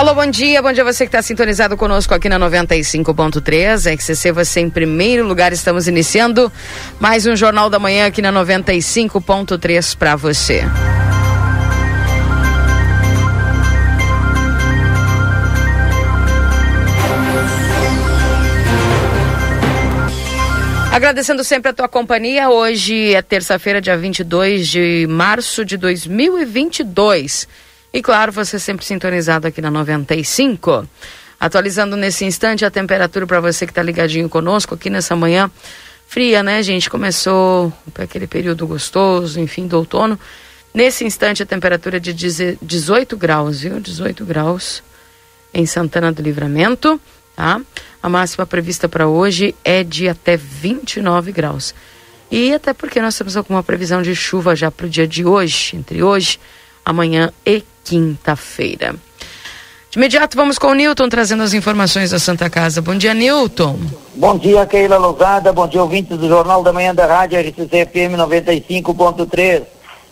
Alô, bom dia. Bom dia você que está sintonizado conosco aqui na 95.3. XCC, você em primeiro lugar. Estamos iniciando mais um Jornal da Manhã aqui na 95.3 para você. Agradecendo sempre a tua companhia. Hoje é terça-feira, dia 22 de março de 2022. E claro, você sempre sintonizado aqui na 95. Atualizando nesse instante a temperatura para você que está ligadinho conosco aqui nessa manhã fria, né, gente? Começou aquele período gostoso, enfim, do outono. Nesse instante a temperatura é de 18 graus, viu? 18 graus em Santana do Livramento, tá? A máxima prevista para hoje é de até 29 graus. E até porque nós temos alguma previsão de chuva já para o dia de hoje, entre hoje, amanhã e quinta-feira. De imediato vamos com o Newton trazendo as informações da Santa Casa. Bom dia, Newton. Bom dia, Keila Lousada. Bom dia, ouvintes do Jornal da Manhã da Rádio RCC FM 95.3.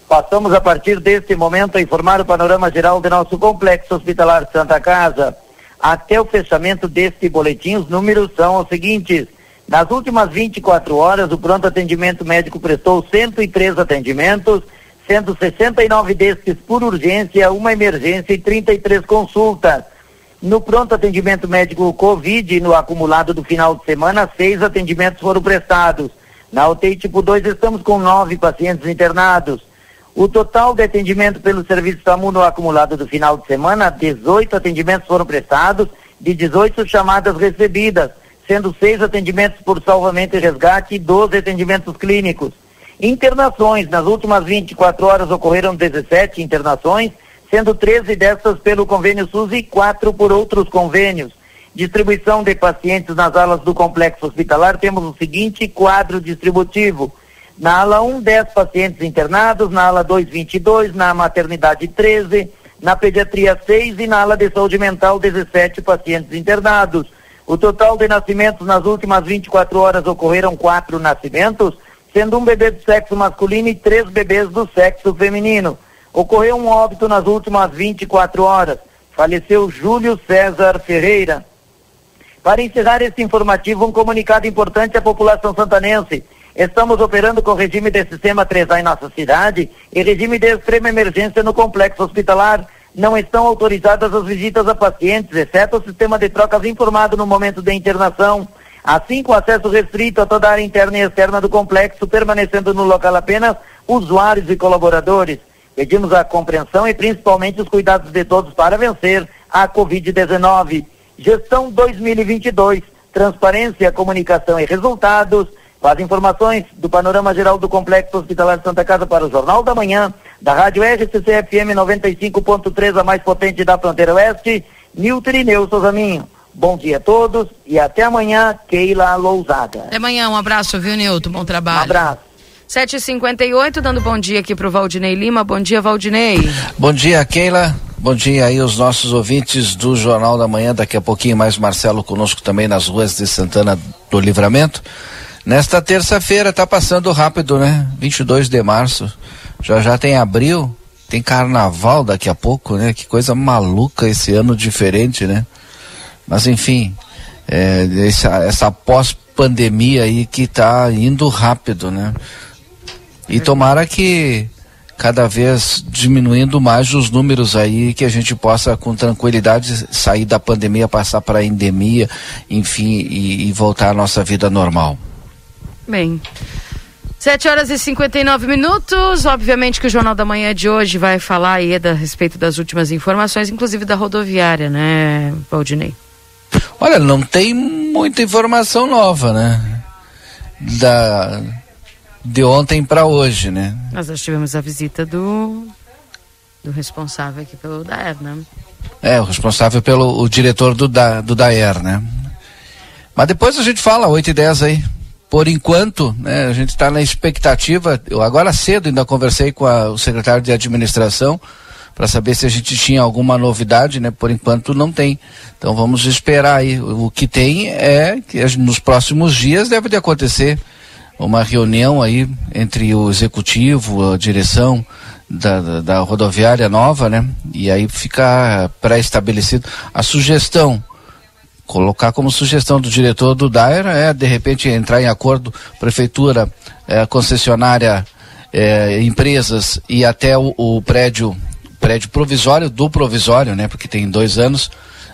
Passamos a partir deste momento a informar o panorama geral do nosso complexo hospitalar Santa Casa. Até o fechamento deste boletim, os números são os seguintes. Nas últimas 24 horas, o pronto atendimento médico prestou 103 atendimentos sendo 69 destes por urgência, uma emergência e 33 consultas. No pronto atendimento médico Covid, no acumulado do final de semana, seis atendimentos foram prestados. Na UTI tipo 2 estamos com nove pacientes internados. O total de atendimento pelo serviço SAMU no acumulado do final de semana, 18 atendimentos foram prestados, de 18 chamadas recebidas, sendo seis atendimentos por salvamento e resgate e 12 atendimentos clínicos. Internações, nas últimas 24 horas ocorreram 17 internações, sendo 13 dessas pelo convênio SUS e 4 por outros convênios. Distribuição de pacientes nas alas do complexo hospitalar, temos o seguinte quadro distributivo. Na ala 1, 10 pacientes internados, na ala 2, 22, na maternidade 13, na pediatria 6 e na ala de saúde mental 17 pacientes internados. O total de nascimentos nas últimas 24 horas ocorreram quatro nascimentos, sendo um bebê do sexo masculino e três bebês do sexo feminino. Ocorreu um óbito nas últimas 24 horas. Faleceu Júlio César Ferreira. Para encerrar este informativo, um comunicado importante à população santanense. Estamos operando com regime de sistema 3A em nossa cidade e regime de extrema emergência no complexo hospitalar. Não estão autorizadas as visitas a pacientes, exceto o sistema de trocas informado no momento da internação. Assim, com acesso restrito a toda a área interna e externa do complexo, permanecendo no local apenas usuários e colaboradores. Pedimos a compreensão e principalmente os cuidados de todos para vencer a Covid-19. Gestão 2022. Transparência, comunicação e resultados. Com as informações do panorama geral do Complexo Hospitalar de Santa Casa para o Jornal da Manhã, da Rádio RCC FM 95.3, a mais potente da fronteira oeste, Nilton Ineu Souzaminho. Bom dia a todos e até amanhã, Keila Lousada. Até amanhã, um abraço, viu, Nilton? Bom trabalho. Um abraço. 7h58, dando bom dia aqui pro Valdinei Lima. Bom dia, Valdinei. Bom dia, Keila. Bom dia aí os nossos ouvintes do Jornal da Manhã. Daqui a pouquinho mais Marcelo conosco também nas ruas de Santana do Livramento. Nesta terça-feira tá passando rápido, né? 22 de março. Já já tem abril, tem carnaval daqui a pouco, né? Que coisa maluca esse ano diferente, né? Mas enfim, é, essa, essa pós-pandemia aí que está indo rápido, né? E tomara que cada vez diminuindo mais os números aí, que a gente possa com tranquilidade sair da pandemia, passar para a endemia, enfim, e, e voltar à nossa vida normal. Bem. 7 horas e 59 minutos. Obviamente que o Jornal da Manhã de hoje vai falar aí a respeito das últimas informações, inclusive da rodoviária, né, Valdinei? Olha, não tem muita informação nova, né? Da de ontem para hoje, né? Nós já tivemos a visita do do responsável aqui pelo Daer, né? É, o responsável pelo o diretor do, da, do Daer, né? Mas depois a gente fala, 8 e 10 aí. por enquanto, né, a gente está na expectativa. Eu agora cedo ainda conversei com a, o secretário de administração para saber se a gente tinha alguma novidade, né? Por enquanto não tem. Então vamos esperar aí. O que tem é que nos próximos dias deve de acontecer uma reunião aí entre o executivo, a direção da, da, da rodoviária nova, né? E aí fica pré-estabelecido a sugestão colocar como sugestão do diretor do Daira é de repente entrar em acordo prefeitura, é, concessionária, é, empresas e até o, o, prédio prédio provisório do provisório, né? Porque tem dois anos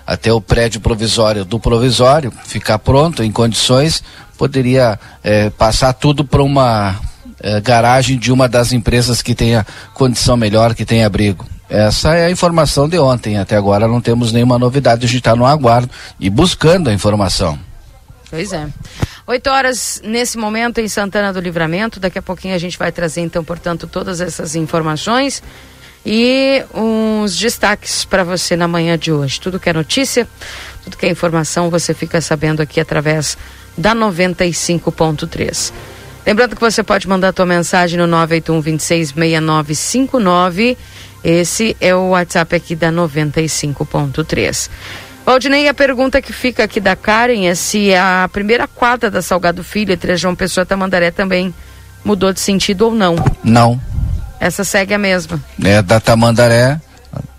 até o prédio provisório do provisório ficar pronto em condições poderia é, passar tudo para uma é, garagem de uma das empresas que tenha condição melhor, que tenha abrigo. Essa é a informação de ontem. Até agora não temos nenhuma novidade. A gente está no aguardo e buscando a informação. Pois é. Oito horas nesse momento em Santana do Livramento. Daqui a pouquinho a gente vai trazer, então, portanto, todas essas informações e uns destaques para você na manhã de hoje. Tudo que é notícia, tudo que é informação, você fica sabendo aqui através da 95.3. Lembrando que você pode mandar a tua mensagem no 981 26 6959 esse é o WhatsApp aqui da 95.3. Valdinei, a pergunta que fica aqui da Karen é se a primeira quadra da Salgado Filho entre João Pessoa e Tamandaré também mudou de sentido ou não. Não. Essa segue a mesma. É da Tamandaré.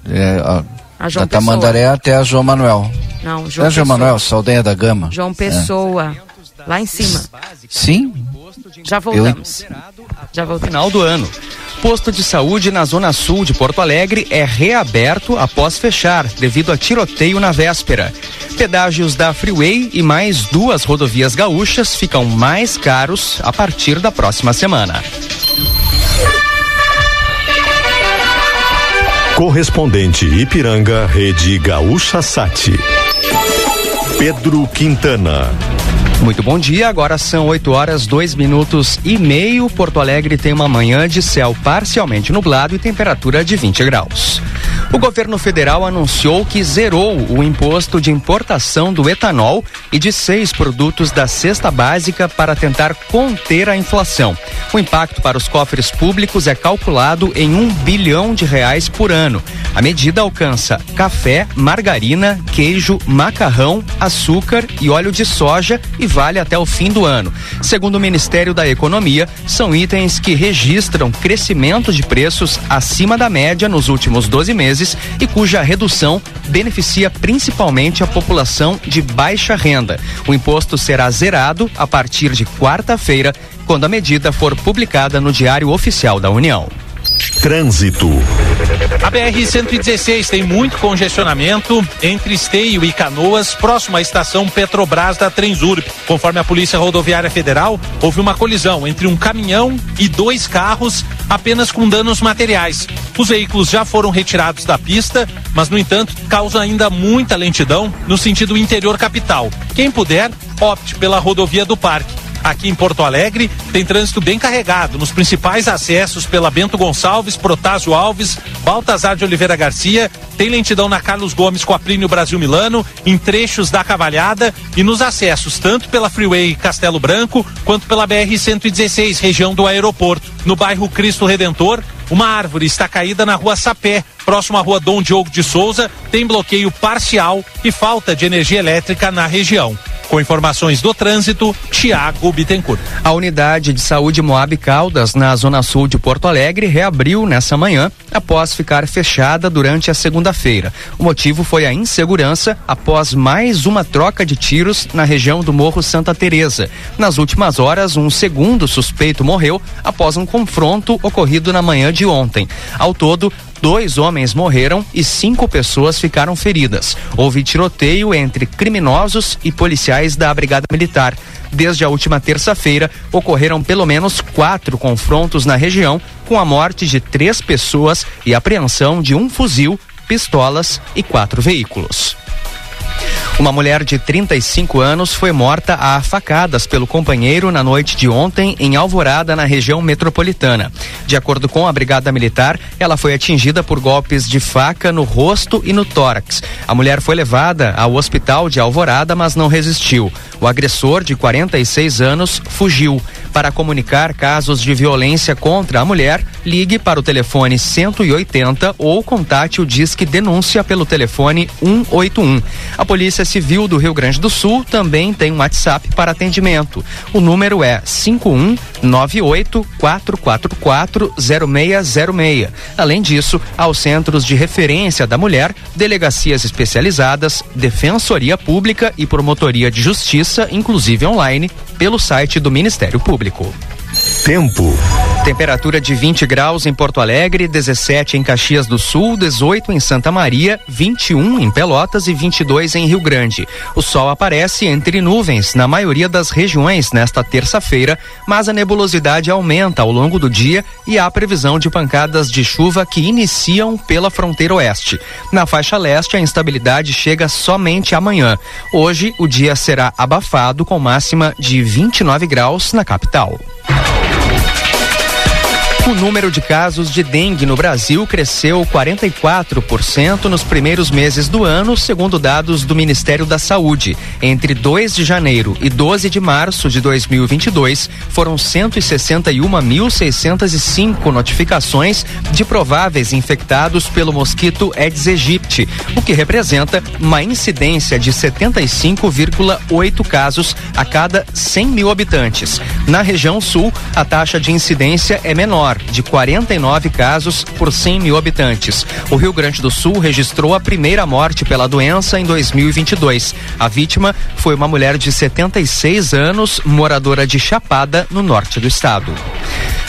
É, a, a João da Pessoa. Tamandaré até a João Manuel. Não, João é João Manuel, Saldanha da Gama. João Pessoa. É. Lá em cima. Sim. Já voltamos. Eu... Já voltamos. Final do ano posto de saúde na zona sul de Porto Alegre é reaberto após fechar, devido a tiroteio na véspera. Pedágios da Freeway e mais duas rodovias gaúchas ficam mais caros a partir da próxima semana. Correspondente Ipiranga, Rede Gaúcha Sati. Pedro Quintana. Muito bom dia, agora são 8 horas, 2 minutos e meio. Porto Alegre tem uma manhã de céu parcialmente nublado e temperatura de 20 graus. O governo federal anunciou que zerou o imposto de importação do etanol e de seis produtos da cesta básica para tentar conter a inflação. O impacto para os cofres públicos é calculado em um bilhão de reais por ano. A medida alcança café, margarina, queijo, macarrão, açúcar e óleo de soja e vale até o fim do ano. Segundo o Ministério da Economia, são itens que registram crescimento de preços acima da média nos últimos 12 meses e cuja redução beneficia principalmente a população de baixa renda. O imposto será zerado a partir de quarta-feira, quando a medida for publicada no Diário Oficial da União. Trânsito. A BR-116 tem muito congestionamento entre Esteio e Canoas, próximo à estação Petrobras da Transurb. Conforme a Polícia Rodoviária Federal, houve uma colisão entre um caminhão e dois carros, apenas com danos materiais. Os veículos já foram retirados da pista, mas, no entanto, causa ainda muita lentidão no sentido interior capital. Quem puder, opte pela rodovia do Parque aqui em Porto Alegre, tem trânsito bem carregado nos principais acessos pela Bento Gonçalves, Protásio Alves, Baltazar de Oliveira Garcia, tem lentidão na Carlos Gomes com a Plínio Brasil Milano, em trechos da Cavalhada e nos acessos tanto pela Freeway Castelo Branco quanto pela BR 116, região do aeroporto. No bairro Cristo Redentor, uma árvore está caída na rua Sapé, próximo à rua Dom Diogo de Souza, tem bloqueio parcial e falta de energia elétrica na região. Com informações do trânsito, Tiago Bittencourt. A unidade de saúde Moab Caldas, na zona sul de Porto Alegre, reabriu nessa manhã após ficar fechada durante a segunda-feira. O motivo foi a insegurança após mais uma troca de tiros na região do Morro Santa Teresa. Nas últimas horas, um segundo suspeito morreu após um confronto ocorrido na manhã de ontem. Ao todo, dois homens morreram e cinco pessoas ficaram feridas. Houve tiroteio entre criminosos e policiais da Brigada Militar. Desde a última terça-feira, ocorreram pelo menos quatro confrontos na região, com a morte de três pessoas e apreensão de um fuzil, pistolas e quatro veículos. Uma mulher de 35 anos foi morta a facadas pelo companheiro na noite de ontem em Alvorada, na região metropolitana. De acordo com a Brigada Militar, ela foi atingida por golpes de faca no rosto e no tórax. A mulher foi levada ao hospital de Alvorada, mas não resistiu. O agressor, de 46 anos, fugiu. Para comunicar casos de violência contra a mulher, ligue para o telefone 180 ou contate o Disque Denúncia pelo telefone 181. A Polícia Civil do Rio Grande do Sul também tem um WhatsApp para atendimento. O número é 5198 444 0606. Além disso, aos centros de referência da mulher, delegacias especializadas, defensoria pública e promotoria de justiça, inclusive online, pelo site do Ministério Público. Tempo. Temperatura de 20 graus em Porto Alegre, 17 em Caxias do Sul, 18 em Santa Maria, 21 em Pelotas e 22 em Rio Grande. O sol aparece entre nuvens na maioria das regiões nesta terça-feira, mas a nebulosidade aumenta ao longo do dia e há previsão de pancadas de chuva que iniciam pela fronteira oeste. Na faixa leste, a instabilidade chega somente amanhã. Hoje, o dia será abafado com máxima de 29 graus na capital. Oh. O número de casos de dengue no Brasil cresceu 44% nos primeiros meses do ano, segundo dados do Ministério da Saúde. Entre 2 de janeiro e 12 de março de 2022, foram 161.605 notificações de prováveis infectados pelo mosquito Aedes aegypti, o que representa uma incidência de 75,8 casos a cada 100 mil habitantes. Na região sul, a taxa de incidência é menor de 49 casos por 100 mil habitantes. O Rio Grande do Sul registrou a primeira morte pela doença em 2022. A vítima foi uma mulher de 76 anos, moradora de Chapada, no norte do estado.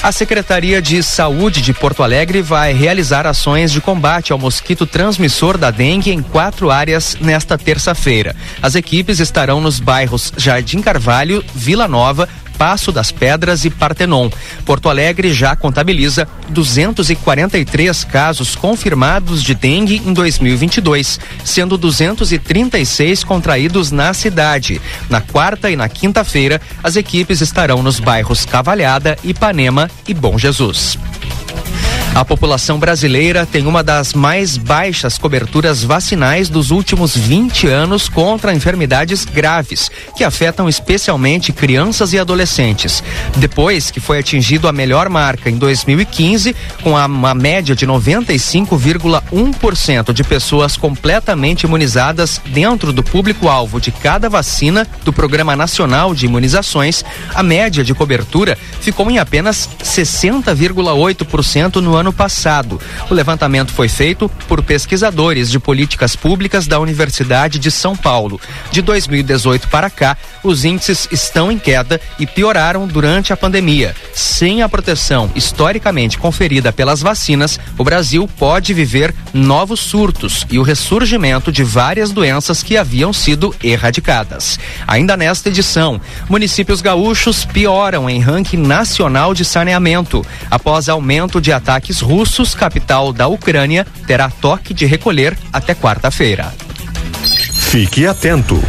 A Secretaria de Saúde de Porto Alegre vai realizar ações de combate ao mosquito transmissor da dengue em quatro áreas nesta terça-feira. As equipes estarão nos bairros Jardim Carvalho, Vila Nova, Passo das Pedras e Partenon. Porto Alegre já contabiliza 243 casos confirmados de dengue em 2022, sendo 236 contraídos na cidade. Na quarta e na quinta-feira, as equipes estarão nos bairros Cavalhada, Ipanema e Bom Jesus. A população brasileira tem uma das mais baixas coberturas vacinais dos últimos 20 anos contra enfermidades graves, que afetam especialmente crianças e adolescentes. Depois que foi atingido a melhor marca em 2015, com uma média de 95,1% de pessoas completamente imunizadas dentro do público-alvo de cada vacina do Programa Nacional de Imunizações, a média de cobertura ficou em apenas 60,8% no ano ano passado. O levantamento foi feito por pesquisadores de políticas públicas da Universidade de São Paulo. De 2018 para cá, os índices estão em queda e pioraram durante a pandemia. Sem a proteção historicamente conferida pelas vacinas, o Brasil pode viver novos surtos e o ressurgimento de várias doenças que haviam sido erradicadas. Ainda nesta edição, municípios gaúchos pioram em ranking nacional de saneamento após aumento de ataques russos, capital da Ucrânia, terá toque de recolher até quarta-feira. Fique atento.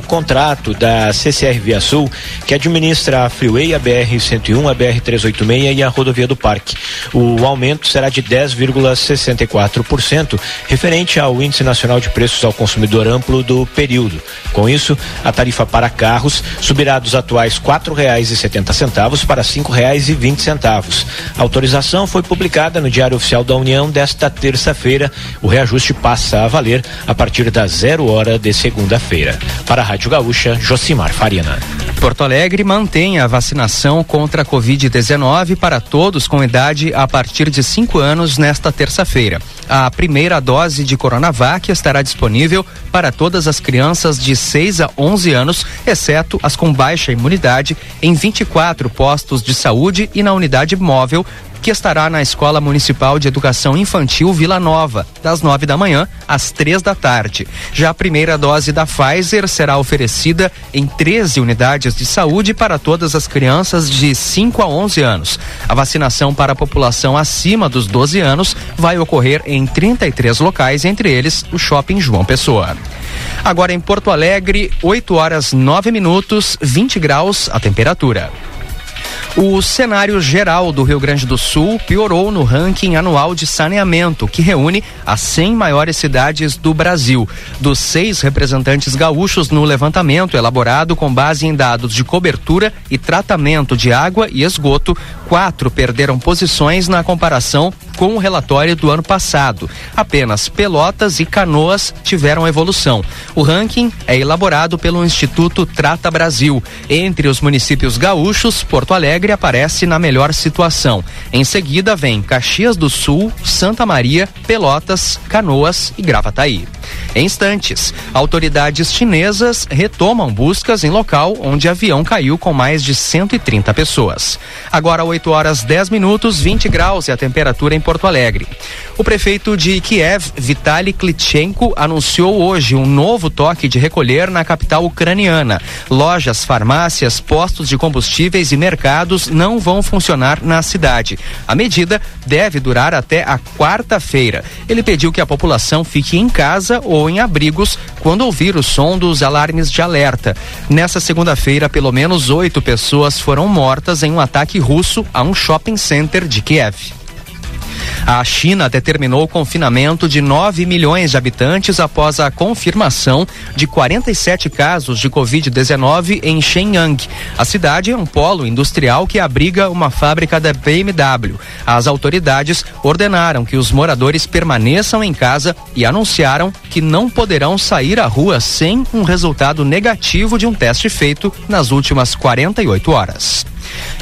O contrato da CCR Via Sul, que administra a Freeway, a BR-101, a BR-386 e a Rodovia do Parque. O aumento será de 10,64%, referente ao Índice Nacional de Preços ao Consumidor Amplo do período. Com isso, a tarifa para carros subirá dos atuais R$ 4,70 para R$ 5,20. A autorização foi publicada no Diário Oficial da União desta terça-feira. O reajuste passa a valer a partir da zero hora de segunda-feira. Para Rádio Gaúcha, Josimar Farina. Porto Alegre mantém a vacinação contra a Covid-19 para todos com idade a partir de 5 anos nesta terça-feira. A primeira dose de Coronavac estará disponível para todas as crianças de 6 a 11 anos, exceto as com baixa imunidade, em 24 postos de saúde e na unidade móvel que estará na Escola Municipal de Educação Infantil Vila Nova, das nove da manhã às três da tarde. Já a primeira dose da Pfizer será oferecida em 13 unidades de saúde para todas as crianças de 5 a 11 anos. A vacinação para a população acima dos 12 anos vai ocorrer em 33 locais, entre eles o Shopping João Pessoa. Agora em Porto Alegre, 8 horas 9 minutos, 20 graus a temperatura. O cenário geral do Rio Grande do Sul piorou no ranking anual de saneamento, que reúne as 100 maiores cidades do Brasil. Dos seis representantes gaúchos no levantamento elaborado com base em dados de cobertura e tratamento de água e esgoto, quatro perderam posições na comparação com o relatório do ano passado. Apenas Pelotas e Canoas tiveram evolução. O ranking é elaborado pelo Instituto Trata Brasil. Entre os municípios gaúchos, Porto Alegre aparece na melhor situação. Em seguida vem Caxias do Sul, Santa Maria, Pelotas, Canoas e Gravataí. Em instantes, autoridades chinesas retomam buscas em local onde avião caiu com mais de 130 pessoas. Agora 8 horas 10 minutos, 20 graus e a temperatura em Porto Alegre. O prefeito de Kiev, Vitaly Klitschenko, anunciou hoje um novo toque de recolher na capital ucraniana. Lojas, farmácias, postos de combustíveis e mercados não vão funcionar na cidade. A medida deve durar até a quarta-feira. Ele pediu que a população fique em casa ou em abrigos quando ouvir o som dos alarmes de alerta. Nessa segunda-feira, pelo menos oito pessoas foram mortas em um ataque russo a um shopping center de Kiev. A China determinou o confinamento de 9 milhões de habitantes após a confirmação de 47 casos de Covid-19 em Shenyang. A cidade é um polo industrial que abriga uma fábrica da BMW. As autoridades ordenaram que os moradores permaneçam em casa e anunciaram que não poderão sair à rua sem um resultado negativo de um teste feito nas últimas 48 horas.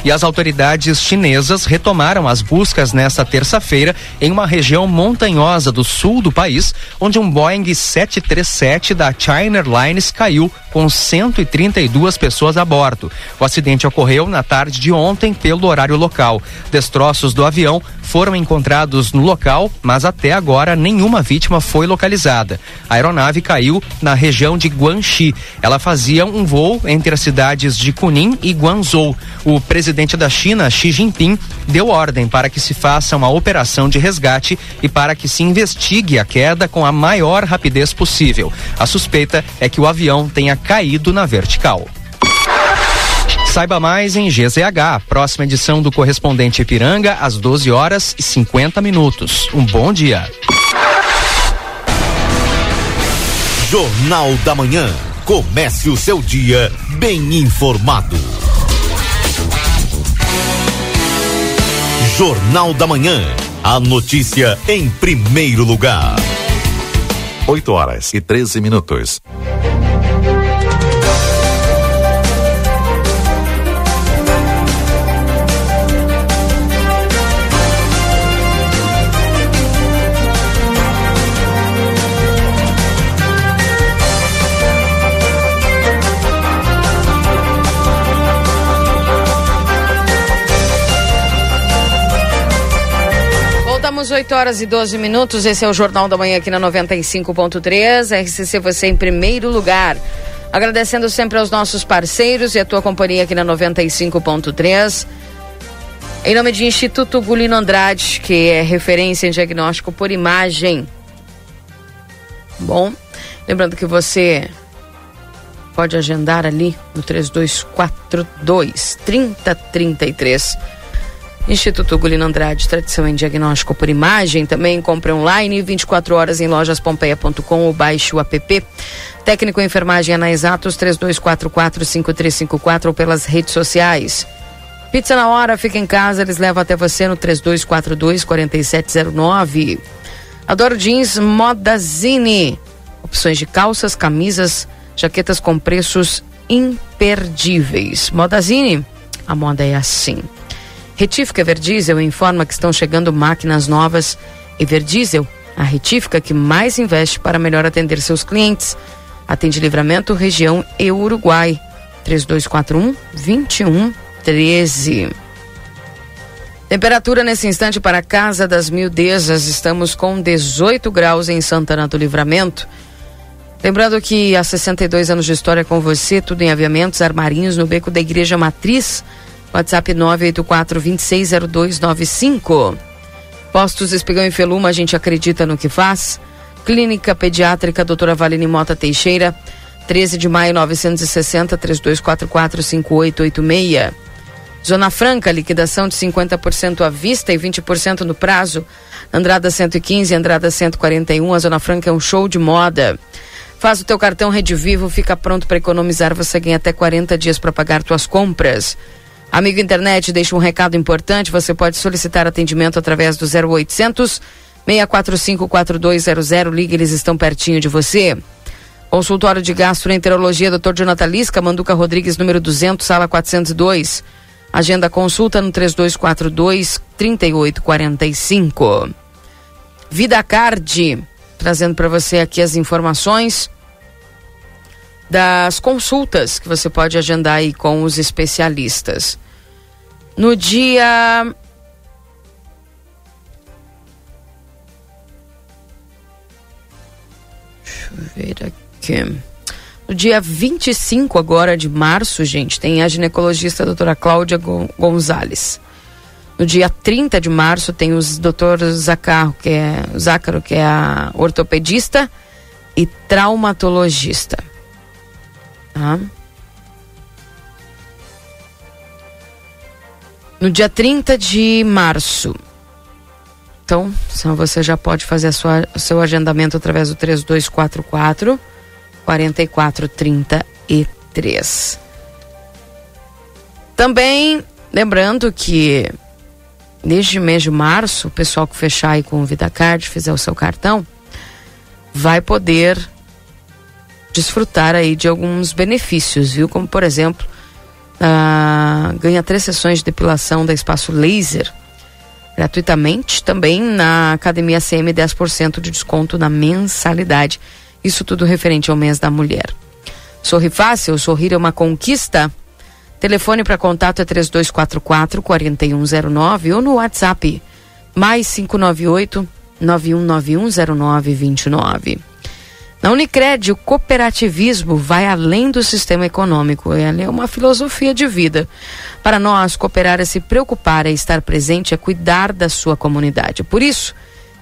E as autoridades chinesas retomaram as buscas nesta terça-feira em uma região montanhosa do sul do país, onde um Boeing 737 da China Airlines caiu com 132 pessoas a bordo. O acidente ocorreu na tarde de ontem pelo horário local. Destroços do avião foram encontrados no local, mas até agora nenhuma vítima foi localizada. A aeronave caiu na região de Guangxi. Ela fazia um voo entre as cidades de Kunin e Guangzhou. O presidente da China, Xi Jinping, deu ordem para que se faça uma operação de resgate e para que se investigue a queda com a maior rapidez possível. A suspeita é que o avião tenha caído na vertical. Saiba mais em GZH, próxima edição do correspondente Ipiranga, às 12 horas e 50 minutos. Um bom dia. Jornal da Manhã. Comece o seu dia bem informado. Jornal da Manhã. A notícia em primeiro lugar. 8 horas e 13 minutos. Voltamos 8 horas e 12 minutos. Esse é o Jornal da Manhã aqui na 95.3. RCC você em primeiro lugar. Agradecendo sempre aos nossos parceiros e a tua companhia aqui na 95.3. Em nome de Instituto Gulino Andrade, que é referência em diagnóstico por imagem. Bom, lembrando que você pode agendar ali no 3242 3033. Instituto Gulino Andrade, tradição em diagnóstico por imagem, também compre online 24 horas em lojaspompeia.com ou baixe o app. Técnico em enfermagem Exatos 3244-5354 ou pelas redes sociais. Pizza na hora, fica em casa, eles levam até você no 3242-4709. Adoro jeans Modazine. Opções de calças, camisas, jaquetas com preços imperdíveis. Modazine, a moda é assim. Retífica Everdiesel informa que estão chegando máquinas novas. Everdiesel, a retífica que mais investe para melhor atender seus clientes. Atende Livramento, região e Uruguai. 3241 2113. Temperatura nesse instante para a Casa das Mildezas, estamos com 18 graus em Santana do Livramento. Lembrando que há 62 anos de história com você, tudo em aviamentos, armarinhos no beco da Igreja Matriz. WhatsApp 984 260295. Postos Espigão e Feluma, a gente acredita no que faz. Clínica Pediátrica Doutora Valine Mota Teixeira, 13 de maio 960 3244 5886. Zona Franca, liquidação de 50% à vista e 20% no prazo. Andrada 115, Andrada 141. A Zona Franca é um show de moda. Faz o teu cartão Rede Vivo, fica pronto para economizar. Você ganha até 40 dias para pagar tuas compras. Amigo internet, deixa um recado importante. Você pode solicitar atendimento através do 0800 645 4200. Liga, eles estão pertinho de você. Consultório de Gastroenterologia, Dr. Jonathan Lisca, Manduca Rodrigues, número 200, sala 402. Agenda consulta no 3242 3845. Vida Card, trazendo para você aqui as informações das consultas que você pode agendar aí com os especialistas. No dia Deixa eu ver aqui. No dia 25 agora de março, gente, tem a ginecologista a doutora Cláudia Gonzalez. No dia 30 de março tem o doutor Zacaro, que é, Zácaro, que é a ortopedista e traumatologista. Tá? No dia 30 de março. Então, você já pode fazer o seu agendamento através do 3244 4433. Também lembrando que neste mês de março, o pessoal que fechar aí com o VidaCard, fizer o seu cartão, vai poder desfrutar aí de alguns benefícios, viu? Como por exemplo, ah, ganha três sessões de depilação da Espaço Laser gratuitamente. Também na Academia CM 10% de desconto na mensalidade. Isso tudo referente ao mês da mulher. Sorri fácil, sorrir é uma conquista. Telefone para contato é 3244 4109 ou no WhatsApp mais 598 91910929. Na Unicred, o cooperativismo vai além do sistema econômico. Ela é uma filosofia de vida. Para nós, cooperar é se preocupar, é estar presente, é cuidar da sua comunidade. Por isso,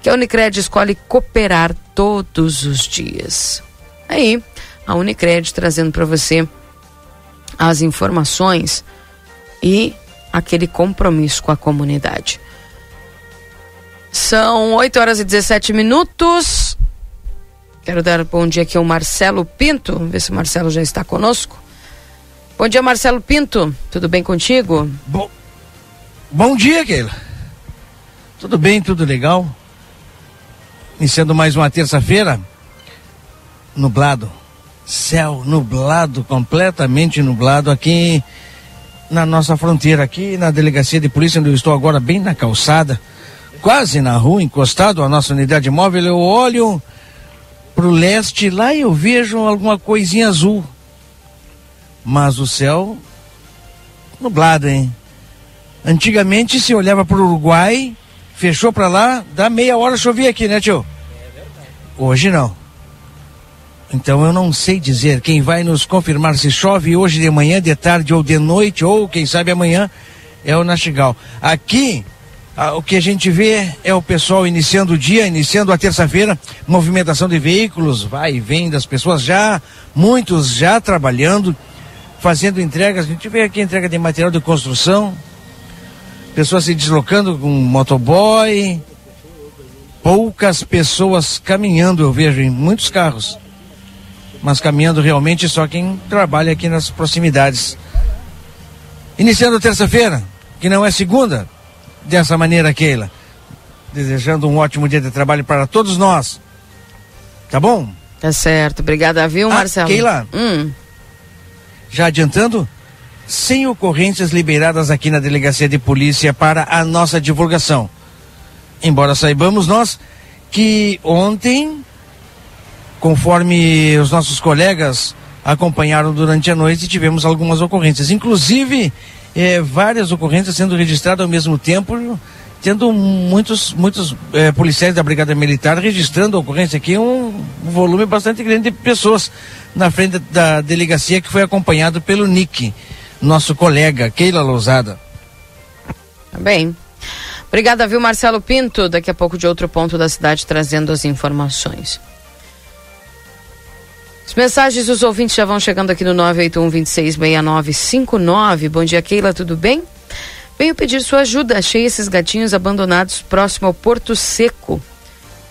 que a Unicred escolhe cooperar todos os dias. Aí, a Unicred trazendo para você as informações e aquele compromisso com a comunidade. São 8 horas e 17 minutos. Quero dar bom dia aqui ao Marcelo Pinto. Ver se o Marcelo já está conosco. Bom dia, Marcelo Pinto. Tudo bem contigo? Bom, bom dia, Keila. Tudo bem, tudo legal. Iniciando mais uma terça-feira, nublado, céu nublado, completamente nublado aqui na nossa fronteira, aqui na delegacia de polícia, onde eu estou agora, bem na calçada, quase na rua, encostado à nossa unidade móvel. Eu olho para o leste lá eu vejo alguma coisinha azul, mas o céu nublado, hein? Antigamente se olhava para o Uruguai Fechou para lá, dá meia hora chovia aqui, né, tio? Hoje não. Então eu não sei dizer. Quem vai nos confirmar se chove hoje de manhã, de tarde ou de noite, ou quem sabe amanhã, é o Nastigal. Aqui, o que a gente vê é o pessoal iniciando o dia, iniciando a terça-feira, movimentação de veículos, vai e vem das pessoas já, muitos já trabalhando, fazendo entregas. A gente vê aqui entrega de material de construção, pessoas se deslocando com motoboy, poucas pessoas caminhando, eu vejo em muitos carros. Mas caminhando realmente só quem trabalha aqui nas proximidades. Iniciando terça-feira, que não é segunda, dessa maneira, Keila. Desejando um ótimo dia de trabalho para todos nós. Tá bom? Tá certo. Obrigada, viu, ah, Marcelo? Keila. Hum. Já adiantando, sem ocorrências liberadas aqui na delegacia de polícia para a nossa divulgação. Embora saibamos nós que ontem, conforme os nossos colegas acompanharam durante a noite, tivemos algumas ocorrências. Inclusive, é, várias ocorrências sendo registradas ao mesmo tempo, tendo muitos, muitos é, policiais da Brigada Militar registrando a ocorrência aqui, um, um, volume bastante grande de pessoas na frente da delegacia que foi acompanhado pelo Nick, nosso colega, Keila Lousada. Tá bem. Obrigada, viu, Marcelo Pinto? Daqui a pouco de outro ponto da cidade trazendo as informações. As mensagens dos ouvintes já vão chegando aqui no 981 266959. Bom dia, Keila, tudo bem? Venho pedir sua ajuda. Achei esses gatinhos abandonados próximo ao Porto Seco.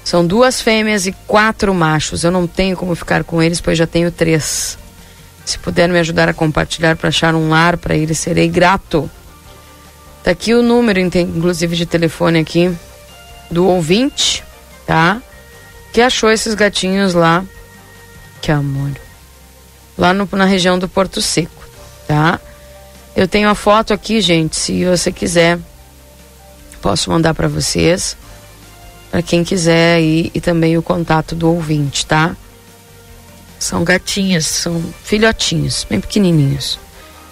São duas fêmeas e quatro machos. Eu não tenho como ficar com eles, pois já tenho três. Se puder me ajudar a compartilhar para achar um lar para eles, serei grato. Tá aqui o número, inclusive, de telefone aqui do ouvinte, tá? Que achou esses gatinhos lá. Que amor. Lá no, na região do Porto Seco, tá? Eu tenho a foto aqui, gente. Se você quiser, posso mandar para vocês. Para quem quiser aí e também o contato do ouvinte, tá? São gatinhas, são filhotinhos, bem pequenininhos.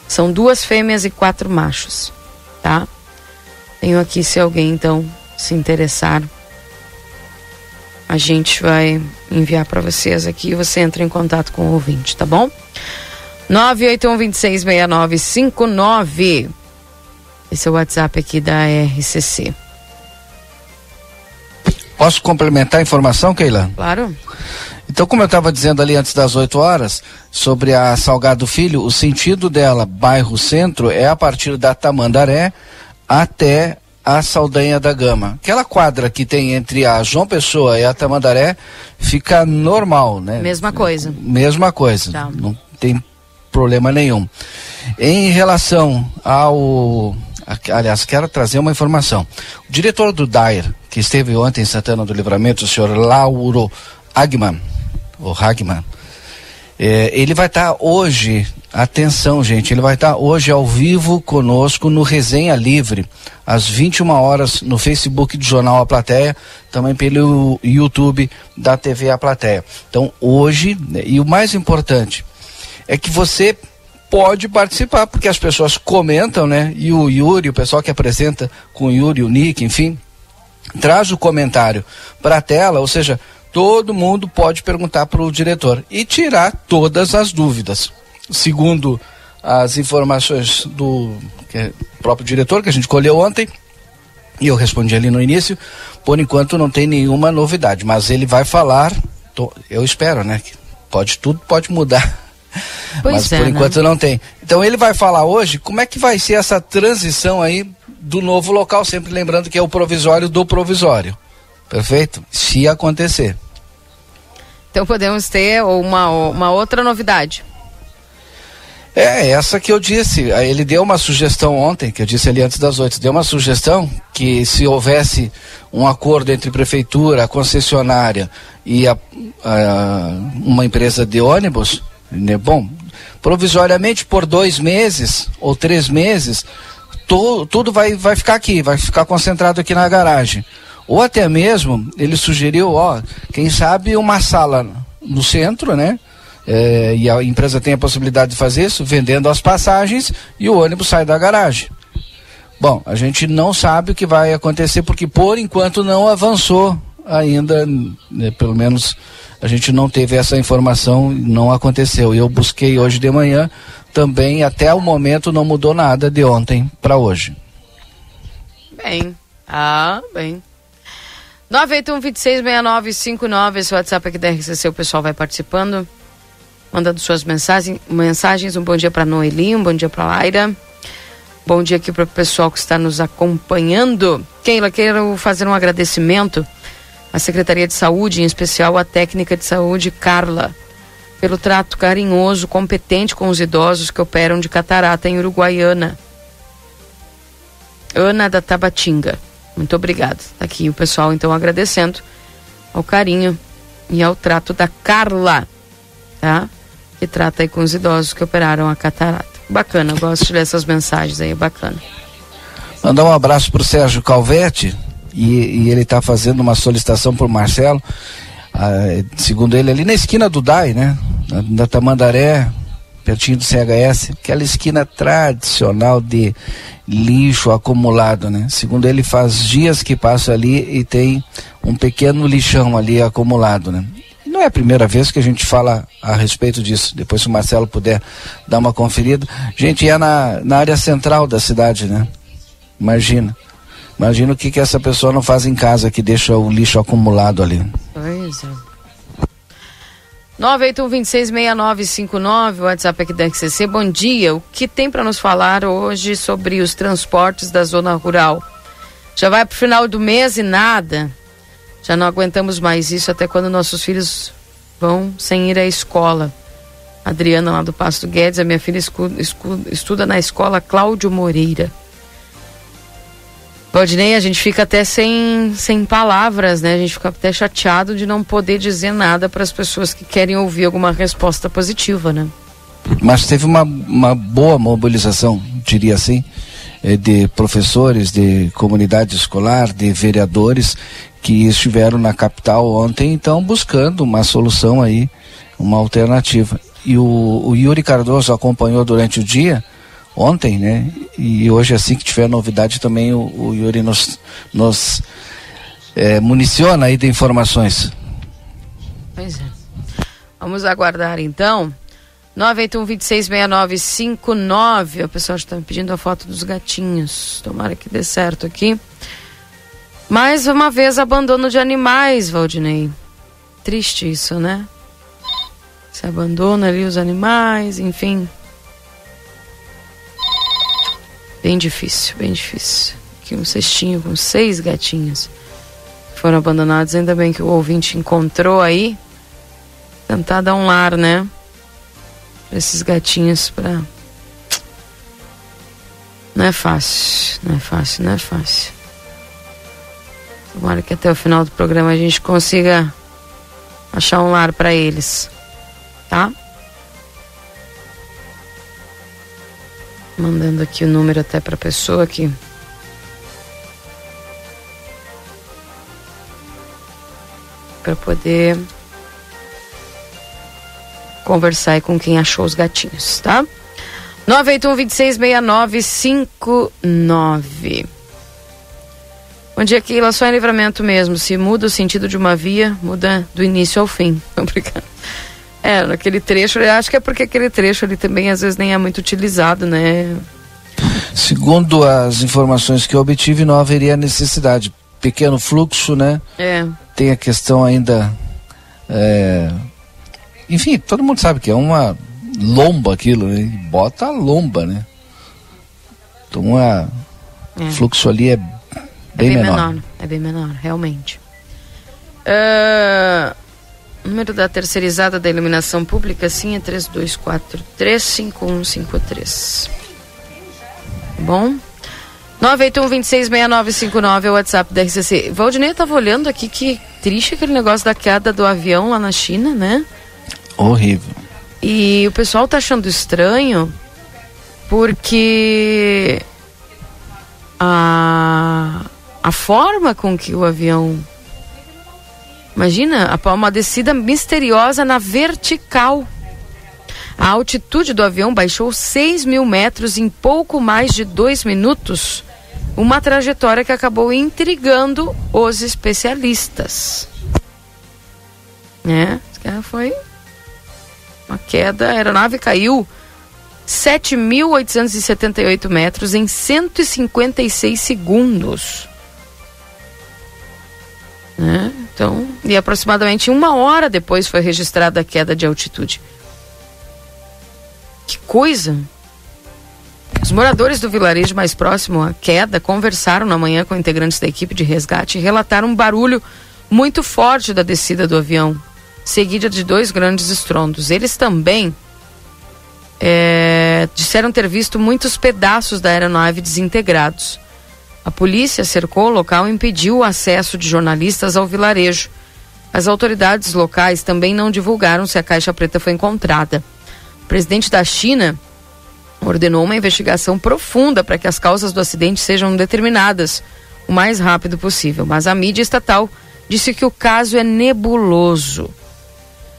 São duas fêmeas e quatro machos, tá? Tenho aqui se alguém então se interessar, a gente vai enviar para vocês aqui e você entra em contato com o ouvinte, tá bom? 981266959. Esse é o WhatsApp aqui da RCC. Posso complementar a informação, Keila? Claro. Então, como eu estava dizendo ali antes das 8 horas, sobre a Salgado Filho, o sentido dela, bairro centro, é a partir da Tamandaré até a Saldanha da Gama. Aquela quadra que tem entre a João Pessoa e a Tamandaré fica normal, né? Mesma coisa. Mesma coisa. Tá. Não tem problema nenhum. Em relação ao. Aliás, quero trazer uma informação. O diretor do DAIR, que esteve ontem em Santana do Livramento, o senhor Lauro Agman, o Hagman, é, ele vai estar tá hoje, atenção gente, ele vai estar tá hoje ao vivo conosco no Resenha Livre, às 21 horas, no Facebook do Jornal A Plateia, também pelo YouTube da TV A Plateia. Então hoje, e o mais importante, é que você pode participar, porque as pessoas comentam, né? E o Yuri, o pessoal que apresenta com o Yuri, o Nick, enfim, traz o comentário para a tela, ou seja, todo mundo pode perguntar para o diretor e tirar todas as dúvidas. Segundo as informações do é próprio diretor, que a gente colheu ontem, e eu respondi ali no início, por enquanto não tem nenhuma novidade, mas ele vai falar, tô, eu espero, né? Pode tudo pode mudar Pois Mas é, por né? enquanto né? não tem. Então ele vai falar hoje como é que vai ser essa transição aí do novo local, sempre lembrando que é o provisório do provisório. Perfeito? Se acontecer. Então podemos ter uma, uma outra novidade. É, essa que eu disse. Ele deu uma sugestão ontem, que eu disse ali antes das oito, deu uma sugestão que se houvesse um acordo entre prefeitura, a concessionária e a, a, uma empresa de ônibus, né? Bom, provisoriamente por dois meses ou três meses, to, tudo vai, vai ficar aqui, vai ficar concentrado aqui na garagem. Ou até mesmo, ele sugeriu, ó, quem sabe uma sala no centro, né? É, e a empresa tem a possibilidade de fazer isso, vendendo as passagens e o ônibus sai da garagem. Bom, a gente não sabe o que vai acontecer porque por enquanto não avançou ainda, né, pelo menos a gente não teve essa informação, não aconteceu. Eu busquei hoje de manhã, também até o momento não mudou nada de ontem para hoje. Bem, ah, bem. 981-266959, esse WhatsApp aqui da RCC, o pessoal vai participando, mandando suas mensagens. mensagens. Um bom dia para Noeli, um bom dia para Laira. Bom dia aqui para o pessoal que está nos acompanhando. Keila, quero fazer um agradecimento a Secretaria de Saúde, em especial a técnica de saúde Carla, pelo trato carinhoso, competente com os idosos que operam de catarata em Uruguaiana. Ana da Tabatinga. Muito obrigada. Tá aqui o pessoal então agradecendo ao carinho e ao trato da Carla, tá? Que trata aí com os idosos que operaram a catarata. Bacana, gosto de ler essas mensagens aí, bacana. Mandar um abraço pro Sérgio Calvete, e, e ele está fazendo uma solicitação por Marcelo, ah, segundo ele, ali na esquina do DAI, né? Da, da Tamandaré pertinho do CHS, aquela esquina tradicional de lixo acumulado, né? Segundo ele, faz dias que passa ali e tem um pequeno lixão ali acumulado, né? Não é a primeira vez que a gente fala a respeito disso. Depois, se o Marcelo puder dar uma conferida. Gente, é na, na área central da cidade, né? Imagina. Imagina o que, que essa pessoa não faz em casa que deixa o lixo acumulado ali. Pois é. 981266959, WhatsApp aqui da RCC. Bom dia. O que tem para nos falar hoje sobre os transportes da zona rural? Já vai para o final do mês e nada. Já não aguentamos mais isso até quando nossos filhos vão sem ir à escola. Adriana, lá do Pasto Guedes, a minha filha estuda na escola Cláudio Moreira. Valdinei, a gente fica até sem, sem palavras, né? A gente fica até chateado de não poder dizer nada para as pessoas que querem ouvir alguma resposta positiva, né? Mas teve uma, uma boa mobilização, diria assim, eh, de professores, de comunidade escolar, de vereadores que estiveram na capital ontem, então buscando uma solução aí, uma alternativa. E o, o Yuri Cardoso acompanhou durante o dia ontem, né? E hoje, assim que tiver novidade, também o, o Yuri nos, nos é, municiona aí de informações. Pois é. Vamos aguardar então. 981-266959. O pessoal está me pedindo a foto dos gatinhos. Tomara que dê certo aqui. Mais uma vez, abandono de animais, Valdinei. Triste isso, né? Se abandona ali os animais, enfim. Bem difícil, bem difícil. Aqui um cestinho com seis gatinhos foram abandonados. Ainda bem que o ouvinte encontrou aí. Tentar dar um lar, né? Pra esses gatinhos pra. Não é fácil, não é fácil, não é fácil. Tomara que até o final do programa a gente consiga achar um lar para eles, tá? Mandando aqui o número até para a pessoa aqui. Para poder conversar com quem achou os gatinhos, tá? 981 266959. Bom dia, Keila. Só em livramento mesmo. Se muda o sentido de uma via, muda do início ao fim. Obrigado. É, naquele trecho, eu acho que é porque aquele trecho ali também às vezes nem é muito utilizado, né? Segundo as informações que eu obtive, não haveria necessidade. Pequeno fluxo, né? É. Tem a questão ainda. É... Enfim, todo mundo sabe que é uma lomba aquilo, né? Bota a lomba, né? Então, o é. fluxo ali é bem, é bem menor. menor. É bem menor, realmente. Uh, número da terceirizada da iluminação pública, sim, é 3243-5153. Bom? 981-266959 é o WhatsApp da RCC. Valdinei, eu tava olhando aqui que triste aquele negócio da queda do avião lá na China, né? Horrível. E o pessoal tá achando estranho porque a, a forma com que o avião Imagina, uma descida misteriosa na vertical. A altitude do avião baixou 6 mil metros em pouco mais de dois minutos. Uma trajetória que acabou intrigando os especialistas. É, foi uma queda. A aeronave caiu 7.878 metros em 156 segundos. Né? Então, e aproximadamente uma hora depois foi registrada a queda de altitude. Que coisa! Os moradores do vilarejo mais próximo à queda conversaram na manhã com integrantes da equipe de resgate e relataram um barulho muito forte da descida do avião, seguida de dois grandes estrondos. Eles também é, disseram ter visto muitos pedaços da aeronave desintegrados. A polícia cercou o local e impediu o acesso de jornalistas ao vilarejo. As autoridades locais também não divulgaram se a caixa preta foi encontrada. O presidente da China ordenou uma investigação profunda para que as causas do acidente sejam determinadas o mais rápido possível, mas a mídia estatal disse que o caso é nebuloso.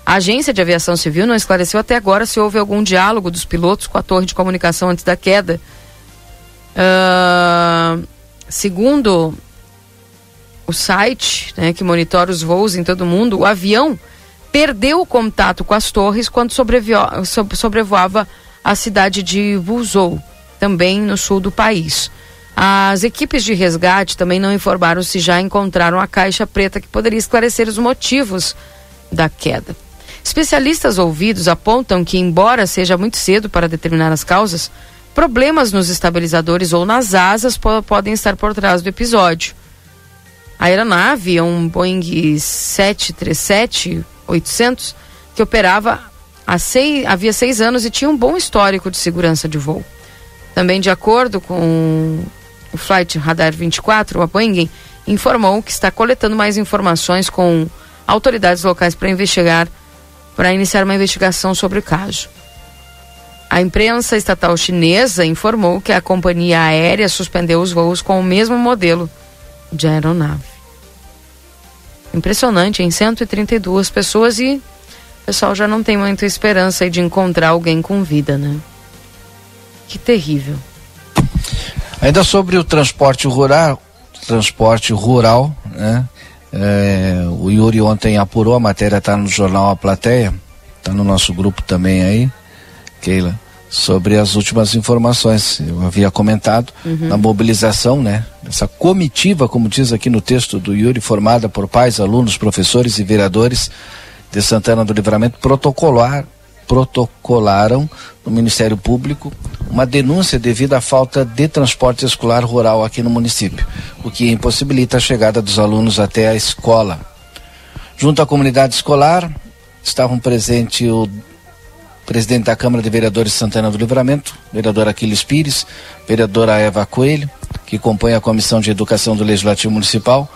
A Agência de Aviação Civil não esclareceu até agora se houve algum diálogo dos pilotos com a torre de comunicação antes da queda. Uh, segundo o site né, que monitora os voos em todo o mundo, o avião perdeu o contato com as torres quando sobrevoava a cidade de Vuzou, também no sul do país. As equipes de resgate também não informaram se já encontraram a caixa preta que poderia esclarecer os motivos da queda. Especialistas ouvidos apontam que, embora seja muito cedo para determinar as causas, problemas nos estabilizadores ou nas asas po podem estar por trás do episódio. A aeronave é um Boeing 737-800 que operava há seis, havia seis anos e tinha um bom histórico de segurança de voo. Também, de acordo com o Flight Radar 24, a Boeing informou que está coletando mais informações com autoridades locais para investigar para iniciar uma investigação sobre o caso. A imprensa estatal chinesa informou que a companhia aérea suspendeu os voos com o mesmo modelo de aeronave. Impressionante, em 132 pessoas e o pessoal já não tem muita esperança de encontrar alguém com vida, né? Que terrível. Ainda sobre o transporte rural, transporte rural, né? É, o Yuri ontem apurou, a matéria está no jornal A Plateia, está no nosso grupo também aí, Keila, sobre as últimas informações. Eu havia comentado uhum. na mobilização, né? Essa comitiva, como diz aqui no texto do Yuri, formada por pais, alunos, professores e vereadores de Santana do Livramento, protocolar, protocolaram no Ministério Público uma denúncia devido à falta de transporte escolar rural aqui no município, o que impossibilita a chegada dos alunos até a escola. Junto à comunidade escolar, estavam presentes o presidente da Câmara de Vereadores Santana do Livramento, vereador Aquiles Pires, vereadora Eva Coelho, que compõe a Comissão de Educação do Legislativo Municipal.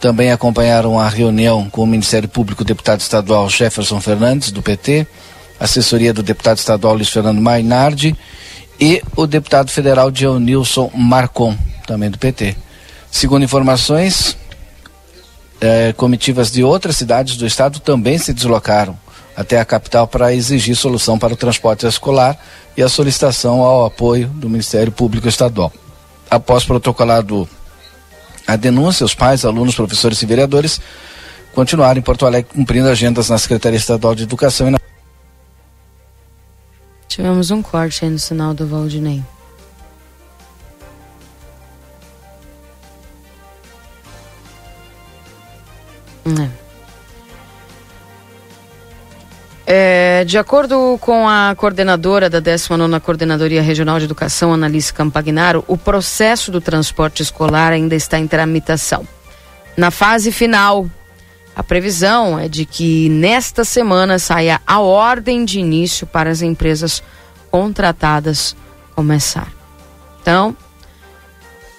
Também acompanharam a reunião com o Ministério Público, deputado estadual Jefferson Fernandes, do PT, assessoria do deputado estadual Luiz Fernando Mainardi e o deputado federal Dionilson Marcon, também do PT. Segundo informações, eh, comitivas de outras cidades do estado também se deslocaram até a capital para exigir solução para o transporte escolar e a solicitação ao apoio do Ministério Público Estadual. Após protocolado a denúncia, os pais, alunos, professores e vereadores continuaram em Porto Alegre cumprindo agendas na Secretaria Estadual de Educação e na Tivemos um corte aí no sinal do Valdinei. É. É, de acordo com a coordenadora da 19ª Coordenadoria Regional de Educação, Annalise Campagnaro, o processo do transporte escolar ainda está em tramitação. Na fase final a previsão é de que nesta semana saia a ordem de início para as empresas contratadas começar. Então,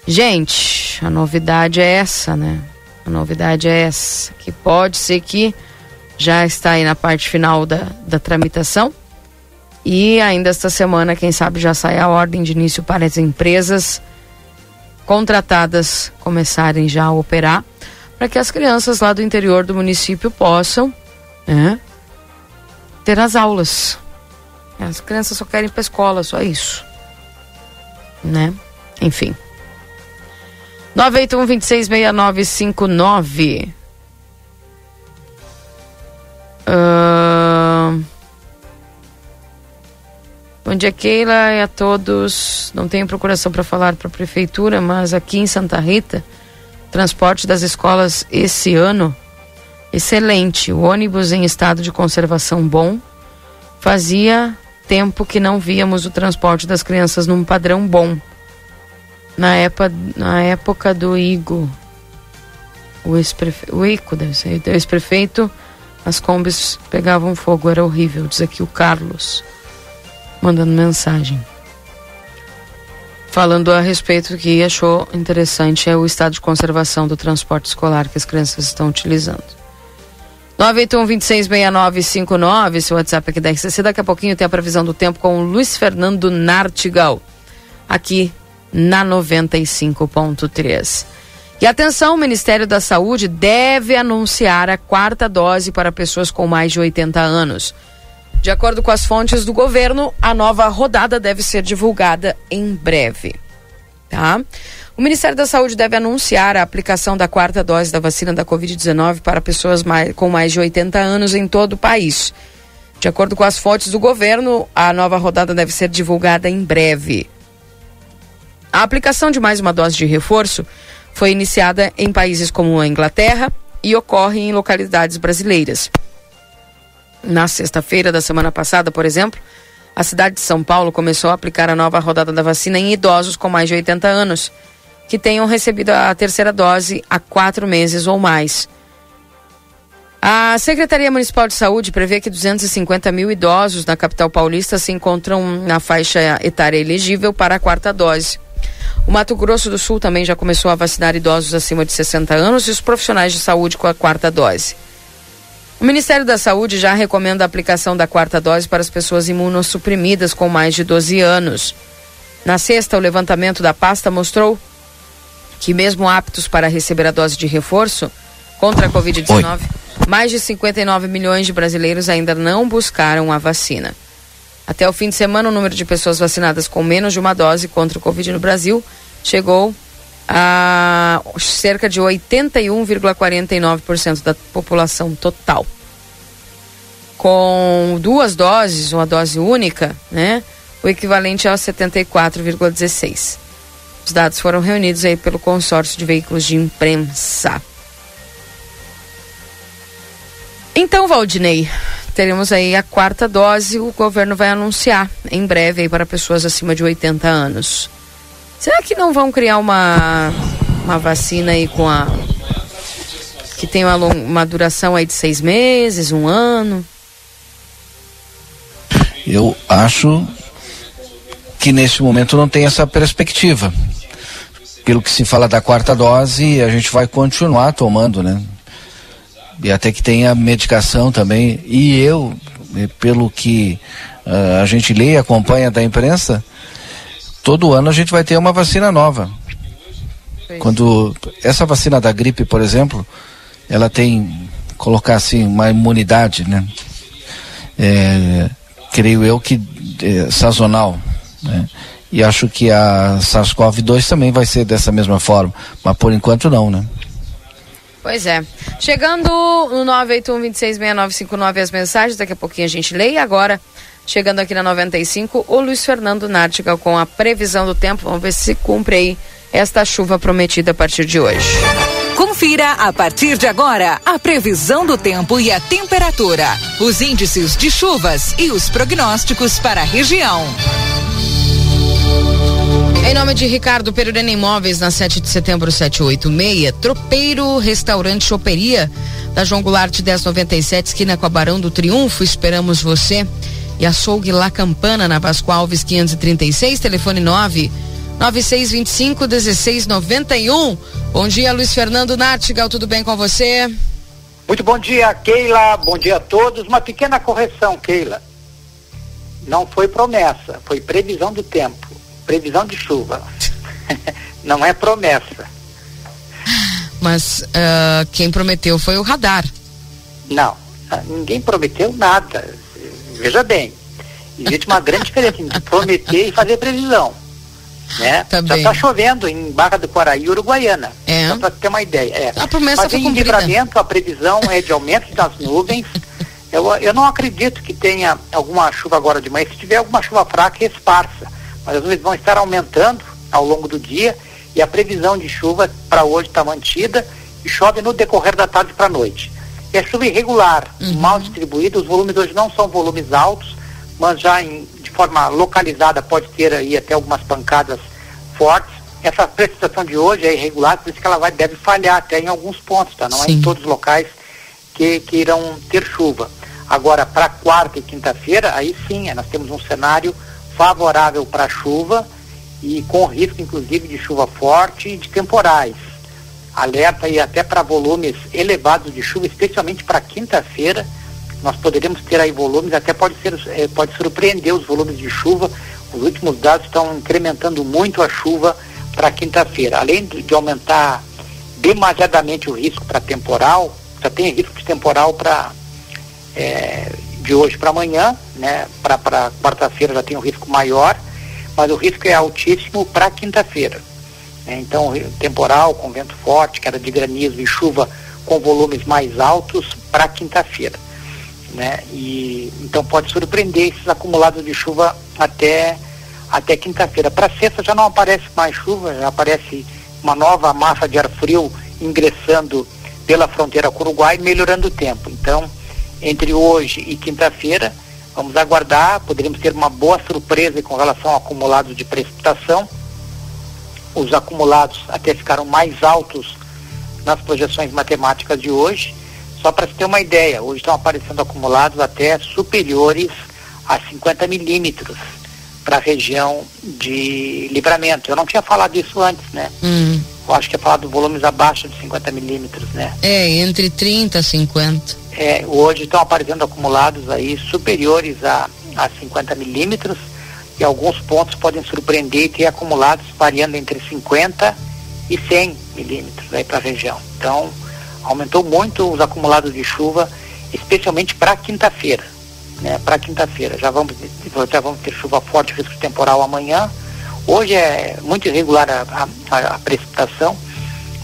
gente, a novidade é essa, né? A novidade é essa, que pode ser que já está aí na parte final da, da tramitação. E ainda esta semana, quem sabe, já sai a ordem de início para as empresas contratadas começarem já a operar para que as crianças lá do interior do município possam né, ter as aulas. As crianças só querem ir para escola, só isso. Né? Enfim. 981 266959. Bom dia, Keila, e a todos. Não tenho procuração para falar para a prefeitura, mas aqui em Santa Rita Transporte das escolas esse ano, excelente. O ônibus em estado de conservação bom. Fazia tempo que não víamos o transporte das crianças num padrão bom. Na época, na época do Igo, o ex-prefeito, o Ico deve ser, o ex-prefeito, as combis pegavam fogo, era horrível, diz aqui o Carlos, mandando mensagem falando a respeito que achou interessante é o estado de conservação do transporte escolar que as crianças estão utilizando. 981-266959, esse WhatsApp aqui da RCC. Daqui a pouquinho tem a previsão do tempo com o Luiz Fernando Nartigal, aqui na 95.3. E atenção, o Ministério da Saúde deve anunciar a quarta dose para pessoas com mais de 80 anos. De acordo com as fontes do governo, a nova rodada deve ser divulgada em breve. Tá? O Ministério da Saúde deve anunciar a aplicação da quarta dose da vacina da Covid-19 para pessoas mais, com mais de 80 anos em todo o país. De acordo com as fontes do governo, a nova rodada deve ser divulgada em breve. A aplicação de mais uma dose de reforço foi iniciada em países como a Inglaterra e ocorre em localidades brasileiras. Na sexta-feira da semana passada, por exemplo, a cidade de São Paulo começou a aplicar a nova rodada da vacina em idosos com mais de 80 anos, que tenham recebido a terceira dose há quatro meses ou mais. A Secretaria Municipal de Saúde prevê que 250 mil idosos na capital paulista se encontram na faixa etária elegível para a quarta dose. O Mato Grosso do Sul também já começou a vacinar idosos acima de 60 anos e os profissionais de saúde com a quarta dose. O Ministério da Saúde já recomenda a aplicação da quarta dose para as pessoas imunossuprimidas com mais de 12 anos. Na sexta, o levantamento da pasta mostrou que, mesmo aptos para receber a dose de reforço contra a Covid-19, mais de 59 milhões de brasileiros ainda não buscaram a vacina. Até o fim de semana, o número de pessoas vacinadas com menos de uma dose contra o Covid no Brasil chegou a cerca de 81,49% da população total. Com duas doses, uma dose única, né? O equivalente é 74,16. Os dados foram reunidos aí pelo consórcio de veículos de imprensa. Então, Valdinei, teremos aí a quarta dose, o governo vai anunciar em breve aí para pessoas acima de 80 anos. Será que não vão criar uma, uma vacina aí com a. que tem uma, uma duração aí de seis meses, um ano? Eu acho que nesse momento não tem essa perspectiva. Pelo que se fala da quarta dose, a gente vai continuar tomando, né? E até que tenha medicação também. E eu, pelo que uh, a gente lê e acompanha da imprensa, todo ano a gente vai ter uma vacina nova. Quando essa vacina da gripe, por exemplo, ela tem, colocar assim, uma imunidade, né? É, creio eu que é, sazonal, né? E acho que a SARS-CoV-2 também vai ser dessa mesma forma, mas por enquanto não, né? Pois é. Chegando no 981-266959 as mensagens, daqui a pouquinho a gente lê. E agora, chegando aqui na 95, o Luiz Fernando Nártiga com a previsão do tempo. Vamos ver se cumpre aí esta chuva prometida a partir de hoje. Confira a partir de agora a previsão do tempo e a temperatura, os índices de chuvas e os prognósticos para a região. Em nome de Ricardo Perurena Imóveis, na 7 de setembro 786, Tropeiro Restaurante Choperia, da João Goulart 1097, esquina com do Triunfo, esperamos você. E açougue La Campana, na Vasco Alves 536, telefone 9 9625 1691. Bom dia, Luiz Fernando Nartigal, tudo bem com você? Muito bom dia, Keila, bom dia a todos. Uma pequena correção, Keila. Não foi promessa, foi previsão do tempo previsão de chuva. Não é promessa. Mas uh, quem prometeu foi o radar. Não, ninguém prometeu nada. Veja bem, existe uma grande diferença entre prometer e fazer previsão. Né? Já está chovendo em Barra do Quaraí, Uruguaiana. É. Só para ter uma ideia. É. A promessa Mas foi em livramento a previsão é de aumento das nuvens. Eu, eu não acredito que tenha alguma chuva agora de manhã. Se tiver alguma chuva fraca, esparsa mas as nuvens vão estar aumentando ao longo do dia e a previsão de chuva para hoje está mantida e chove no decorrer da tarde para a noite. A chuva irregular, uhum. mal distribuída, os volumes hoje não são volumes altos, mas já em, de forma localizada pode ter aí até algumas pancadas fortes. Essa precipitação de hoje é irregular, por isso que ela vai, deve falhar até em alguns pontos, tá? Não Sim. é em todos os locais que, que irão ter chuva. Agora, para quarta e quinta-feira, aí sim, é, nós temos um cenário favorável para chuva e com risco inclusive de chuva forte e de temporais. Alerta aí até para volumes elevados de chuva, especialmente para quinta-feira. Nós poderemos ter aí volumes, até pode ser eh, pode surpreender os volumes de chuva. Os últimos dados estão incrementando muito a chuva para quinta-feira. Além de, aumentar demasiadamente o risco para temporal, já tem risco de temporal para é, de hoje para amanhã, né? Para quarta-feira já tem um risco maior, mas o risco é altíssimo para quinta-feira. Né? Então, temporal com vento forte, queda de granizo e chuva com volumes mais altos para quinta-feira. Né? E, então pode surpreender esses acumulados de chuva até, até quinta-feira. Para sexta já não aparece mais chuva, já aparece uma nova massa de ar frio ingressando pela fronteira com o Uruguai, melhorando o tempo. Então, entre hoje e quinta-feira, vamos aguardar, poderíamos ter uma boa surpresa com relação ao acumulado de precipitação. Os acumulados até ficaram mais altos nas projeções matemáticas de hoje. Só para se ter uma ideia, hoje estão aparecendo acumulados até superiores a 50 milímetros para a região de livramento. Eu não tinha falado isso antes, né? Hum. Eu acho que é falado volumes abaixo de 50 milímetros, né? É, entre 30 e 50. É, hoje estão aparecendo acumulados aí superiores a, a 50 milímetros e alguns pontos podem surpreender e ter acumulados variando entre 50 e 100 milímetros aí para a região. Então, aumentou muito os acumulados de chuva, especialmente para quinta-feira né, para quinta-feira. Já vamos, já vamos ter chuva forte, risco temporal amanhã. Hoje é muito irregular a, a, a precipitação,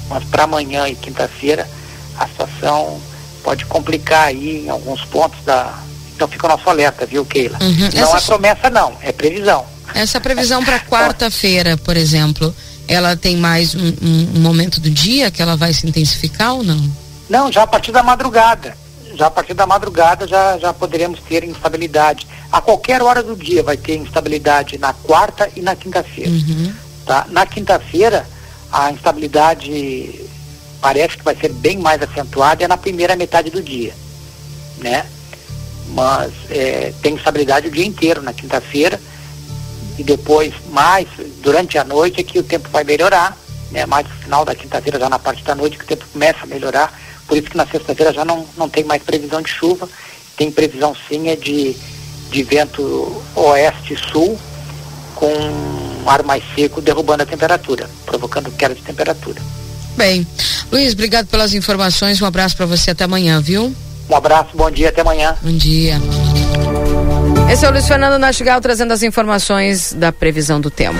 mas para amanhã e quinta-feira a situação pode complicar aí em alguns pontos da. Então fica o nosso alerta, viu, Keila? Uhum. Não Essa... é promessa não, é previsão. Essa previsão para quarta-feira, por exemplo, ela tem mais um, um, um momento do dia que ela vai se intensificar ou não? Não, já a partir da madrugada já a partir da madrugada já, já poderemos ter instabilidade. A qualquer hora do dia vai ter instabilidade na quarta e na quinta-feira. Uhum. Tá? Na quinta-feira, a instabilidade parece que vai ser bem mais acentuada é na primeira metade do dia. Né? Mas é, tem instabilidade o dia inteiro na quinta-feira e depois mais durante a noite é que o tempo vai melhorar, né? mais no final da quinta-feira, já na parte da noite, que o tempo começa a melhorar por isso que na sexta-feira já não, não tem mais previsão de chuva. Tem previsão sim é de, de vento oeste-sul com um ar mais seco derrubando a temperatura, provocando queda de temperatura. Bem, Luiz, obrigado pelas informações. Um abraço para você até amanhã, viu? Um abraço, bom dia, até amanhã. Bom dia. Esse é o Luiz Fernando Nastigal trazendo as informações da previsão do tempo.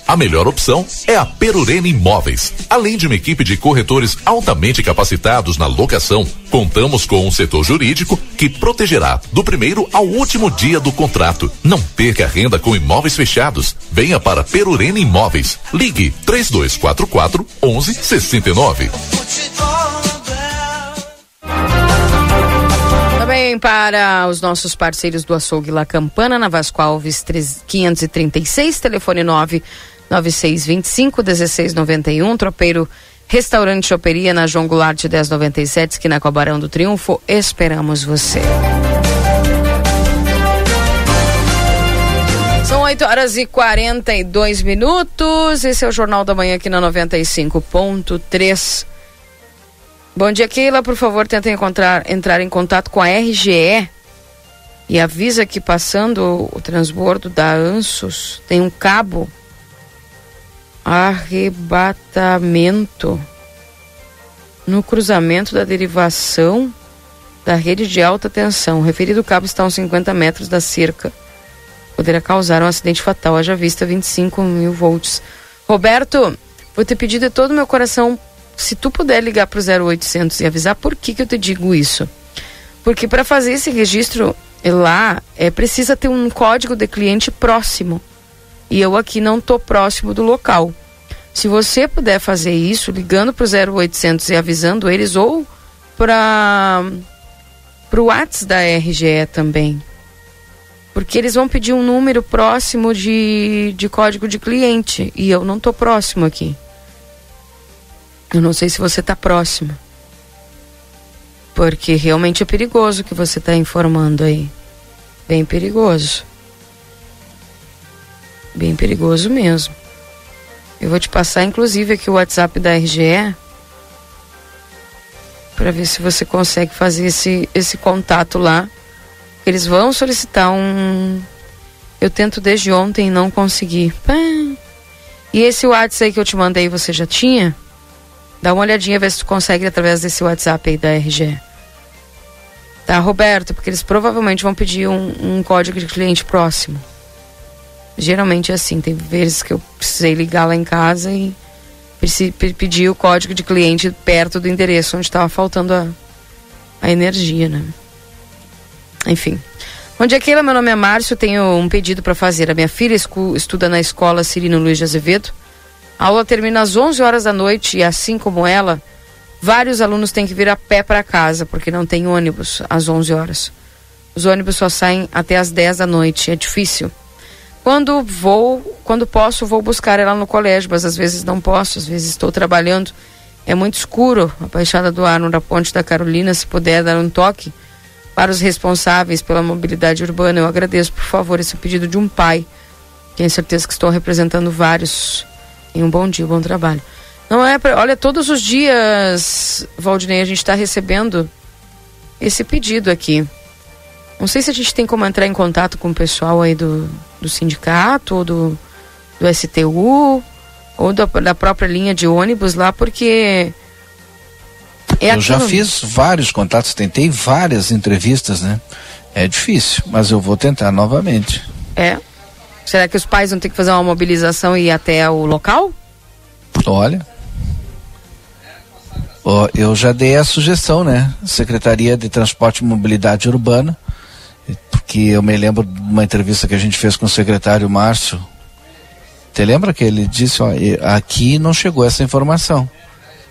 a melhor opção é a Perurena Imóveis. Além de uma equipe de corretores altamente capacitados na locação, contamos com um setor jurídico que protegerá do primeiro ao último dia do contrato. Não perca renda com imóveis fechados. Venha para Perurena Imóveis. Ligue 3244 1169. Também para os nossos parceiros do Açougue La Campana, na Vasco Alves 536, telefone 99625 1691, tropeiro Restaurante Choperia na João Goulart 1097, esquina com Barão do Triunfo. Esperamos você. São 8 horas e 42 minutos. Esse é o Jornal da Manhã aqui na 95.3. Bom dia, Keila. Por favor, tenta encontrar, entrar em contato com a RGE e avisa que passando o transbordo da Ansos tem um cabo arrebatamento no cruzamento da derivação da rede de alta tensão. O referido cabo está a uns 50 metros da cerca. Poderá causar um acidente fatal, haja vista 25 mil volts. Roberto, vou te pedir de todo o meu coração se tu puder ligar para o 0800 e avisar por que, que eu te digo isso. Porque para fazer esse registro lá, é precisa ter um código de cliente próximo. E eu aqui não estou próximo do local. Se você puder fazer isso, ligando para o 0800 e avisando eles, ou para o WhatsApp da RGE também. Porque eles vão pedir um número próximo de, de código de cliente. E eu não estou próximo aqui. Eu não sei se você está próximo. Porque realmente é perigoso o que você está informando aí. Bem perigoso. Bem perigoso mesmo. Eu vou te passar, inclusive, aqui o WhatsApp da RGE. para ver se você consegue fazer esse, esse contato lá. Eles vão solicitar um. Eu tento desde ontem e não consegui. Pá. E esse WhatsApp aí que eu te mandei, você já tinha? Dá uma olhadinha, ver se tu consegue através desse WhatsApp aí da RGE. Tá, Roberto? Porque eles provavelmente vão pedir um, um código de cliente próximo. Geralmente é assim, tem vezes que eu precisei ligar lá em casa e pedir o código de cliente perto do endereço onde estava faltando a, a energia, né? Enfim. Bom dia, Keila. Meu nome é Márcio. Tenho um pedido para fazer. A minha filha estuda na escola Cirino Luiz de Azevedo. A aula termina às 11 horas da noite e, assim como ela, vários alunos têm que vir a pé para casa porque não tem ônibus às 11 horas. Os ônibus só saem até às 10 da noite. É difícil. Quando vou, quando posso, vou buscar ela no colégio, mas às vezes não posso, às vezes estou trabalhando. É muito escuro a Baixada do Arno da Ponte da Carolina, se puder dar um toque para os responsáveis pela mobilidade urbana, eu agradeço, por favor, esse pedido de um pai. Tenho certeza que estou representando vários. Em um bom dia, um bom trabalho. Não é pra, olha, todos os dias, Valdinei, a gente está recebendo esse pedido aqui. Não sei se a gente tem como entrar em contato com o pessoal aí do, do sindicato, ou do, do STU, ou da, da própria linha de ônibus lá, porque. É eu já fiz vários contatos, tentei várias entrevistas, né? É difícil, mas eu vou tentar novamente. É? Será que os pais vão ter que fazer uma mobilização e ir até o local? Olha. Oh, eu já dei a sugestão, né? Secretaria de Transporte e Mobilidade Urbana porque eu me lembro de uma entrevista que a gente fez com o secretário Márcio. Você lembra que ele disse, ó, aqui não chegou essa informação.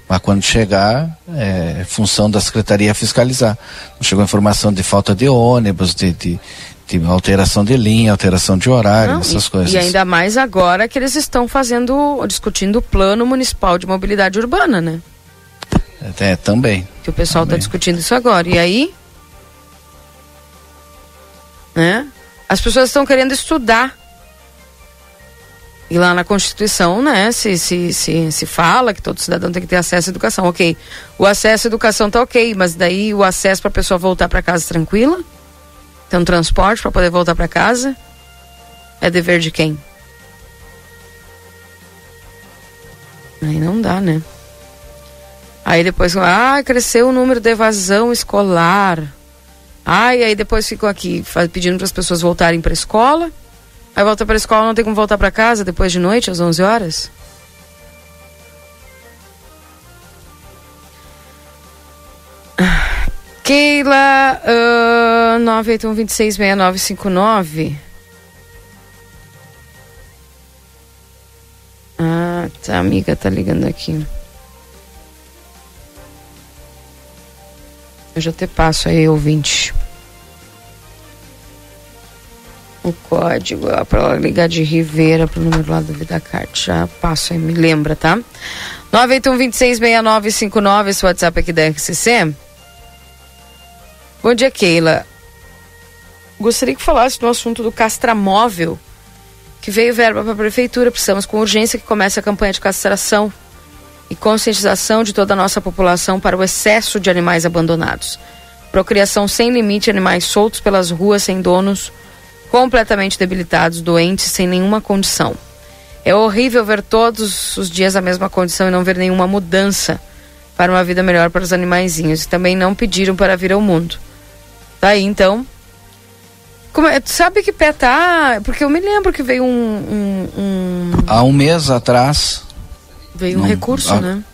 Mas quando chegar, é função da secretaria fiscalizar. Não chegou informação de falta de ônibus, de, de, de alteração de linha, alteração de horário, não, essas e, coisas. E ainda mais agora que eles estão fazendo, discutindo o plano municipal de mobilidade urbana, né? É, também. Que o pessoal está discutindo isso agora. E aí, né? As pessoas estão querendo estudar. E lá na Constituição, né, se, se, se, se fala que todo cidadão tem que ter acesso à educação. Ok. O acesso à educação tá ok, mas daí o acesso para a pessoa voltar para casa tranquila? Ter um transporte para poder voltar para casa? É dever de quem? Aí não dá, né? Aí depois, ah, cresceu o número de evasão escolar. Ai, aí depois ficam aqui pedindo para as pessoas voltarem para a escola. Aí volta para a escola, não tem como voltar para casa depois de noite, às 11 horas? Keila, uh, 981266959. Ah, tá, amiga tá ligando aqui. Eu já te passo aí, ouvinte. O código para ligar de Ribeira pro número lá do VidaCard. Já passo aí, me lembra, tá? 981-266959, esse WhatsApp aqui da RCC. Bom dia, Keila. Gostaria que falasse do assunto do castramóvel, que veio verba para a prefeitura. Precisamos com urgência que comece a campanha de castração e conscientização de toda a nossa população para o excesso de animais abandonados. Procriação sem limite, animais soltos pelas ruas sem donos, completamente debilitados, doentes, sem nenhuma condição. É horrível ver todos os dias a mesma condição e não ver nenhuma mudança para uma vida melhor para os animaizinhos. E também não pediram para vir ao mundo. Tá aí então. Como é, sabe que pé tá? Porque eu me lembro que veio um. um, um... Há um mês atrás Veio um recurso, há, né?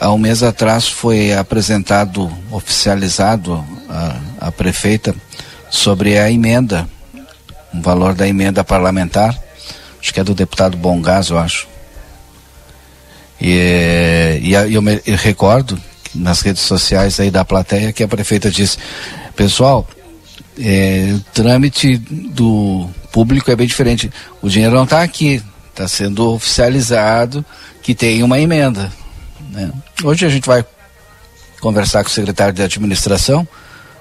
Há um mês atrás foi apresentado, oficializado a, a prefeita sobre a emenda, o valor da emenda parlamentar, acho que é do deputado Bongás, eu acho. E, e, eu me eu recordo nas redes sociais aí da plateia que a prefeita disse, pessoal, é, o trâmite do público é bem diferente. O dinheiro não está aqui, está sendo oficializado que tem uma emenda. Né? Hoje a gente vai conversar com o secretário de administração,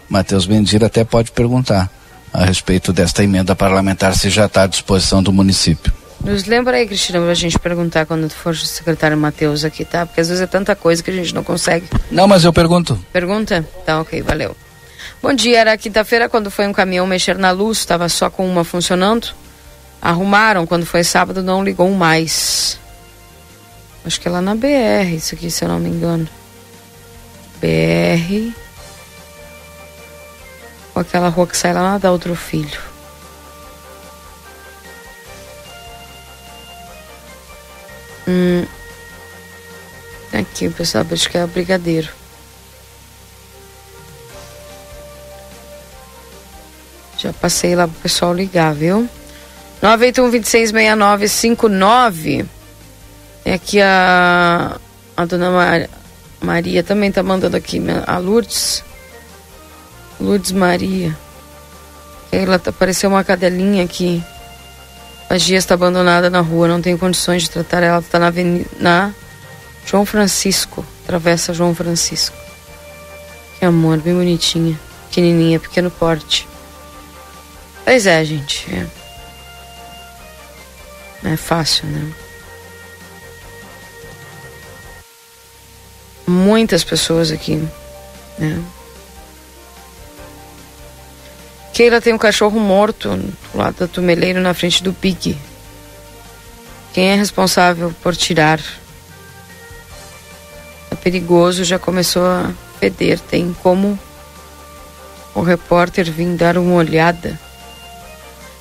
Matheus Bendira até pode perguntar a respeito desta emenda parlamentar se já está à disposição do município. Nos lembra aí, Cristina, pra gente perguntar quando for o secretário Matheus aqui, tá? Porque às vezes é tanta coisa que a gente não consegue. Não, mas eu pergunto. Pergunta? Tá, ok, valeu. Bom dia, era quinta-feira quando foi um caminhão mexer na luz, estava só com uma funcionando. Arrumaram, quando foi sábado não ligou mais. Acho que é lá na BR, isso aqui, se eu não me engano. BR. Ou aquela rua que sai lá da outro filho. Hum. Aqui o pessoal acho que é o brigadeiro. Já passei lá pro pessoal ligar, viu? 981-266959. Tem aqui a, a dona Mar, Maria também tá mandando aqui, né? a Lourdes. Lourdes Maria. Ela tá, apareceu uma cadelinha aqui. A Gia está abandonada na rua, não tenho condições de tratar ela. Está na, avenida, na João Francisco, travessa João Francisco. Que amor, bem bonitinha. Pequenininha, pequeno porte. Pois é, gente. É. É fácil, né? Muitas pessoas aqui, né? Keila tem um cachorro morto do lado do tumeleiro na frente do pique. Quem é responsável por tirar? É perigoso, já começou a feder. Tem como o repórter vir dar uma olhada?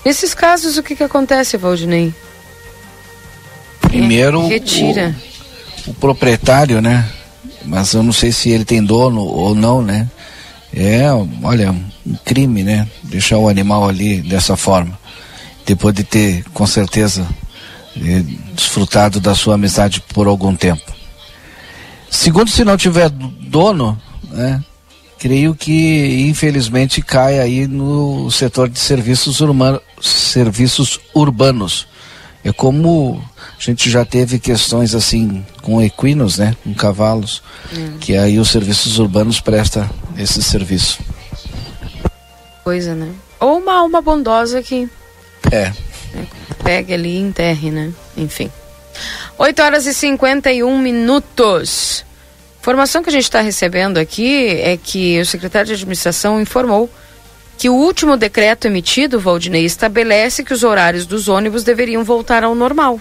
Nesses casos, o que, que acontece, Valdinei? Primeiro, retira. O, o proprietário, né? Mas eu não sei se ele tem dono ou não, né? É, olha, um crime, né? Deixar o animal ali dessa forma. Depois de ter, com certeza, eh, desfrutado da sua amizade por algum tempo. Segundo, se não tiver dono, né? Creio que, infelizmente, cai aí no setor de serviços, urbano, serviços urbanos. É como a gente já teve questões assim com equinos, né? Com cavalos, hum. que aí os serviços urbanos presta esse serviço. Coisa, né? Ou uma alma bondosa que é. é pegue ali e enterre, né? Enfim. 8 horas e 51 minutos. Informação que a gente está recebendo aqui é que o secretário de administração informou que o último decreto emitido, Valdinei, estabelece que os horários dos ônibus deveriam voltar ao normal.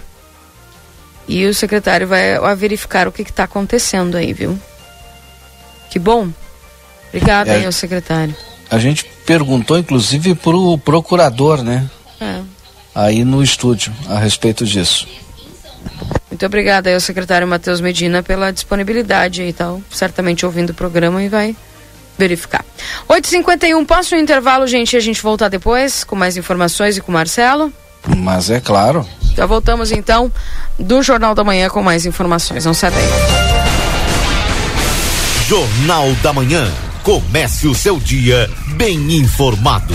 E o secretário vai, verificar o que está acontecendo aí, viu? Que bom. Obrigada é, aí ao secretário. A gente perguntou, inclusive, para o procurador, né? É. Aí no estúdio, a respeito disso. Muito obrigada aí ao secretário Matheus Medina pela disponibilidade e tal. Certamente ouvindo o programa e vai verificar. 8h51, posso um intervalo, gente, e a gente voltar depois com mais informações e com o Marcelo? Mas é claro. Já voltamos então do Jornal da Manhã com mais informações. Não sai daí. Jornal da Manhã. Comece o seu dia bem informado.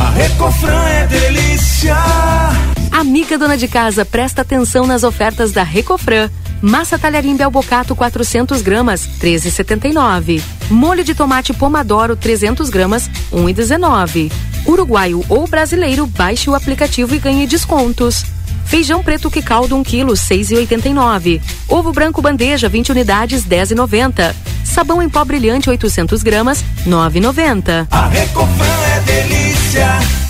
A Recofran é delícia. Amiga dona de casa, presta atenção nas ofertas da Recofran. Massa talharim belbocato 400 gramas, 13,79. Molho de tomate pomodoro 300 gramas, 1,19. Uruguaio ou brasileiro, baixe o aplicativo e ganhe descontos. Feijão preto que caldo 1 kg, 6,89. Ovo branco bandeja 20 unidades, 10,90. Sabão em pó brilhante 800 gramas, 9,90. A Recofran é delícia.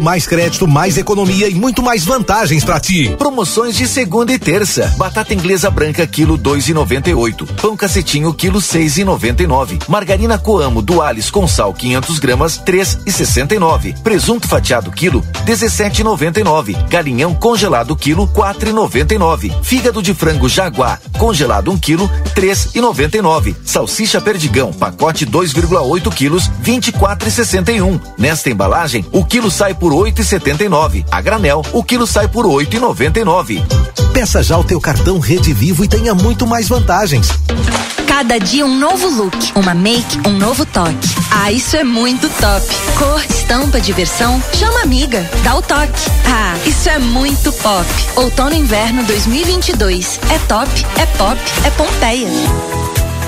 mais crédito, mais economia e muito mais vantagens para ti. Promoções de segunda e terça. Batata inglesa branca quilo dois e noventa e oito. Pão cacetinho quilo seis e noventa e nove. Margarina Coamo Duales com sal 500 gramas três e sessenta e nove. Presunto fatiado quilo dezessete e noventa e nove. Galinhão congelado quilo quatro e noventa e nove. Fígado de frango Jaguar congelado um quilo três e noventa e nove. Salsicha perdigão pacote 2,8 quilos vinte e quatro e sessenta e um. Nesta embalagem, o quilo sai por oito e setenta e nove. A granel, o quilo sai por oito e noventa e nove. Peça já o teu cartão Rede Vivo e tenha muito mais vantagens. Cada dia um novo look, uma make, um novo toque. Ah, isso é muito top. Cor, estampa, diversão, chama amiga, dá o toque. Ah, isso é muito pop. Outono e inverno 2022. É top, é pop, é Pompeia.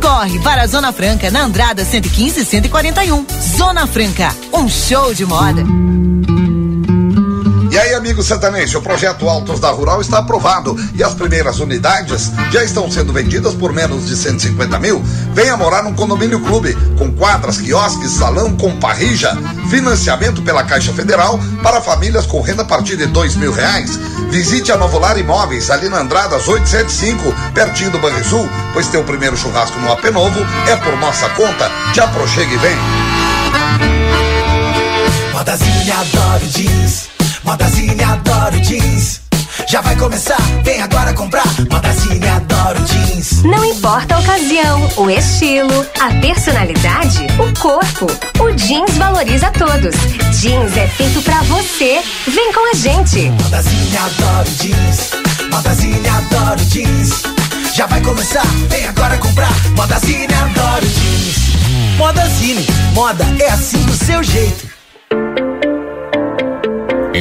Corre para a Zona Franca na Andrada 115 e 141. Zona Franca, um show de moda. Aí, amigo sertanejo, o projeto Altos da Rural está aprovado e as primeiras unidades já estão sendo vendidas por menos de 150 mil. Venha morar num condomínio clube, com quadras, quiosques, salão com parrija, financiamento pela Caixa Federal para famílias com renda a partir de dois mil reais. Visite a Novolar Imóveis, ali na Andradas 875, pertinho do Banrisul, pois teu primeiro churrasco no AP Novo é por nossa conta. Já prochega e vem. Adoro jeans. Modazine adoro jeans. Já vai começar, vem agora comprar. Modazine adoro jeans. Não importa a ocasião, o estilo, a personalidade, o corpo. O jeans valoriza todos. Jeans é feito pra você. Vem com a gente. Modazine adoro jeans. Modazine adoro jeans. Já vai começar, vem agora comprar. Modazine adoro jeans. Modazine, moda é assim do seu jeito.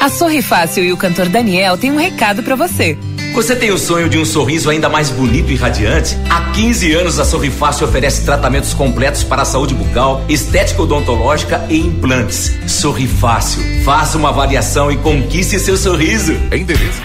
A Sorri Fácil e o cantor Daniel têm um recado para você. Você tem o sonho de um sorriso ainda mais bonito e radiante? Há 15 anos a Sorri Fácil oferece tratamentos completos para a saúde bucal, estética odontológica e implantes. Sorri Fácil. Faça uma avaliação e conquiste seu sorriso. Endereço.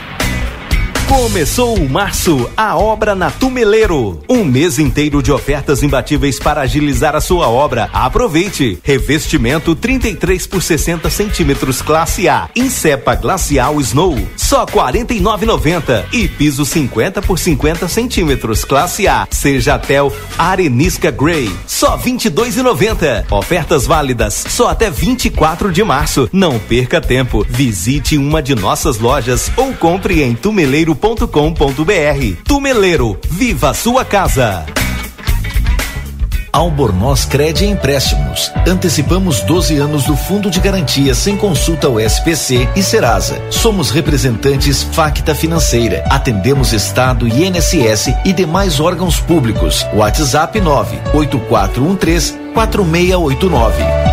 Começou o março, a obra na Tumeleiro. Um mês inteiro de ofertas imbatíveis para agilizar a sua obra. Aproveite! Revestimento 33 por 60 centímetros classe A. Incepa Glacial Snow, só 49,90 e piso 50 por 50 centímetros classe A. Seja Tel Arenisca Grey, só 22,90. Ofertas válidas só até 24 de março. Não perca tempo. Visite uma de nossas lojas ou compre em tumeleiro tumeleiro.com.br. Tumeleiro, viva a sua casa. Albornoz Cred Empréstimos. Antecipamos 12 anos do Fundo de Garantia sem consulta ao SPC e Serasa. Somos representantes Facta Financeira. Atendemos Estado, INSS e demais órgãos públicos. WhatsApp 98413 4689.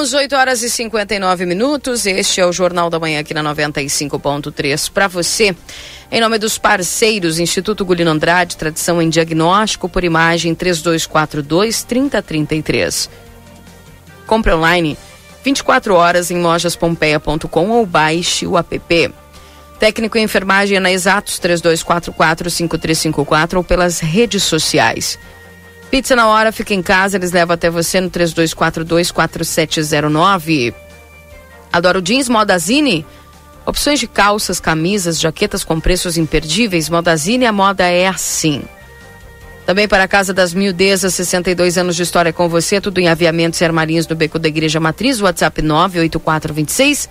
Voltamos 8 horas e 59 minutos. Este é o Jornal da Manhã aqui na 95.3 para você. Em nome dos parceiros, Instituto Gulino Andrade, tradição em diagnóstico por imagem 3242 3033. Compre online 24 horas em lojaspompeia.com ou baixe o app. Técnico em enfermagem é na Exatos 3244 5354 ou pelas redes sociais. Pizza na hora, fica em casa, eles levam até você no 3242-4709. Adoro jeans Modazine. Opções de calças, camisas, jaquetas com preços imperdíveis. Modazine, a moda é assim. Também para a Casa das Mildezas, 62 anos de história com você, tudo em aviamentos e armarinhos do Beco da Igreja Matriz, WhatsApp 98426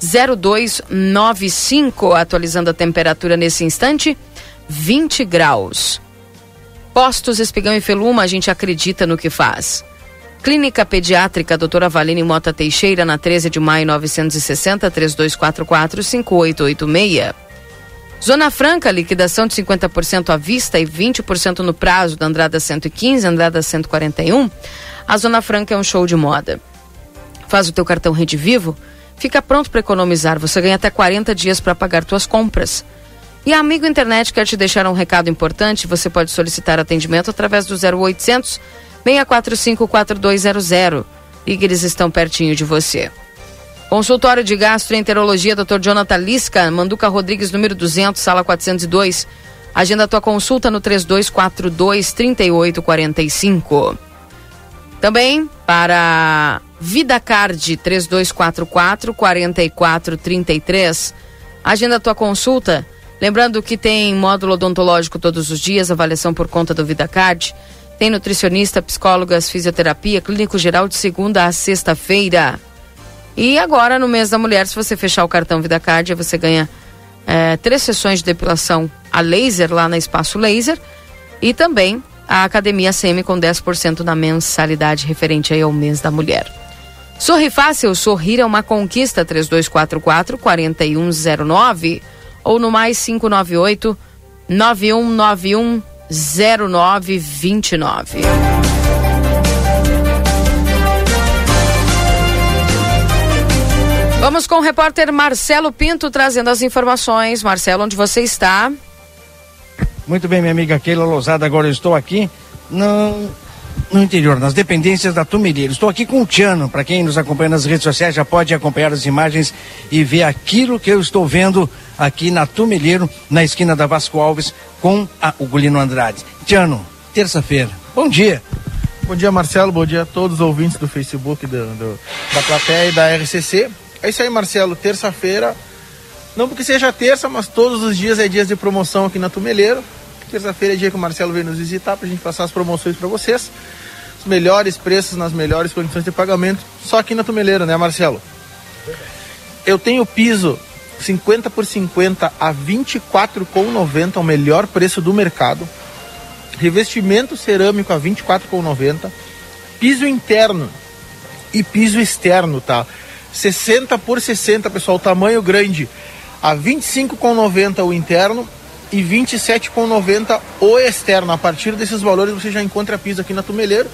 0295, atualizando a temperatura nesse instante, 20 graus. Postos Espigão e Feluma, a gente acredita no que faz. Clínica Pediátrica Doutora Valine Mota Teixeira, na 13 de maio 960, 3244 5886. Zona Franca, liquidação de 50% à vista e 20% no prazo da Andrada 115, Andrada 141. A Zona Franca é um show de moda. Faz o teu cartão Rede Vivo, fica pronto para economizar. Você ganha até 40 dias para pagar tuas compras. E a Amigo Internet quer te deixar um recado importante. Você pode solicitar atendimento através do 0800 645 4200. Ligue, eles estão pertinho de você. Consultório de Gastroenterologia, Dr. Jonathan Lisca, Manduca Rodrigues, número 200, sala 402. Agenda tua consulta no 3242 3845. Também para VidaCard 3244 4433. Agenda tua consulta Lembrando que tem módulo odontológico todos os dias, avaliação por conta do VidaCard. Tem nutricionista, psicólogas, fisioterapia, clínico geral de segunda a sexta-feira. E agora, no mês da mulher, se você fechar o cartão VidaCard, você ganha é, três sessões de depilação a laser lá na Espaço Laser. E também a Academia Semi com 10% na mensalidade referente aí ao mês da mulher. Sorri fácil, sorrir é uma conquista 3244 4109 ou no mais 598 9191 0929. Vamos com o repórter Marcelo Pinto trazendo as informações. Marcelo, onde você está? Muito bem, minha amiga Keila Lousada, agora eu estou aqui no, no interior, nas dependências da Tumilheiro. Estou aqui com o Tiano, para quem nos acompanha nas redes sociais já pode acompanhar as imagens e ver aquilo que eu estou vendo aqui na Tumilheiro, na esquina da Vasco Alves, com a Ugolino Andrade. Tiano, terça-feira. Bom dia. Bom dia, Marcelo. Bom dia a todos os ouvintes do Facebook, do, do, da plateia e da RCC. É isso aí, Marcelo. Terça-feira, não porque seja terça, mas todos os dias é dias de promoção aqui na Tumeleiro. Terça-feira é dia que o Marcelo veio nos visitar para a gente passar as promoções para vocês. Os melhores preços nas melhores condições de pagamento, só aqui na Tumeleiro, né, Marcelo? Eu tenho piso 50 por 50 a 24,90, o melhor preço do mercado. Revestimento cerâmico a 24,90. Piso interno e piso externo, tá? 60 por 60, pessoal, tamanho grande. A 25,90 o interno e 27,90 o externo. A partir desses valores você já encontra piso aqui na Tumeleiro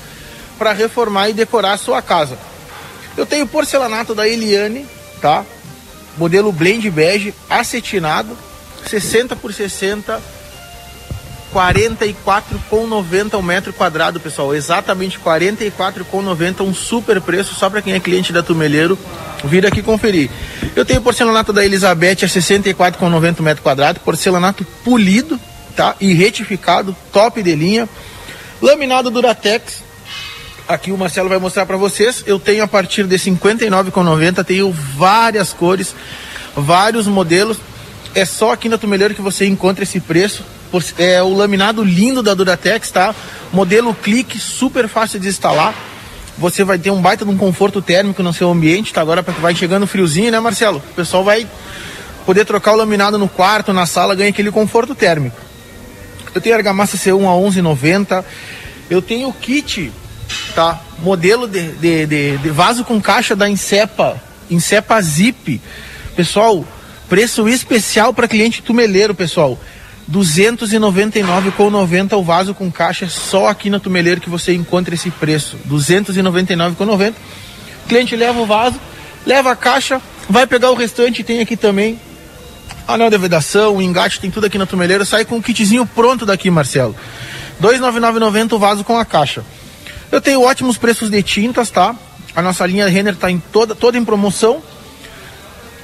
para reformar e decorar a sua casa. Eu tenho porcelanato da Eliane, tá? modelo blend bege acetinado, 60 por 60, 44,90 um metro quadrado, pessoal. Exatamente 44,90 um super preço só para quem é cliente da Tumeleiro. Vir aqui conferir. Eu tenho porcelanato da Elizabeth a 64,90 metro quadrado, porcelanato polido, tá? E retificado, top de linha. Laminado Duratex. Aqui o Marcelo vai mostrar para vocês. Eu tenho a partir de 59,90, tenho várias cores, vários modelos. É só aqui na Tumeleiro que você encontra esse preço. É o laminado lindo da Duratex, tá? Modelo clique, super fácil de instalar. Você vai ter um baita de um conforto térmico no seu ambiente, tá? Agora vai chegando friozinho, né, Marcelo? O pessoal vai poder trocar o laminado no quarto, na sala, ganha aquele conforto térmico. Eu tenho argamassa C1 a 11,90. Eu tenho o kit, tá? Modelo de, de, de, de vaso com caixa da Insepa, Insepa Zip. Pessoal, preço especial para cliente tumeleiro, pessoal. 299,90 o vaso com caixa, só aqui na Tumeleiro que você encontra esse preço. 299,90. O cliente leva o vaso, leva a caixa, vai pegar o restante, tem aqui também anel de vedação, o engate, tem tudo aqui na Tumeleiro, sai com o kitzinho pronto daqui, Marcelo. 299,90 o vaso com a caixa. Eu tenho ótimos preços de tintas, tá? A nossa linha Renner tá em toda, toda em promoção.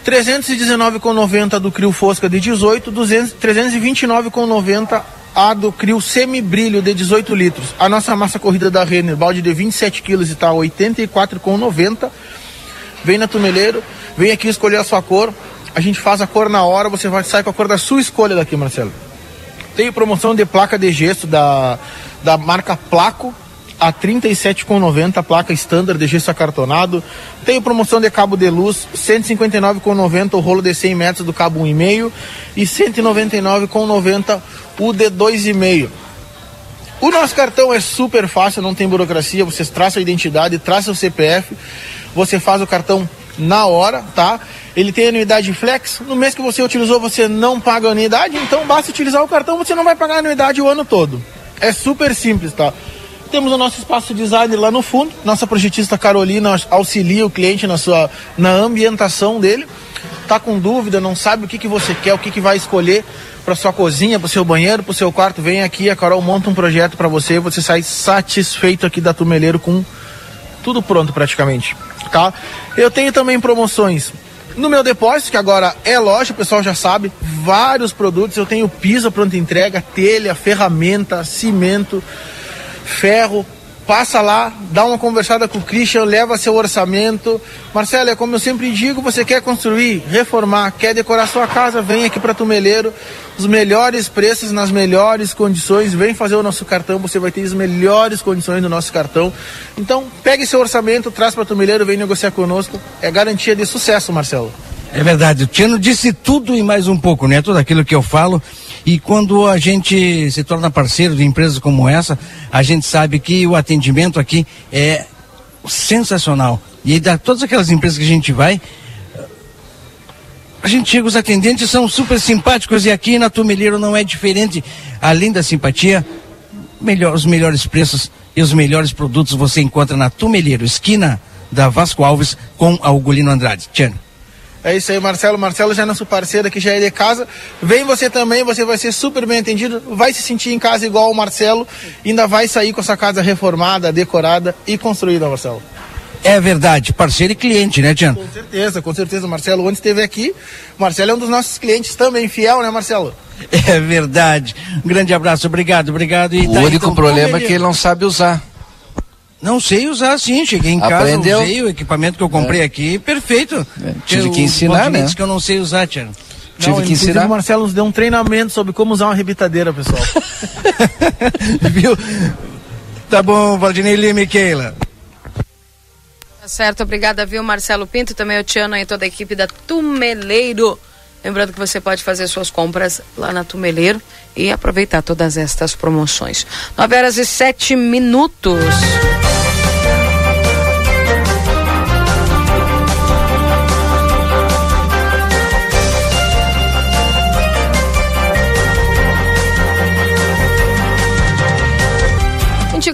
319,90 do Crio Fosca de 18, 329,90 a do Crio Semibrilho de 18 litros. A nossa massa corrida da Renner, balde de 27 quilos e tá 84,90. Vem na Tumeleiro, vem aqui escolher a sua cor. A gente faz a cor na hora, você vai sair com a cor da sua escolha daqui, Marcelo. Tem promoção de placa de gesso da, da marca Placo, a 37,90 placa standard de gesso acartonado. Tem promoção de cabo de luz, 159,90 o rolo de 100 metros do cabo 1,5 e 199,90 o de 2,5. O nosso cartão é super fácil, não tem burocracia, você traça a identidade, traça o CPF, você faz o cartão na hora, tá? Ele tem anuidade flex, no mês que você utilizou você não paga anuidade, então basta utilizar o cartão, você não vai pagar anuidade o ano todo. É super simples, tá? Temos o nosso espaço design lá no fundo. Nossa projetista Carolina auxilia o cliente na sua na ambientação dele. Tá com dúvida, não sabe o que, que você quer, o que, que vai escolher para sua cozinha, para o seu banheiro, para o seu quarto, vem aqui, a Carol monta um projeto para você, você sai satisfeito aqui da Tumeleiro com tudo pronto praticamente, tá? Eu tenho também promoções no meu depósito, que agora é loja, o pessoal já sabe, vários produtos, eu tenho piso pronta entrega, telha, ferramenta, cimento, ferro, passa lá, dá uma conversada com o Christian, leva seu orçamento. Marcelo, é como eu sempre digo, você quer construir, reformar, quer decorar sua casa, vem aqui para Tumeleiro, os melhores preços nas melhores condições, vem fazer o nosso cartão, você vai ter as melhores condições no nosso cartão. Então, pegue seu orçamento, traz para Tumeleiro, vem negociar conosco, é garantia de sucesso, Marcelo. É verdade, o Tiano disse tudo e mais um pouco, né? Tudo aquilo que eu falo. E quando a gente se torna parceiro de empresas como essa, a gente sabe que o atendimento aqui é sensacional. E da todas aquelas empresas que a gente vai, a gente chega, os atendentes são super simpáticos e aqui na Tumeleiro não é diferente. Além da simpatia, melhor, os melhores preços e os melhores produtos você encontra na Tumeleiro, esquina da Vasco Alves com Algolino Andrade. Tiano. É isso aí, Marcelo. Marcelo já é nosso parceiro aqui, já é de casa. Vem você também, você vai ser super bem atendido, vai se sentir em casa igual o Marcelo, ainda vai sair com a sua casa reformada, decorada e construída, Marcelo. É verdade, parceiro e cliente, né, Tiano? Com certeza, com certeza. Marcelo, onde esteve aqui, Marcelo é um dos nossos clientes também, fiel, né, Marcelo? É verdade. Um grande abraço, obrigado, obrigado. E o tá, único então, problema é que ele não sabe usar. Não sei usar sim, cheguei em Aprendeu. casa, usei o equipamento que eu comprei é. aqui, perfeito. É, tive que ensinar, né? que eu não sei usar, Tiago. Tive não, que ensinar. O Marcelo nos deu um treinamento sobre como usar uma rebitadeira, pessoal. Viu? Tá bom, Valdinei Lima e Keila. Tá certo, obrigada, viu, Marcelo Pinto, também o Tiano e toda a equipe da Tumeleiro. Lembrando que você pode fazer suas compras lá na Tumeleiro e aproveitar todas estas promoções. 9 horas e 7 minutos.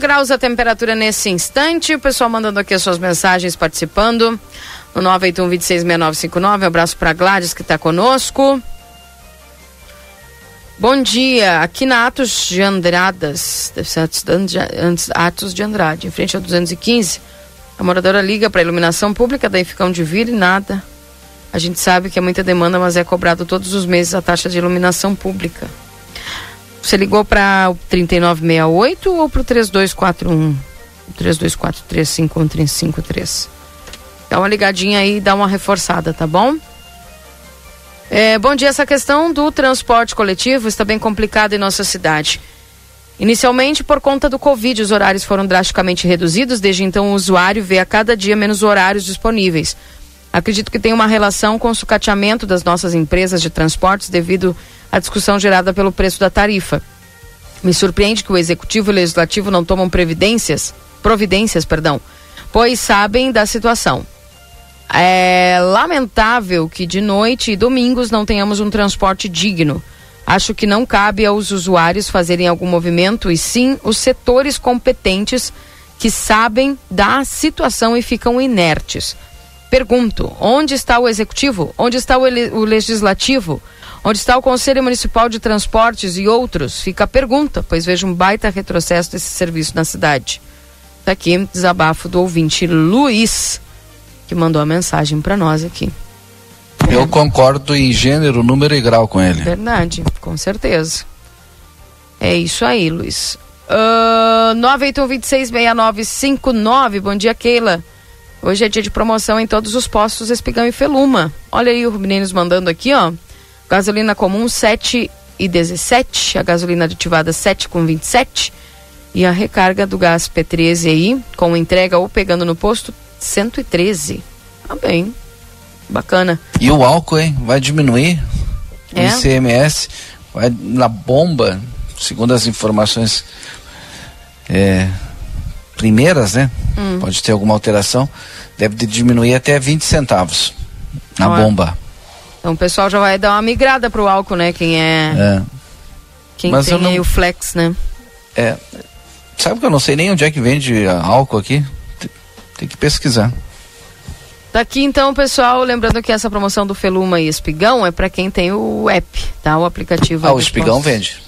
graus a temperatura nesse instante. O pessoal mandando aqui as suas mensagens, participando. No 981 266959. Um abraço para Gladys que está conosco. Bom dia, aqui na Atos de Andradas, deve ser antes- Atos de Andrade, em frente ao 215, a moradora liga para a iluminação pública, daí fica onde vir e nada. A gente sabe que é muita demanda, mas é cobrado todos os meses a taxa de iluminação pública. Você ligou para o 3968 ou para o 3241? O 32435153. Dá uma ligadinha aí e dá uma reforçada, tá bom? É, bom dia, essa questão do transporte coletivo está bem complicada em nossa cidade. Inicialmente, por conta do Covid, os horários foram drasticamente reduzidos, desde então o usuário vê a cada dia menos horários disponíveis. Acredito que tem uma relação com o sucateamento das nossas empresas de transportes devido à discussão gerada pelo preço da tarifa. Me surpreende que o executivo e o legislativo não tomam previdências, providências, perdão, pois sabem da situação. É lamentável que de noite e domingos não tenhamos um transporte digno. Acho que não cabe aos usuários fazerem algum movimento e sim os setores competentes que sabem da situação e ficam inertes. Pergunto: onde está o executivo? Onde está o, o legislativo? Onde está o Conselho Municipal de Transportes e outros? Fica a pergunta, pois vejo um baita retrocesso desse serviço na cidade. Tá aqui, desabafo do ouvinte Luiz, que mandou a mensagem para nós aqui. Eu concordo em gênero, número e grau com ele. Verdade, com certeza. É isso aí, Luiz. Uh, 981266959. Bom dia, Keila. Hoje é dia de promoção em todos os postos Espigão e Feluma. Olha aí o Rubinei nos mandando aqui, ó. Gasolina comum 7 e 17, a gasolina aditivada 7 com 27 e a recarga do gás P13 aí, com entrega ou pegando no posto 113. Tá bem. Bacana. E o álcool, hein? Vai diminuir. O É? ICMS vai na bomba, segundo as informações é, primeiras, né? Hum. Pode ter alguma alteração. Deve de diminuir até 20 centavos na Olha. bomba. Então o pessoal já vai dar uma migrada pro álcool, né? Quem é. É. Quem Mas tem não- o flex, né? É. Sabe que eu não sei nem onde é que vende ah, álcool aqui? Tem- que pesquisar. Tá aqui então, pessoal, lembrando que essa promoção do Feluma e Espigão é para quem tem o app, tá? O aplicativo. Ah, o espigão vende.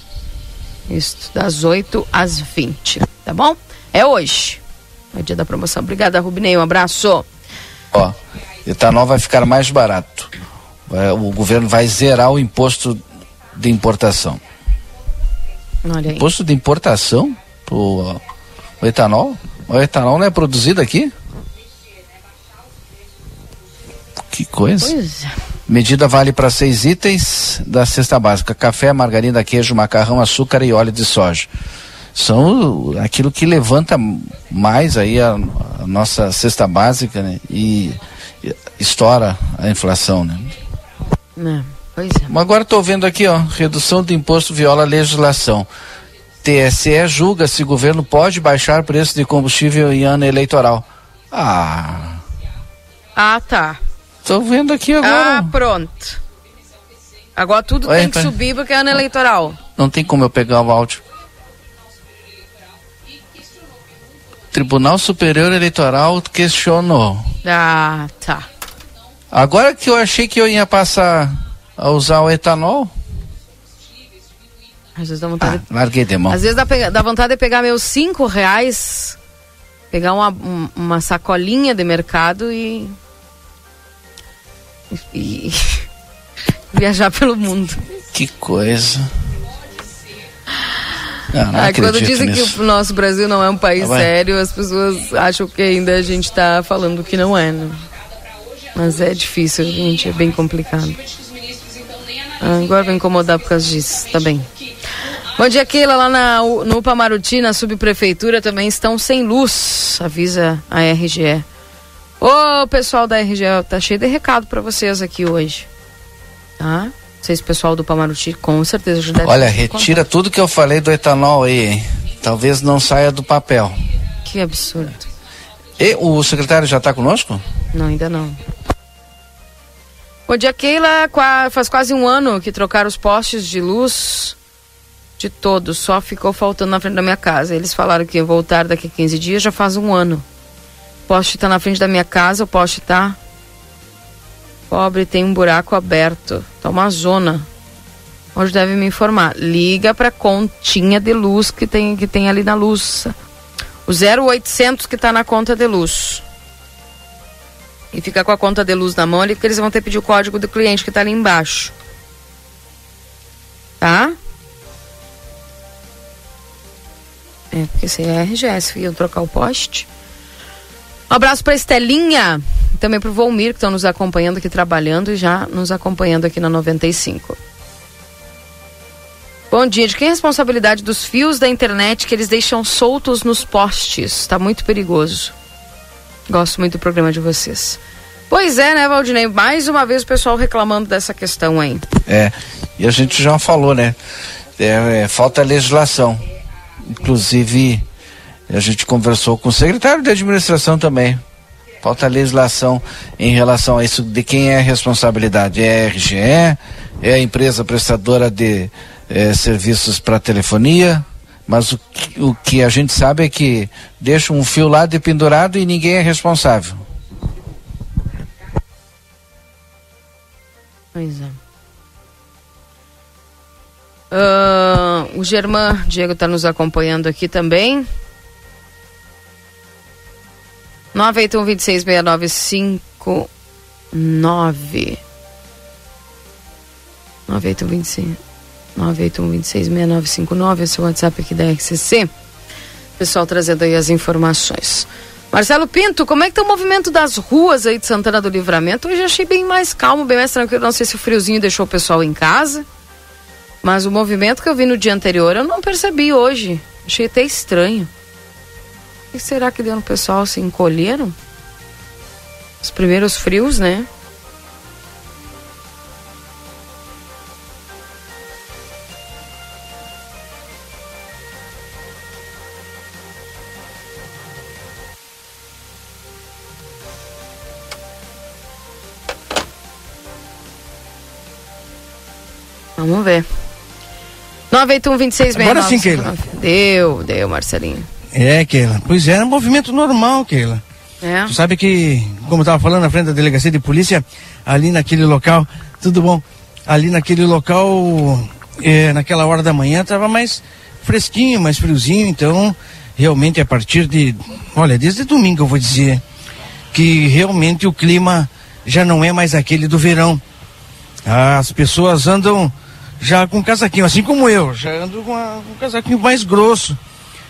Isso, das 8 às 20, tá bom? É hoje. É dia da promoção. Obrigada, Rubinei. Um abraço. Ó, etanol vai ficar mais barato. O governo vai zerar o imposto de importação. Olha aí. Imposto de importação pro o etanol? O etanol não é produzido aqui? Que coisa. Pois é. Medida vale para seis itens da cesta básica: café, margarina, queijo, macarrão, açúcar e óleo de soja. São aquilo que levanta mais aí a, a nossa cesta básica né? e, e estoura a inflação, né? É, pois é. Mas agora estou vendo aqui, ó, redução do imposto viola a legislação. TSE julga se o governo pode baixar preço de combustível em ano eleitoral. Ah, Ah, tá. Tô vendo aqui agora. Ah, pronto. Agora tudo Ué, tem que pai. subir porque é ano eleitoral. Não tem como eu pegar o áudio. Tribunal Superior Eleitoral questionou. Ah, tá. Agora que eu achei que eu ia passar a usar o etanol, Às vezes dá vontade. larguei de mão. Às vezes dá, pega- dá vontade de pegar meus cinco reais, pegar uma, um- uma sacolinha de mercado e. e viajar pelo mundo. Que coisa. Não, não Ah, quando dizem nisso. que o nosso Brasil não é um país Ah, vai. sério, as pessoas acham que ainda a gente está falando que não é, né? Mas é difícil, gente, é bem complicado. Ah, agora vai incomodar por causa disso, tá bem. Bom dia, Keila. Lá na, no Pamaruti, na subprefeitura, também estão sem luz, avisa a RGE. Ô, pessoal da RGE, tá cheio de recado pra vocês aqui hoje. Tá? Vocês, pessoal do Pamaruti, com certeza já devem Olha, retira tudo que eu falei do etanol aí, hein? Talvez não saia do papel. Que absurdo. E o secretário já está conosco? Não, ainda não. Bom dia, Keila. Faz quase um ano que trocaram os postes de luz de todos. Só ficou faltando na frente da minha casa. Eles falaram que iam voltar daqui a 15 dias, já faz um ano. Poste está na frente da minha casa, o poste tá. Pobre, tem um buraco aberto. Tá uma zona. Hoje deve me informar. Liga para continha de luz que tem, que tem ali na luz. O 0800 que está na conta de luz. E fica com a conta de luz na mão ali, porque eles vão ter que pedir o código do cliente que está ali embaixo. Tá? É, porque se é RGS, iam trocar o poste. Um abraço para Estelinha, também para o Volmir, que estão nos acompanhando aqui, trabalhando e já nos acompanhando aqui na 95. Bom dia. De quem é a responsabilidade dos fios da internet que eles deixam soltos nos postes? Está muito perigoso. Gosto muito do programa de vocês. Pois é, né, Valdinei? Mais uma vez o pessoal reclamando dessa questão aí. É, e a gente já falou, né? É, é, falta legislação. Inclusive, a gente conversou com o secretário de administração também. Falta legislação em relação a isso, de quem é a responsabilidade. É a RGE? É a empresa prestadora de é, serviços para telefonia, mas o, o que a gente sabe é que deixa um fio lá de pendurado e ninguém é responsável. Pois é. Uh, o Germán Diego está nos acompanhando aqui também. 981 26 6959 981 26 981266959, esse é o WhatsApp aqui da RCC. Pessoal trazendo aí as informações. Marcelo Pinto, como é que tá o movimento das ruas aí de Santana do Livramento? Hoje achei bem mais calmo, bem mais tranquilo. Não sei se o friozinho deixou o pessoal em casa. Mas o movimento que eu vi no dia anterior eu não percebi hoje. Achei até estranho. O que será que deu no pessoal? Se encolheram? Os primeiros frios, né? Vamos ver. 981 26 Agora sim, Keila. Deu, deu, Marcelinho. É, Keila. Pois é, é um movimento normal, Keila. É. Tu sabe que, como eu tava falando na frente da delegacia de polícia, ali naquele local, tudo bom, ali naquele local, é, naquela hora da manhã, tava mais fresquinho, mais friozinho, então, realmente a partir de, olha, desde domingo eu vou dizer, que realmente o clima já não é mais aquele do verão. As pessoas andam já com casaquinho, assim como eu, já ando com um casaquinho mais grosso,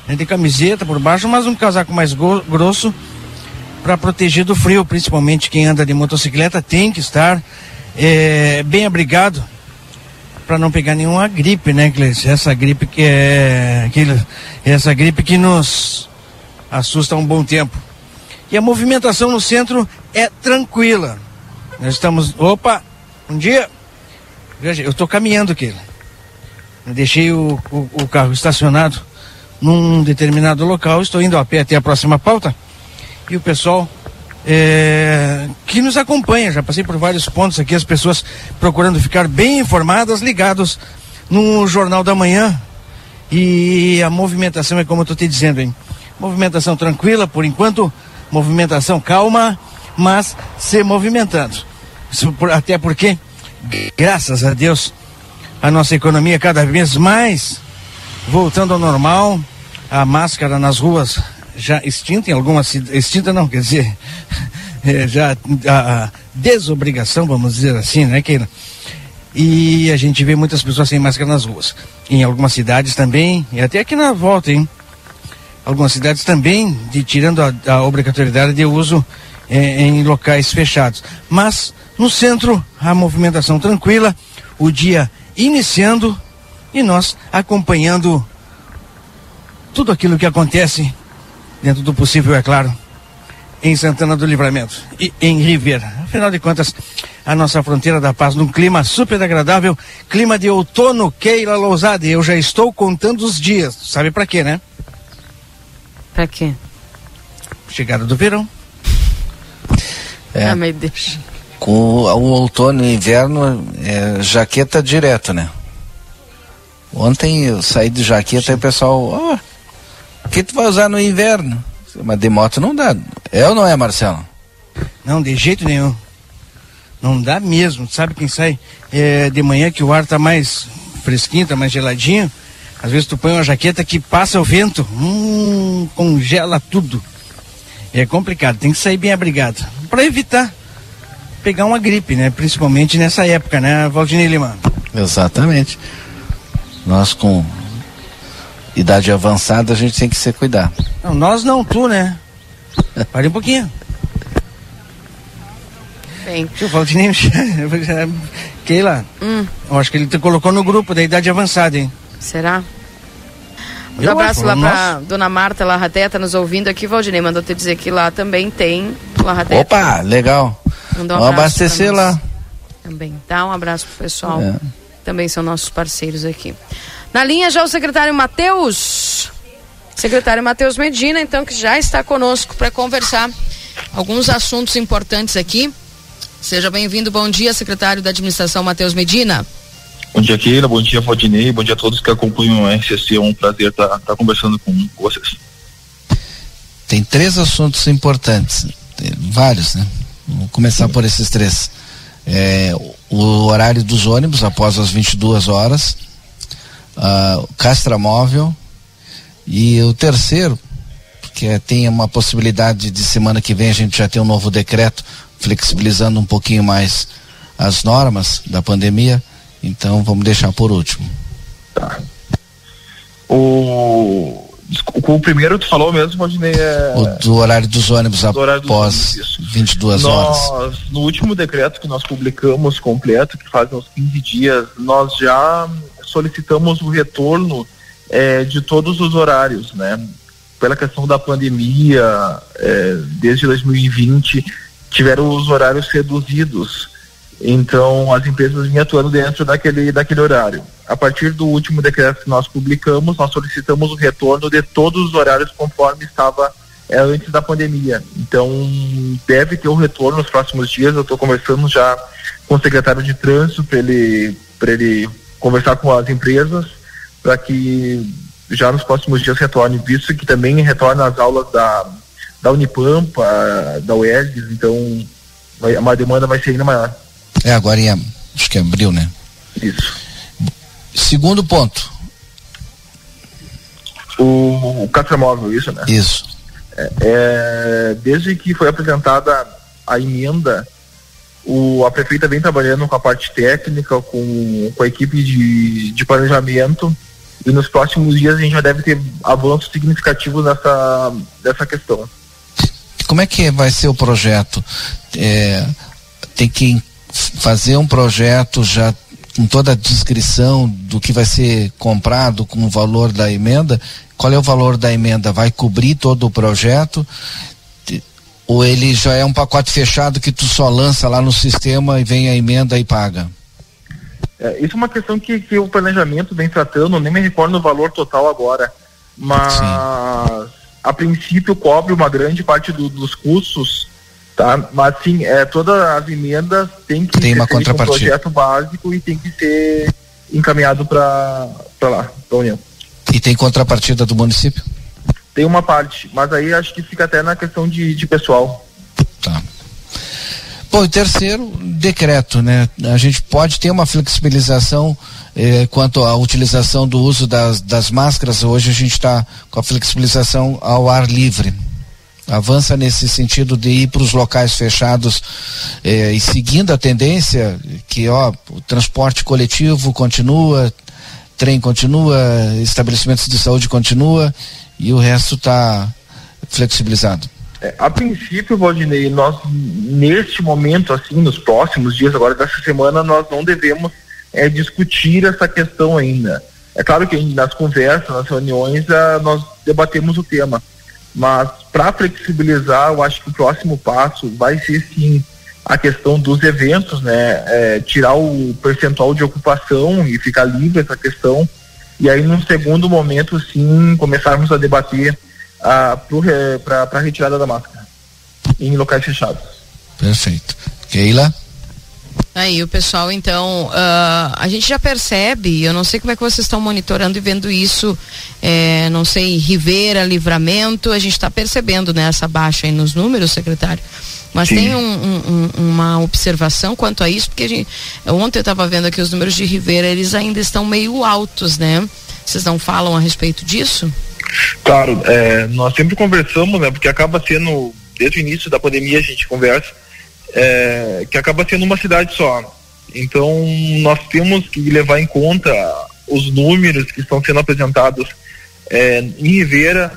né, de camiseta por baixo, mas um casaco mais grosso para proteger do frio, principalmente quem anda de motocicleta tem que estar é, bem abrigado para não pegar nenhuma gripe, né, Cleice? Essa gripe que é que, essa gripe que nos assusta há um bom tempo. E a movimentação no centro é tranquila. Nós estamos, opa, um dia Veja, eu estou caminhando aqui. Deixei o, o, o, carro estacionado num determinado local, estou indo a pé até a próxima pauta. E o pessoal é, que nos acompanha, já passei por vários pontos aqui, as pessoas procurando ficar bem informadas, ligados no Jornal da Manhã. E a movimentação é como eu estou te dizendo, hein? Movimentação tranquila, por enquanto, movimentação calma, mas se movimentando. Até porque graças a Deus, a nossa economia cada vez mais voltando ao normal, a máscara nas ruas já extinta em algumas extinta não, quer dizer, é, já a, a, desobrigação, vamos dizer assim, né, Keila? E a gente vê muitas pessoas sem máscara nas ruas. Em algumas cidades também, e até aqui na volta, hein? Algumas cidades também, de, tirando a, a obrigatoriedade de uso é, em locais fechados. Mas no centro, a movimentação tranquila, o dia iniciando e nós acompanhando tudo aquilo que acontece, dentro do possível, é claro, em Santana do Livramento e em Ribeira. Afinal de contas, a nossa fronteira da paz num clima super agradável, clima de outono, Keila Lousada. Eu já estou contando os dias. Sabe para quê, né? Para quê? Chegada do verão. É. Ah, mas deixa. Com o, outono e inverno, é, jaqueta direto, né? Ontem eu saí de jaqueta e o pessoal, ó, oh, o que tu vai usar no inverno? Mas de moto não dá. É ou não é, Marcelo? Não, de jeito nenhum. Não dá mesmo. Sabe quem sai é, de manhã que o ar tá mais fresquinho, tá mais geladinho. Às vezes tu põe uma jaqueta que passa o vento, hum, congela tudo. É complicado, tem que sair bem abrigado. Para evitar pegar uma gripe, né? Principalmente nessa época, né, Valdinei Lima? Exatamente. Nós com idade avançada a gente tem que se cuidar. Não, nós não, tu, né? Pare um pouquinho. Bem. Deixa eu Valdinei. Keila, Hum. eu acho que ele te colocou no grupo da idade avançada, hein? Será? Um Eu abraço acho, lá nossa. pra dona Marta Larraté, tá nos ouvindo aqui. Valdinei mandou te dizer que lá também tem Larraté. Opa, legal. Mandou um Vamos abraço abastecer lá. Também. Dá um abraço pro pessoal. É. Também são nossos parceiros aqui. Na linha já o secretário Matheus. Secretário Matheus Medina, então, que já está conosco para conversar alguns assuntos importantes aqui. Seja bem-vindo. Bom dia, secretário da Administração Matheus Medina. Bom dia, Keila. Bom dia, Valdinei. Bom dia a todos que acompanham o RCC. É um prazer estar conversando com vocês. Tem três assuntos importantes, vários, né? Vamos começar por esses três. É, o horário dos ônibus após as 22 horas, ah, o castramóvel e o terceiro, que é, tem uma possibilidade de semana que vem a gente já ter um novo decreto flexibilizando um pouquinho mais as normas da pandemia, então vamos deixar por último. O, desculpa, o primeiro tu falou mesmo, Valdinei, é... O do horário dos ônibus Do horário dos após ônibus, isso. 22 horas. Nós, no último decreto que nós publicamos completo, que faz uns 15 dias, nós já solicitamos o retorno eh, de todos os horários, né? Pela questão da pandemia, eh, desde 2020, tiveram os horários reduzidos. Então, as empresas vinham atuando dentro daquele, daquele horário. A partir do último decreto que nós publicamos, nós solicitamos o retorno de todos os horários conforme estava é, antes da pandemia. Então, deve ter um retorno nos próximos dias. Eu estou conversando já com o secretário de trânsito para ele, pra ele conversar com as empresas para que já nos próximos dias retorne, visto que também retorna as aulas da, da Unipampa, da UERGS, então vai, uma demanda vai ser ainda maior. É, agora em acho que é abril, né? Isso. Segundo ponto. O, o catramóvel, isso, né? Isso. É, é, desde que foi apresentada a emenda, o, a prefeita vem trabalhando com a parte técnica, com, com a equipe de, de planejamento, e nos próximos dias a gente já deve ter avanços significativos nessa, nessa questão. Como é que vai ser o projeto? É, tem que fazer um projeto já com toda a descrição do que vai ser comprado com o valor da emenda. Qual é o valor da emenda? Vai cobrir todo o projeto? Ou ele já é um pacote fechado que tu só lança lá no sistema e vem a emenda e paga? É, isso é uma questão que, que o planejamento vem tratando, nem me recordo o valor total agora, mas a princípio cobre uma grande parte do- dos custos, tá? Mas sim, é, todas as emendas têm que Tem ser uma feito um contrapartida. projeto básico e tem que ser encaminhado para lá, para a União. E tem contrapartida do município? Tem uma parte, mas aí acho que fica até na questão de, de pessoal. Bom, e terceiro, decreto, né? A gente pode ter uma flexibilização eh, quanto à utilização do uso das, das máscaras. Hoje a gente está com a flexibilização ao ar livre. Avança nesse sentido de ir para os locais fechados eh, e seguindo a tendência que ó, o transporte coletivo continua, trem continua, estabelecimentos de saúde continua e o resto está flexibilizado. É, a princípio, Valdinei, nós neste momento, assim, nos próximos dias agora dessa semana, nós não devemos é, discutir essa questão ainda. É claro que nas conversas, nas reuniões, ah, nós debatemos o tema, mas para flexibilizar, eu acho que o próximo passo vai ser sim a questão dos eventos, né? É, tirar o percentual de ocupação e ficar livre essa questão, e aí num segundo momento, sim, começarmos a debater para a retirada da máscara em locais fechados. Perfeito. Keila? Aí o pessoal, então, ah, a gente já percebe, eu não sei como é que vocês estão monitorando e vendo isso, eh, não sei, Rivera, Livramento, a gente está percebendo né, essa baixa aí nos números, secretário. Mas Sim. tem um- um- um- uma observação quanto a isso, porque a gente, ontem eu estava vendo aqui os números de Ribeira, eles ainda estão meio altos, né? Vocês não falam a respeito disso? Claro, é, nós sempre conversamos, né? Porque acaba sendo, desde o início da pandemia a gente conversa, é, que acaba sendo uma cidade só. Então nós temos que levar em conta os números que estão sendo apresentados é, em Rivera,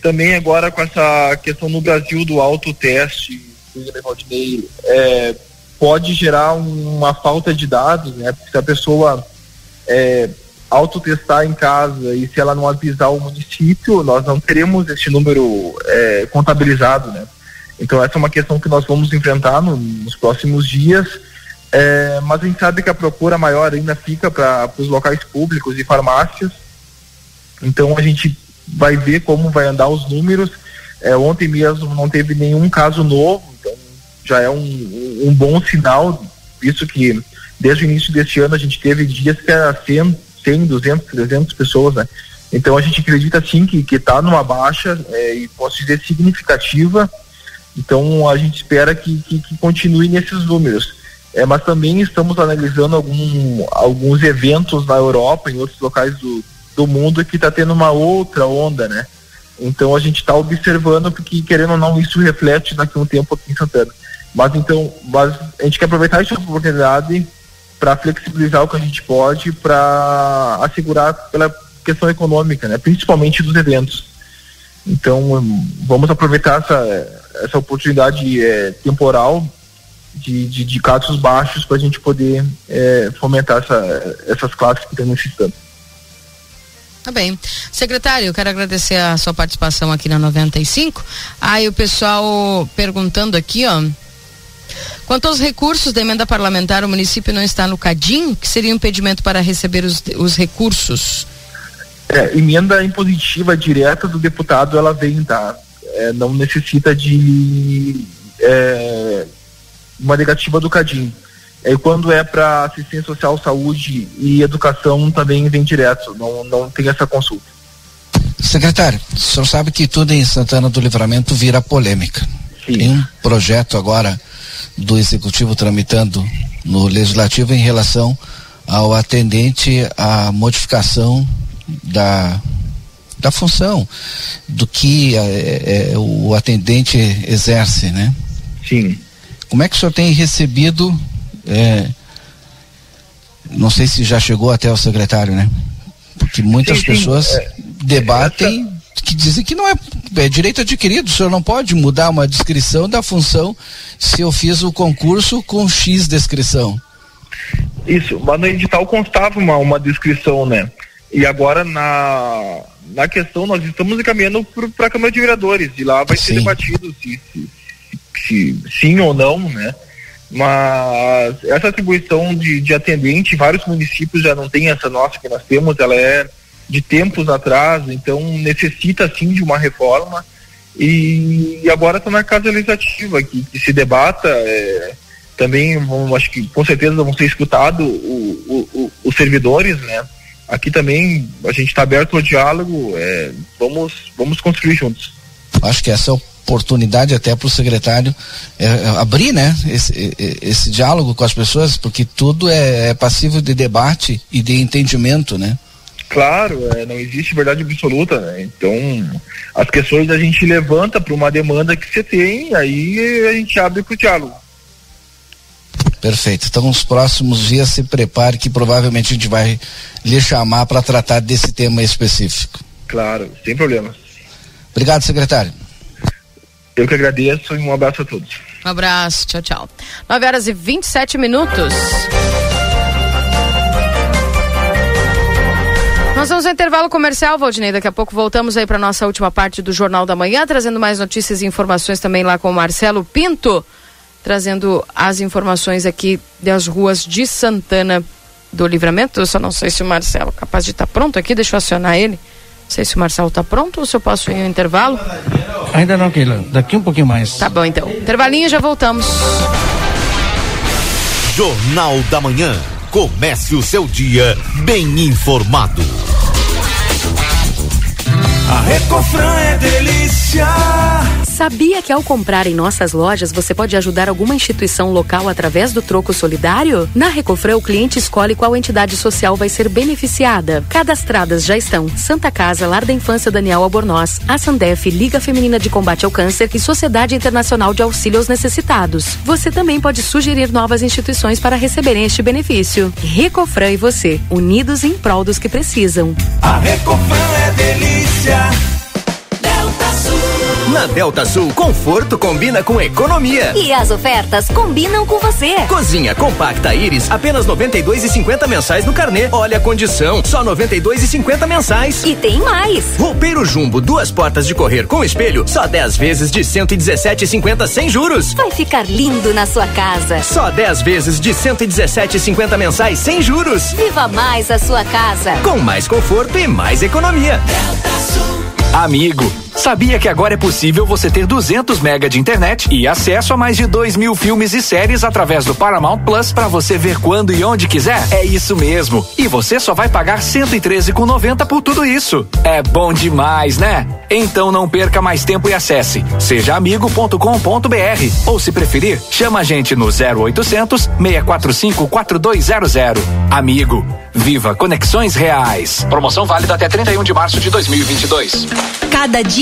também agora com essa questão no Brasil do autoteste, é, pode gerar uma falta de dados, né? Porque se a pessoa é, autotestar em casa e se ela não avisar o município, nós não teremos esse número é, contabilizado, né? Então essa é uma questão que nós vamos enfrentar no- nos próximos dias, é, mas a gente sabe que a procura maior ainda fica para os locais públicos e farmácias, então a gente vai ver como vai andar os números. É, ontem mesmo não teve nenhum caso novo, então já é um, um bom sinal, visto que desde o início deste ano a gente teve dias que era 100, 100 200, 300 pessoas, né? Então a gente acredita sim que está numa baixa é, e posso dizer significativa. Então a gente espera que, que, que continue nesses números. É, mas também estamos analisando algum, alguns eventos na Europa, em outros locais do, do mundo, que está tendo uma outra onda, né? Então a gente está observando, porque querendo ou não, isso reflete daqui a um tempo aqui em Santana. Mas então, mas a gente quer aproveitar essa oportunidade para flexibilizar o que a gente pode, para assegurar pela questão econômica, né? principalmente dos eventos. Então, hum, vamos aproveitar essa, essa oportunidade eh, temporal de, de, de casos baixos para a gente poder eh, fomentar essa, essas classes que estão necessitando. Tá bem. Secretário, eu quero agradecer a sua participação aqui na 95. Aí o pessoal perguntando aqui, ó. Quanto aos recursos da emenda parlamentar, o município não está no CADIM, que seria um impedimento para receber os, os recursos? É, emenda impositiva direta do deputado, ela vem, tá? É, não necessita de é, uma negativa do CADIM. É, quando é para assistência social, saúde e educação, também vem direto, não, não tem essa consulta. Secretário, o senhor sabe que tudo em Santana do Livramento vira polêmica. Tem um projeto agora do Executivo tramitando no Legislativo em relação ao atendente à modificação da, da função do que é, é, o atendente exerce, né? Sim. Como é que o senhor tem recebido, é, não sei se já chegou até o secretário, né? Porque muitas Sim, sim, pessoas é, debatem que dizem que não é, é direito adquirido, o senhor não pode mudar uma descrição da função se eu fiz o concurso com X descrição. Isso, mas no edital constava uma, uma descrição, né? E agora na, na questão nós estamos encaminhando para a Câmara de Vereadores e lá vai ser debatido se, se, se- sim ou não, né? Mas essa atribuição de, de atendente, vários municípios já não tem essa nossa que nós temos, ela é de tempos atrás, então necessita sim de uma reforma e, e agora está na casa legislativa que, que se debata. é, também vão, acho que com certeza vão ser escutados os servidores, né? Aqui também a gente está aberto ao diálogo, é, vamos, vamos construir juntos. Acho que essa é a oportunidade até para o secretário é, abrir, né, esse, esse diálogo com as pessoas, porque tudo é, é passível de debate e de entendimento, né? Claro, é, não existe verdade absoluta, né? Então, as questões a gente levanta para uma demanda que você tem, aí a gente abre para o diálogo. Perfeito. Então, nos próximos dias se prepare que provavelmente a gente vai lhe chamar para tratar desse tema específico. Claro, sem problemas. Obrigado, secretário. Eu que agradeço e um abraço a todos. Um abraço, tchau, tchau. 9 horas e 27 minutos. Nós vamos ao intervalo comercial, Valdinei. Daqui a pouco voltamos aí para nossa última parte do Jornal da Manhã, trazendo mais notícias e informações também lá com o Marcelo Pinto, trazendo as informações aqui das ruas de Santana do Livramento. Eu só não sei se o Marcelo é capaz de estar pronto aqui, deixa eu acionar ele. Não sei se o Marcelo está pronto ou se eu posso ir ao intervalo. Ainda não, Keila. Daqui um pouquinho mais. Tá bom, então. Intervalinho, já voltamos. Jornal da Manhã. Comece o seu dia bem informado. A Recofran é delícia. Sabia que ao comprar em nossas lojas você pode ajudar alguma instituição local através do troco solidário? Na Recofran, o cliente escolhe qual entidade social vai ser beneficiada. Cadastradas já estão Santa Casa, Lar da Infância Daniel Albornoz, a Sandef, Liga Feminina de Combate ao Câncer e Sociedade Internacional de Auxílio aos Necessitados. Você também pode sugerir novas instituições para receberem este benefício. Recofran e você, unidos em prol dos que precisam. A Recofran é delícia. Na Delta Sul, conforto combina com economia. E as ofertas combinam com você. Cozinha compacta Iris, apenas 92,50 mensais no carnê. Olha a condição, só 92,50 mensais. E tem mais. Roupeiro Jumbo, duas portas de correr com espelho, só 10 vezes de 117,50 sem juros. Vai ficar lindo na sua casa. Só 10 vezes de 117,50 mensais sem juros. Viva mais a sua casa. Com mais conforto e mais economia. Delta Sul. Amigo, sabia que agora é possível você ter 200 mega de internet e acesso a mais de 2 mil filmes e séries através do Paramount Plus para você ver quando e onde quiser? É isso mesmo. E você só vai pagar 113,90 por tudo isso. É bom demais, né? Então não perca mais tempo e acesse sejaamigo.com.br ou se preferir, chama a gente no 0800 645 4200. Amigo, viva conexões reais. Promoção válida até 31 de março de 2022. Cada dia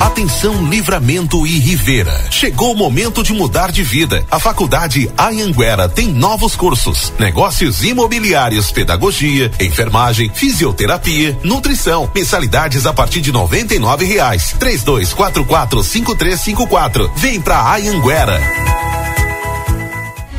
Atenção Livramento e Rivera. Chegou o momento de mudar de vida. A Faculdade Anhanguera tem novos cursos: negócios imobiliários, pedagogia, enfermagem, fisioterapia, nutrição. Mensalidades a partir de noventa e nove reais. Três dois quatro quatro cinco três cinco quatro. Vem pra Anhanguera.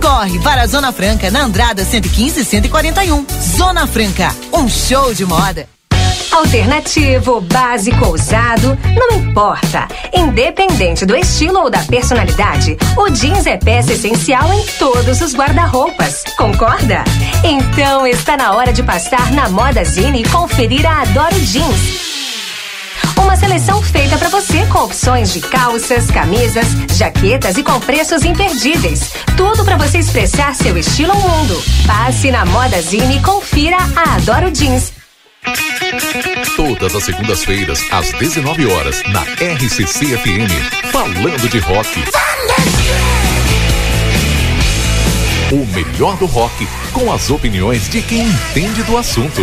Corre para a Zona Franca na Andrada 115 e 141. Zona Franca, um show de moda. Alternativo, básico, ousado, não importa. Independente do estilo ou da personalidade, o jeans é peça essencial em todos os guarda-roupas. Concorda? Então está na hora de passar na Moda Zine e conferir a Adoro Jeans. Uma seleção feita para você com opções de calças, camisas, jaquetas e com preços imperdíveis. Tudo para você expressar seu estilo ao mundo. Passe na Moda Zine e confira a Adoro Jeans. Todas as segundas-feiras, às 19 horas, na RCC FM, falando de rock. O melhor do rock, com as opiniões de quem entende do assunto.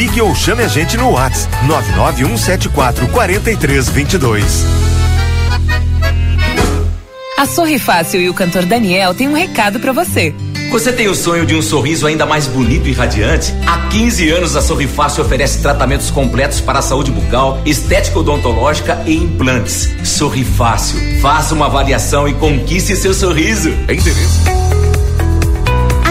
Ligue ou chame a gente no WhatsApp 99174 4322. A Sorri Fácil e o cantor Daniel têm um recado para você. Você tem o sonho de um sorriso ainda mais bonito e radiante? Há 15 anos a Sorrifácil oferece tratamentos completos para a saúde bucal, estética odontológica e implantes. Sorrifácil. Faça uma avaliação e conquiste seu sorriso. Endereço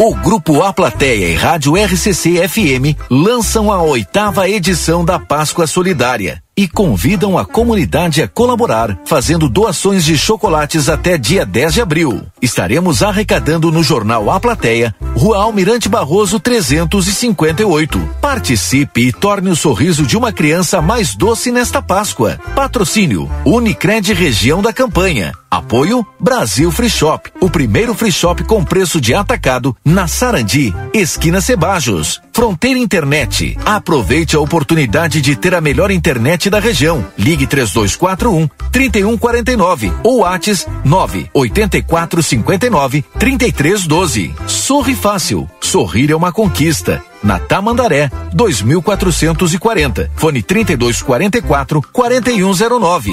O Grupo A Plateia e Rádio RCC FM lançam a oitava edição da Páscoa Solidária e convidam a comunidade a colaborar, fazendo doações de chocolates até dia 10 de abril. Estaremos arrecadando no jornal A Plateia, Rua Almirante Barroso 358. Participe e torne o sorriso de uma criança mais doce nesta Páscoa. Patrocínio Unicred Região da Campanha. Apoio Brasil Free Shop, o primeiro free shop com preço de atacado na Sarandi, esquina Cebajos. Fronteira Internet. Aproveite a oportunidade de ter a melhor internet da região. Ligue 3241 3149 ou Whats 98459 3312. Sorri fácil. Sorrir é uma conquista. Na Tamandaré, 2440. Fone 3244 4109.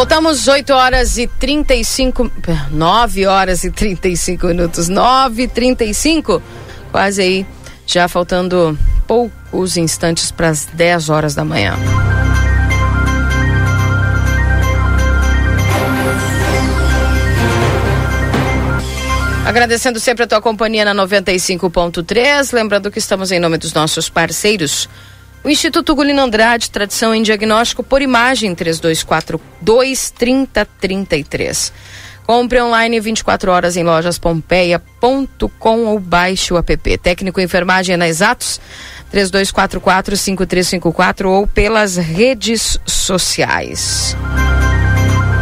Voltamos 8 horas e 35. 9 horas e 35 minutos. 9 e 35. Quase aí. Já faltando poucos instantes para as 10 horas da manhã. Agradecendo sempre a tua companhia na 95.3. Lembrando que estamos em nome dos nossos parceiros. O Instituto Gulino Andrade, tradição em diagnóstico por imagem, 3242 3033. Compre online 24 horas em lojaspompeia.com ou baixe o app. Técnico enfermagem é na Exatos, 3244-5354 ou pelas redes sociais.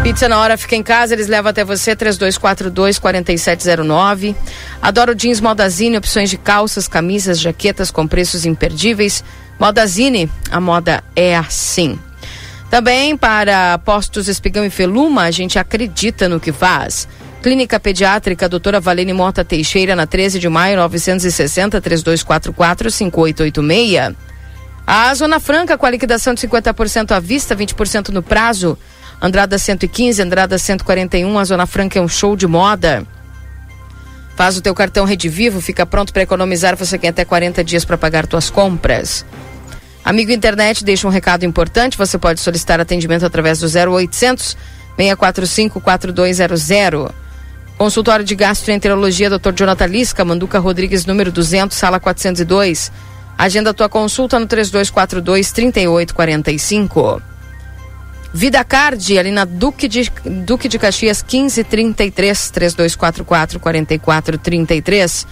Pizza na hora fica em casa, eles levam até você 3242 4709. Adoro jeans Modazine, opções de calças, camisas, jaquetas com preços imperdíveis. Modazine, a moda é assim. Também para postos Espigão e Feluma, a gente acredita no que faz. Clínica Pediátrica Doutora Valene Mota Teixeira, na 13 de maio, 960 3244 5886. A Zona Franca com a liquidação de 50% à vista, 20% no prazo. Andrada 115, Andrada 141, a Zona Franca é um show de moda. Faz o teu cartão Rede Vivo, fica pronto para economizar, você tem até 40 dias para pagar tuas compras. Amigo internet, deixa um recado importante, você pode solicitar atendimento através do 0800 645 4200. Consultório de Gastroenterologia, Dr. Jonathan Lisca, Manduca Rodrigues, número 200, sala 402. Agenda tua consulta no 3242 3845. Vida Card, ali na Duque de, Duque de Caxias 1533 3244 4433.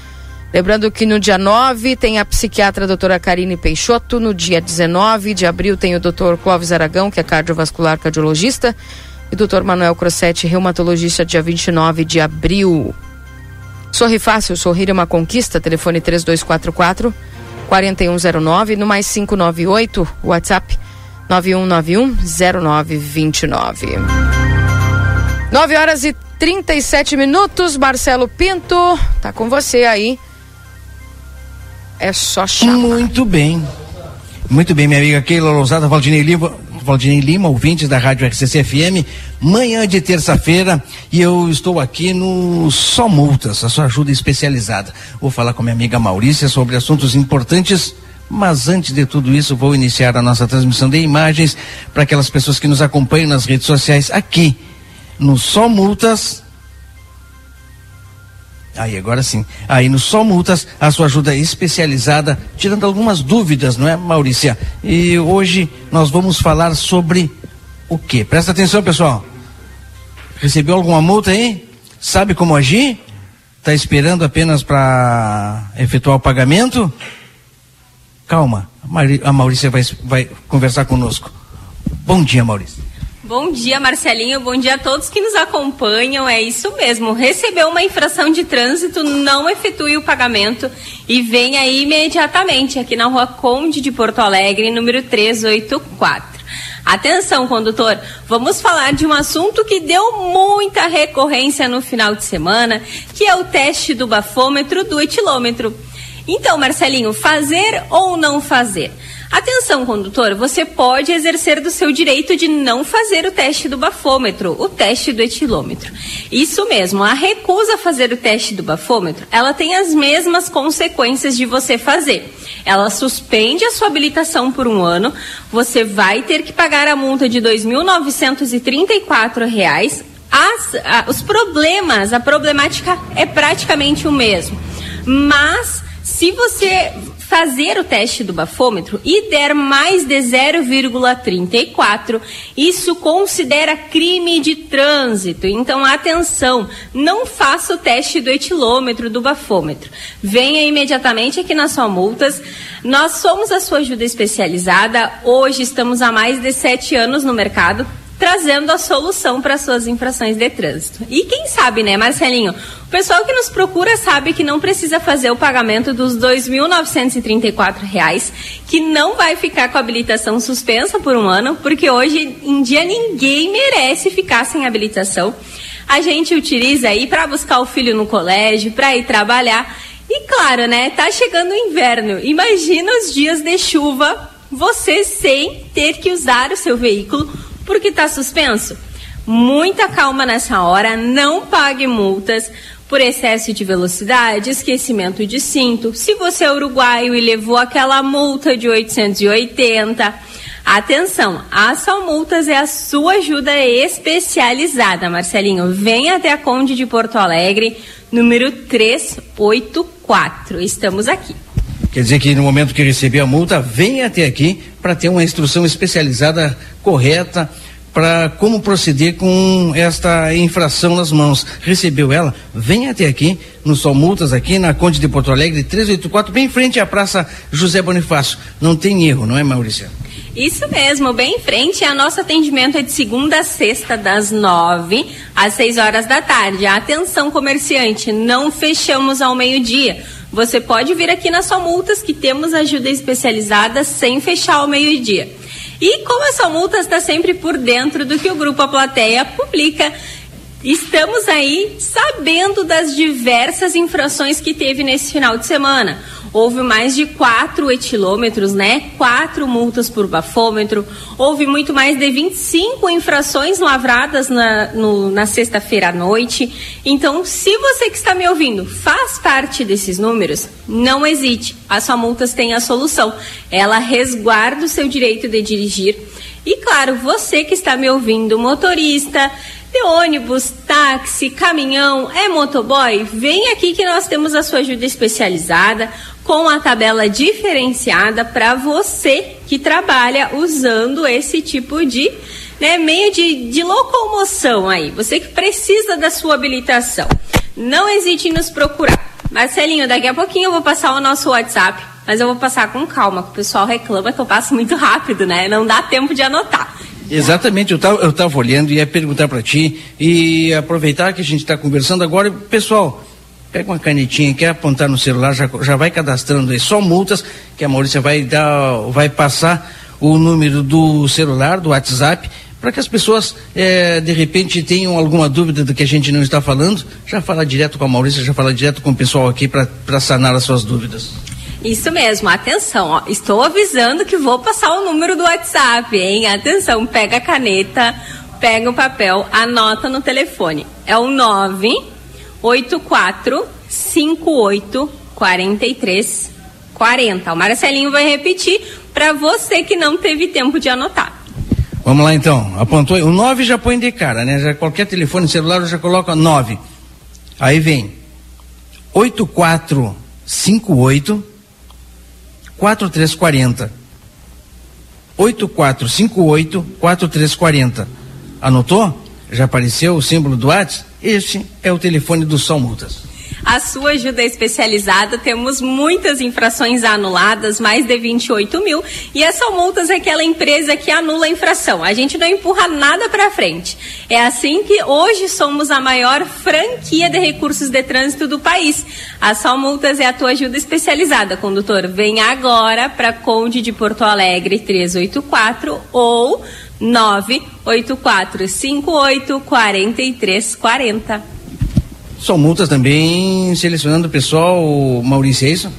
Lembrando que no dia 9 tem a psiquiatra doutora Karine Peixoto, no dia 19 de abril tem o doutor Clóvis Aragão, que é cardiovascular cardiologista, e o doutor Manuel Crossetti, reumatologista, dia 29 de abril. Sorri fácil, sorrir é uma conquista, telefone 3244 4109, no mais 598, WhatsApp 9191 0929. 9 horas e 37 minutos, Marcelo Pinto, tá com você aí. É só chamar. Muito bem. Muito bem, minha amiga Keila Lousada, Valdinei Lima, Valdinei Lima, ouvintes da Rádio RCC FM, manhã de terça-feira e eu estou aqui no Só Multas, a sua ajuda especializada. Vou falar com minha amiga Maurícia sobre assuntos importantes, mas antes de tudo isso, vou iniciar a nossa transmissão de imagens para aquelas pessoas que nos acompanham nas redes sociais aqui no Só Multas Aí, agora sim. Aí no Só Multas, a sua ajuda especializada, tirando algumas dúvidas, não é, Maurícia? E hoje nós vamos falar sobre o quê? Presta atenção, pessoal. Recebeu alguma multa aí? Sabe como agir? Está esperando apenas para efetuar o pagamento? Calma, a Maurícia vai, vai conversar conosco. Bom dia, Maurícia. Bom dia, Marcelinho. Bom dia a todos que nos acompanham. É isso mesmo. Recebeu uma infração de trânsito, não efetue o pagamento e venha imediatamente aqui na rua Conde de Porto Alegre, número 384. Atenção, condutor, vamos falar de um assunto que deu muita recorrência no final de semana, que é o teste do bafômetro do etilômetro. Então, Marcelinho, fazer ou não fazer? Atenção, condutor, você pode exercer do seu direito de não fazer o teste do bafômetro, o teste do etilômetro. Isso mesmo, a recusa a fazer o teste do bafômetro, ela tem as mesmas consequências de você fazer. Ela suspende a sua habilitação por um ano, você vai ter que pagar a multa de R$ 2.934. As, a, os problemas, a problemática é praticamente o mesmo. Mas se você fazer o teste do bafômetro e der mais de 0,34, isso considera crime de trânsito. Então, atenção, não faça o teste do etilômetro, do bafômetro. Venha imediatamente aqui na sua multas. Nós somos a sua ajuda especializada. Hoje estamos há mais de sete anos no mercado trazendo a solução para suas infrações de trânsito. E quem sabe, né, Marcelinho? O pessoal que nos procura sabe que não precisa fazer o pagamento dos R$ 2.934, que não vai ficar com a habilitação suspensa por um ano, porque hoje em dia ninguém merece ficar sem habilitação. A gente utiliza aí para buscar o filho no colégio, para ir trabalhar. E claro, né, tá chegando o inverno. Imagina os dias de chuva, você sem ter que usar o seu veículo porque está suspenso. Muita calma nessa hora, não pague multas por excesso de velocidade, esquecimento de cinto. Se você é uruguaio e levou aquela multa de 880, atenção, a Só Multas é a sua ajuda especializada, Marcelinho. Venha até a Conde de Porto Alegre, número 384. Estamos aqui. Quer dizer que no momento que receber a multa, venha até aqui para ter uma instrução especializada correta para como proceder com esta infração nas mãos. Recebeu ela? Venha até aqui, no Sol Multas, aqui na Conde de Porto Alegre, 384, bem em frente à Praça José Bonifácio. Não tem erro, não é, Maurício? Isso mesmo, bem em frente. A nosso atendimento é de segunda a sexta, das nove às seis horas da tarde. Atenção, comerciante, não fechamos ao meio-dia. Você pode vir aqui na Só Multas, que temos ajuda especializada sem fechar ao meio-dia. E como a Só Multas está sempre por dentro do que o Grupo A Plateia publica, estamos aí sabendo das diversas infrações que teve nesse final de semana houve mais de 4 etilômetros, né? Quatro multas por bafômetro, houve muito mais de 25 infrações lavradas na, na sexta-feira à noite. Então, se você que está me ouvindo faz parte desses números, não hesite, a sua multas tem a solução. Ela resguarda o seu direito de dirigir. E claro, você que está me ouvindo, motorista, de ônibus, táxi, caminhão, é motoboy, vem aqui que nós temos a sua ajuda especializada com a tabela diferenciada para você que trabalha usando esse tipo de né, meio de, de locomoção aí. Você que precisa da sua habilitação. Não hesite em nos procurar. Marcelinho, daqui a pouquinho eu vou passar o nosso WhatsApp, mas eu vou passar com calma, que o pessoal reclama que eu passo muito rápido, né? Não dá tempo de anotar. Exatamente, eu estava eu tava olhando e ia perguntar para ti e aproveitar que a gente está conversando agora, pessoal, Pega uma canetinha, quer apontar no celular, já, já vai cadastrando aí, só multas, que a Maurícia vai dar, vai passar o número do celular, do WhatsApp, para que as pessoas, é, de repente, tenham alguma dúvida do que a gente não está falando, já fala direto com a Maurícia, já fala direto com o pessoal aqui para sanar as suas dúvidas. Isso mesmo, atenção, ó, estou avisando que vou passar o número do WhatsApp, hein? Atenção, pega a caneta, pega o papel, anota no telefone. É o 9 84 58 43 40. O Marcelinho vai repetir para você que não teve tempo de anotar. Vamos lá então. Apontou. O 9 já põe de cara, né? Já qualquer telefone celular já coloca 9. Aí vem. 8458 4340. 8458 4340. Anotou? Já apareceu o símbolo do WhatsApp? Este é o telefone do São Multas. A sua ajuda especializada, temos muitas infrações anuladas, mais de 28 mil, e essa multas é aquela empresa que anula a infração. A gente não empurra nada para frente. É assim que hoje somos a maior franquia de recursos de trânsito do país. A Só Multas é a tua ajuda especializada, condutor. Vem agora para Conde de Porto Alegre 384 ou 98458 4340. São multas também selecionando o pessoal, Maurício, é isso?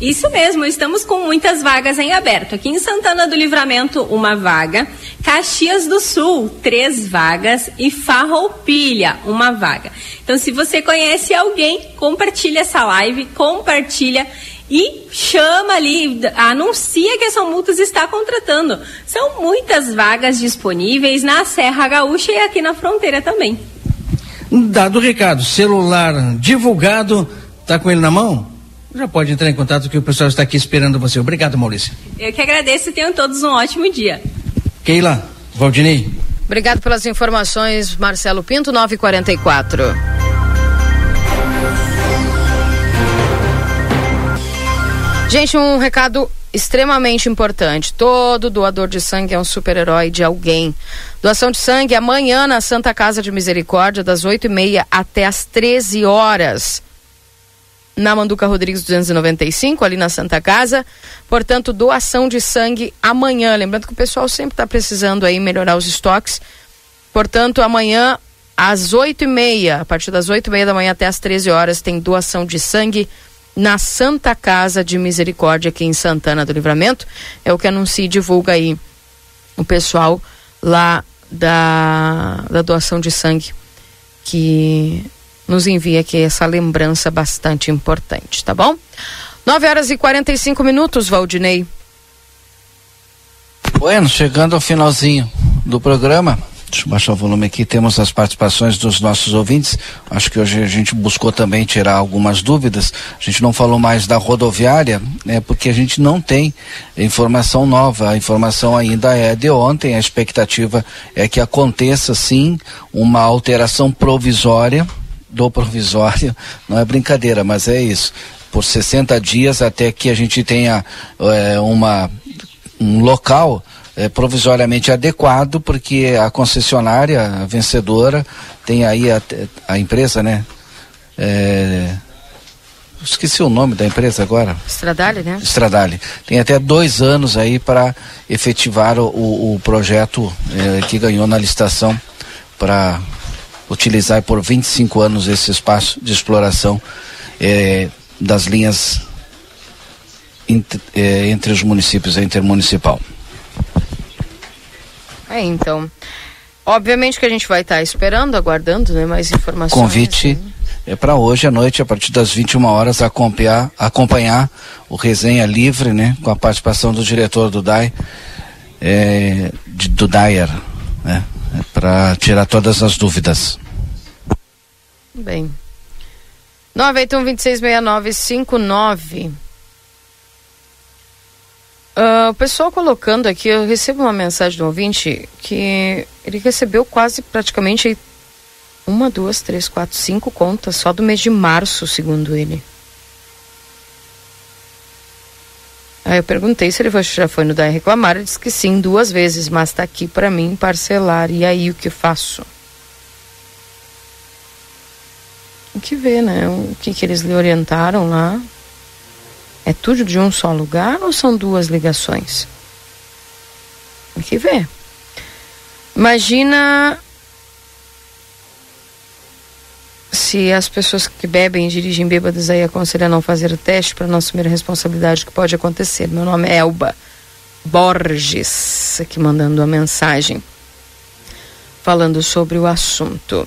Isso mesmo, estamos com muitas vagas em aberto. Aqui em Santana do Livramento, uma vaga. Caxias do Sul, três vagas. E Farroupilha, uma vaga. Então, se você conhece alguém, compartilha essa live, compartilha e chama ali, anuncia que a São Multas está contratando. São muitas vagas disponíveis na Serra Gaúcha e aqui na fronteira também. Dado o recado, celular divulgado, tá com ele na mão? Já pode entrar em contato que o pessoal está aqui esperando você. Obrigado, Maurício. Eu que agradeço e tenham todos um ótimo dia. Keila, Valdinei. Obrigado pelas informações, Marcelo Pinto, 944. Gente, um recado extremamente importante. Todo doador de sangue é um super-herói de alguém. Doação de sangue amanhã na Santa Casa de Misericórdia, das 8 e meia até as 13 horas. Na Manduca Rodrigues 295, ali na Santa Casa. Portanto, doação de sangue amanhã. Lembrando que o pessoal sempre está precisando aí melhorar os estoques. Portanto, amanhã, às 8 e meia, a partir das 8 e meia da manhã até as 13 horas, tem doação de sangue na Santa Casa de Misericórdia, aqui em Santana do Livramento. É o que anuncia e divulga aí o pessoal lá da, da doação de sangue, que nos envia aqui essa lembrança bastante importante, tá bom? 9 horas e 45 minutos, Valdinei. Bueno, chegando ao finalzinho do programa, Deixa eu baixar o volume aqui. Temos as participações dos nossos ouvintes. Acho que hoje a gente buscou também tirar algumas dúvidas. A gente não falou mais da rodoviária, né, porque a gente não tem informação nova. A informação ainda é de ontem. A expectativa é que aconteça sim uma alteração provisória do provisório. Não é brincadeira, mas é isso. Por 60 dias até que a gente tenha é, uma um local é, provisoriamente adequado, porque a concessionária a vencedora tem aí a, a empresa, né? É, esqueci o nome da empresa agora. Stradale, né? Stradale. Tem até dois anos aí para efetivar o, o, o projeto é, que ganhou na licitação para utilizar por 25 anos esse espaço de exploração é, das linhas entre, é, entre os municípios, a intermunicipal. É, então. Obviamente que a gente vai estar esperando, aguardando né, mais informações. Convite né? é para hoje à noite, a partir das 21 horas, acompanhar, acompanhar o resenha livre, né? Com a participação do diretor do DAI, é, de, do DAIR, né? É para tirar todas as dúvidas. Bem. 981 266959 Uh, o pessoal colocando aqui, eu recebo uma mensagem do ouvinte que ele recebeu quase praticamente uma, duas, três, quatro, cinco contas só do mês de março, segundo ele. Aí eu perguntei se ele já foi no DAE reclamar, ele disse que sim, duas vezes, mas está aqui para mim parcelar. E aí o que faço? O que ver, né? O que, que eles lhe orientaram lá? É tudo de um só lugar ou são duas ligações? Tem que ver. Imagina se as pessoas que bebem e dirigem bêbadas aí aconselham a não fazer o teste para não assumir a responsabilidade que pode acontecer. Meu nome é Elba Borges, aqui mandando uma mensagem falando sobre o assunto.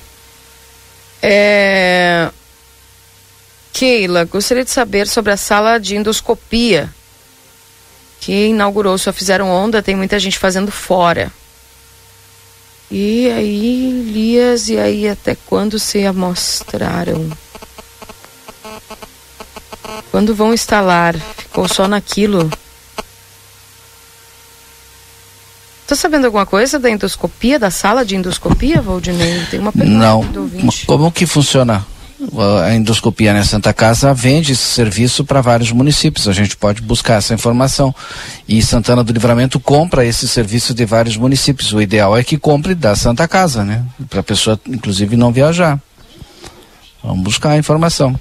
É, Keila, gostaria de saber sobre a sala de endoscopia que inaugurou, só fizeram onda, tem muita gente fazendo fora. E aí, Lias, e aí até quando se amostraram? Quando vão instalar? Ficou só naquilo. Tá sabendo alguma coisa da endoscopia, da sala de endoscopia, Valdinei? Tem uma pergunta Não. Como que funciona? A endoscopia na Santa Casa vende esse serviço para vários municípios. A gente pode buscar essa informação. E Santana do Livramento compra esse serviço de vários municípios. O ideal é que compre da Santa Casa, né? Para a pessoa, inclusive, não viajar. Vamos buscar a informação.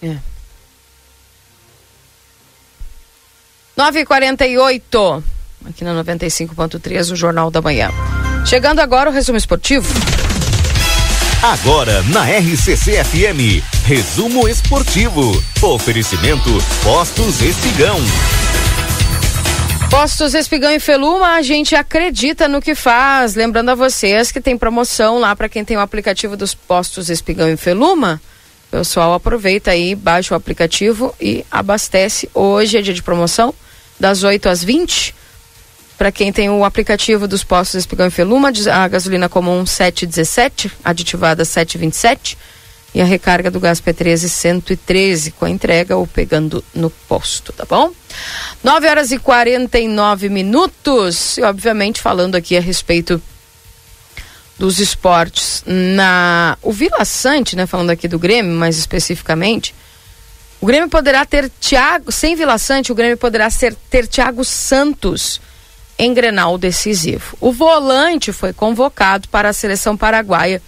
É. 9h48, aqui na 95.3, o Jornal da Manhã. Chegando agora o resumo esportivo. Agora na RCC FM, resumo esportivo. Oferecimento Postos Espigão. Postos Espigão e Feluma, a gente acredita no que faz. Lembrando a vocês que tem promoção lá para quem tem o aplicativo dos Postos Espigão e Feluma. Pessoal, aproveita aí, baixa o aplicativo e abastece. Hoje é dia de promoção, das 8 às 20. Para quem tem o aplicativo dos postos Espigão e Feluma, a gasolina comum 7,17, aditivada 7,27 e a recarga do gás P13 113 com a entrega ou pegando no posto, tá bom? 9 horas e 49 minutos e obviamente falando aqui a respeito dos esportes na o Vila Sante, né, falando aqui do Grêmio mais especificamente, o Grêmio poderá ter Thiago, sem Vila Sante, o Grêmio poderá ser, ter Thiago Santos em Grenal decisivo. O volante foi convocado para a seleção paraguaia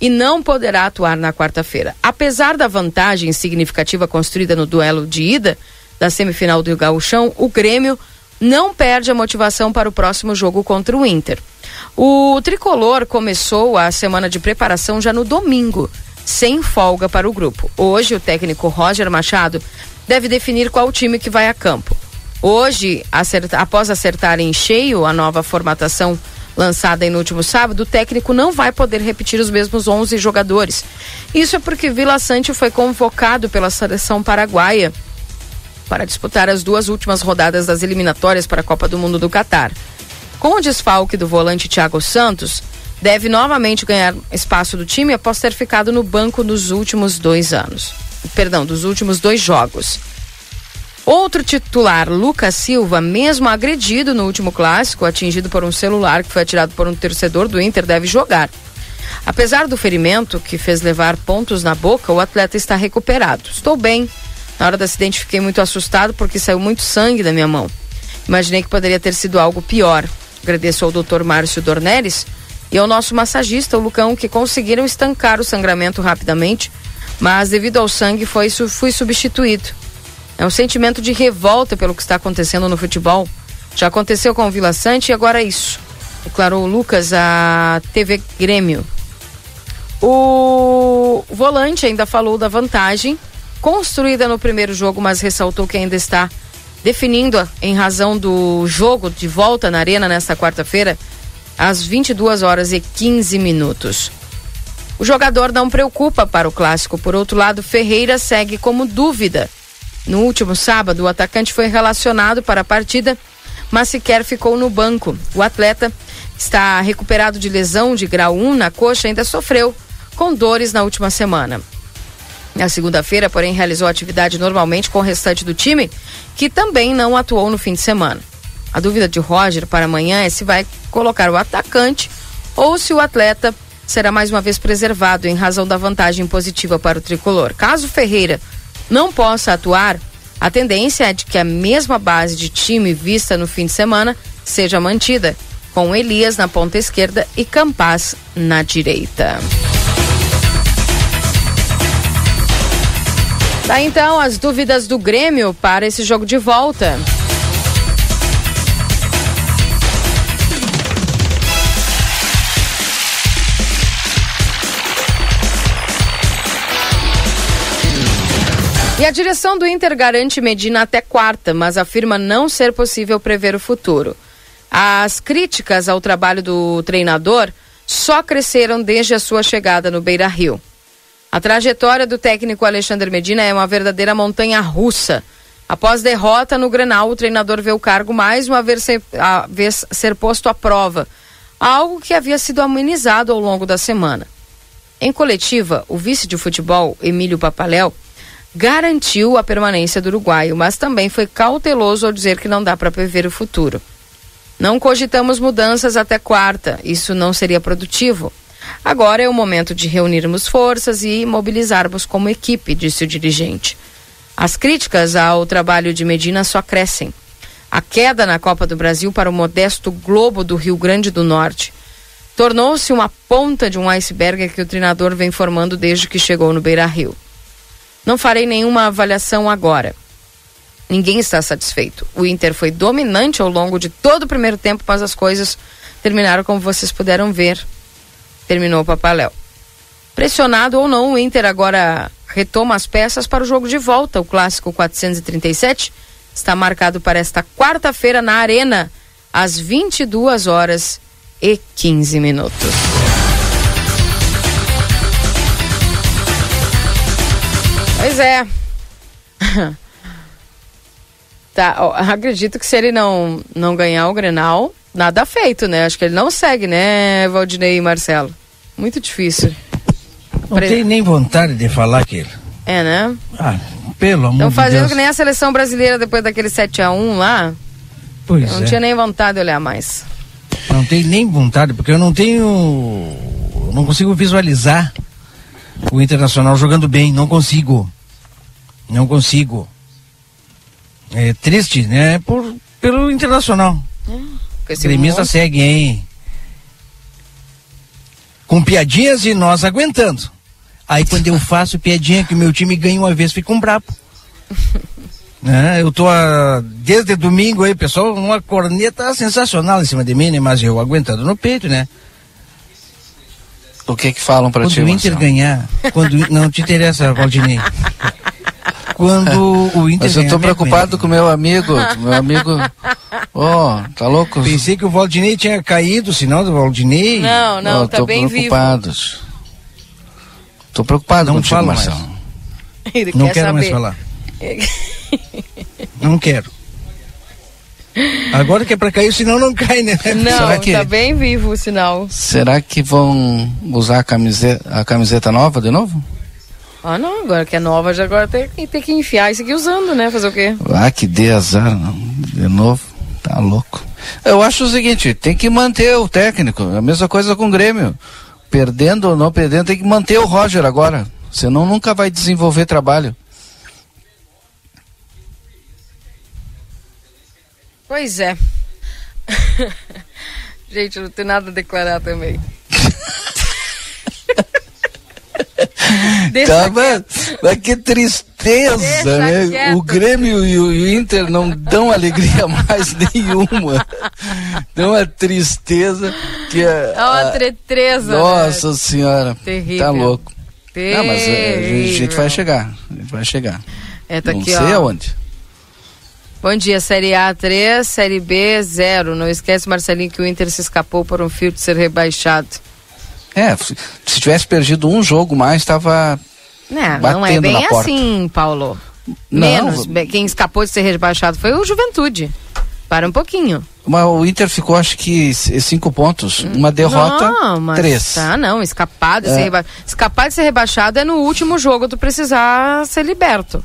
e não poderá atuar na quarta-feira. Apesar da vantagem significativa construída no duelo de ida da semifinal do Gauchão, o Grêmio não perde a motivação para o próximo jogo contra o Inter. O tricolor começou a semana de preparação já no domingo, sem folga para o grupo. Hoje, o técnico Roger Machado deve definir qual time que vai a campo. Hoje, após acertar em cheio a nova formatação lançada no último sábado, o técnico não vai poder repetir os mesmos 11 jogadores. Isso é porque Vila Sante foi convocado pela seleção paraguaia para disputar as duas últimas rodadas das eliminatórias para a Copa do Mundo do Catar. Com o desfalque do volante Thiago Santos, deve novamente ganhar espaço do time após ter ficado no banco nos últimos dois anos. Perdão, dos últimos dois jogos. Outro titular, Lucas Silva, mesmo agredido no último clássico, atingido por um celular que foi atirado por um torcedor do Inter, deve jogar. Apesar do ferimento que fez levar pontos na boca, o atleta está recuperado. Estou bem. Na hora do acidente fiquei muito assustado porque saiu muito sangue da minha mão. Imaginei que poderia ter sido algo pior. Agradeço ao Dr. Márcio Dornelles e ao nosso massagista, o Lucão, que conseguiram estancar o sangramento rapidamente, mas devido ao sangue foi, fui substituído. É um sentimento de revolta pelo que está acontecendo no futebol. Já aconteceu com o Vila Sante e agora é isso. Declarou o Lucas à TV Grêmio. O volante ainda falou da vantagem construída no primeiro jogo, mas ressaltou que ainda está definindo em razão do jogo de volta na Arena nesta quarta-feira, às 22 horas e 15 minutos. O jogador não preocupa para o clássico. Por outro lado, Ferreira segue como dúvida. No último sábado, o atacante foi relacionado para a partida, mas sequer ficou no banco. O atleta está recuperado de lesão de grau 1 na coxa e ainda sofreu com dores na última semana. Na segunda-feira, porém, realizou atividade normalmente com o restante do time, que também não atuou no fim de semana. A dúvida de Roger para amanhã é se vai colocar o atacante ou se o atleta será mais uma vez preservado em razão da vantagem positiva para o tricolor. Caso Ferreira não possa atuar, a tendência é de que a mesma base de time vista no fim de semana seja mantida, com Elias na ponta esquerda e Campaz na direita. Tá então as dúvidas do Grêmio para esse jogo de volta. E a direção do Inter garante Medina até quarta, mas afirma não ser possível prever o futuro. As críticas ao trabalho do treinador só cresceram desde a sua chegada no Beira Rio. A trajetória do técnico Alexandre Medina é uma verdadeira montanha russa. Após derrota no Grenal, o treinador vê o cargo mais uma vez ser, vez ser posto à prova, algo que havia sido amenizado ao longo da semana. Em coletiva, o vice de futebol, Emílio Papaléu, garantiu a permanência do uruguaio, mas também foi cauteloso ao dizer que não dá para prever o futuro. Não cogitamos mudanças até quarta, isso não seria produtivo. Agora é o momento de reunirmos forças e mobilizarmos como equipe, disse o dirigente. As críticas ao trabalho de Medina só crescem. A queda na Copa do Brasil para o modesto Globo do Rio Grande do Norte tornou-se uma ponta de um iceberg que o treinador vem formando desde que chegou no Beira Rio. Não farei nenhuma avaliação agora. Ninguém está satisfeito. O Inter foi dominante ao longo de todo o primeiro tempo, mas as coisas terminaram como vocês puderam ver. Terminou o Papaléu. Pressionado ou não, o Inter agora retoma as peças para o jogo de volta. O clássico 437 está marcado para esta quarta-feira na Arena, às 22 horas e 15 minutos. Pois é. tá, ó, acredito que se ele não, não ganhar o Grenal, nada feito, né? Acho que ele não segue, né, Valdinei e Marcelo? Muito difícil. Não Pre... tem nem vontade de falar aquilo. É, né? Ah, pelo amor Estão fazendo Deus. que nem a seleção brasileira depois daquele 7x1 lá. Pois Eu não é. tinha nem vontade de olhar mais. Não tenho nem vontade, porque eu não tenho. Não consigo visualizar o Internacional jogando bem. Não consigo. Não consigo. É triste, né? Por, pelo Internacional. Com esse Gremista segue, hein? Com piadinhas e nós aguentando. Aí quando eu faço piadinha que o meu time ganha uma vez, fica um brabo. né? Eu tô ah, desde domingo aí, pessoal, uma corneta sensacional em cima de mim, né? Mas eu aguentando no peito, né? O que que falam pra quando ti, o Inter Marcelo? ganhar, quando não te interessa, Valdinei. Quando o Inter Mas eu me preocupado com meu amigo, meu amigo. Ó, tá louco? Pensei que o Valdinei tinha caído, o sinal do Valdinei. Não, não, Ó, tá tô bem vivo. preocupado. Tô preocupado Não contigo, falo mais. Marcelo. Ele Não quer quero mais saber. falar. Não quero. Agora que é pra cair, senão não cai, né? Não, Será que- tá bem vivo o sinal. Será que vão usar a camiseta, a camiseta nova de novo? Ah, não, agora que é nova, já agora tem, que- tem que enfiar e seguir usando, né? Fazer o quê? Ah, que dê azar, não. De novo. Tá louco. Eu acho o seguinte, tem que manter o técnico. A mesma coisa com o Grêmio. Perdendo ou não perdendo, tem que manter o Roger agora. Senão nunca vai desenvolver trabalho. Pois é. Gente, eu não tenho nada a declarar também. Deixa Tá, mas, mas que tristeza, Deixa né? quieto. O Grêmio e o, Inter não dão alegria mais nenhuma. Dão uma tristeza que é. É uma tretreza. Nossa senhora. Terrível. Tá louco. Terrível. Não, mas é, a gente- a gente vai chegar. A gente vai chegar. É, tá não aqui, sei ó. aonde. Bom dia, Série A 3, Série B 0. Não esquece, Marcelinho, que o Inter se escapou por um fio de ser rebaixado. É, se se tivesse perdido um jogo mais, tava. Né, não é bem assim, Paulo. Não, Menos. Bem, Quem escapou de ser rebaixado foi o Juventude. Para um pouquinho. Mas o Inter ficou, acho que, cinco pontos. Uma derrota, não, mas três. Tá, não. Escapar de, É. ser reba... escapar de ser rebaixado é no último jogo tu precisar ser liberto.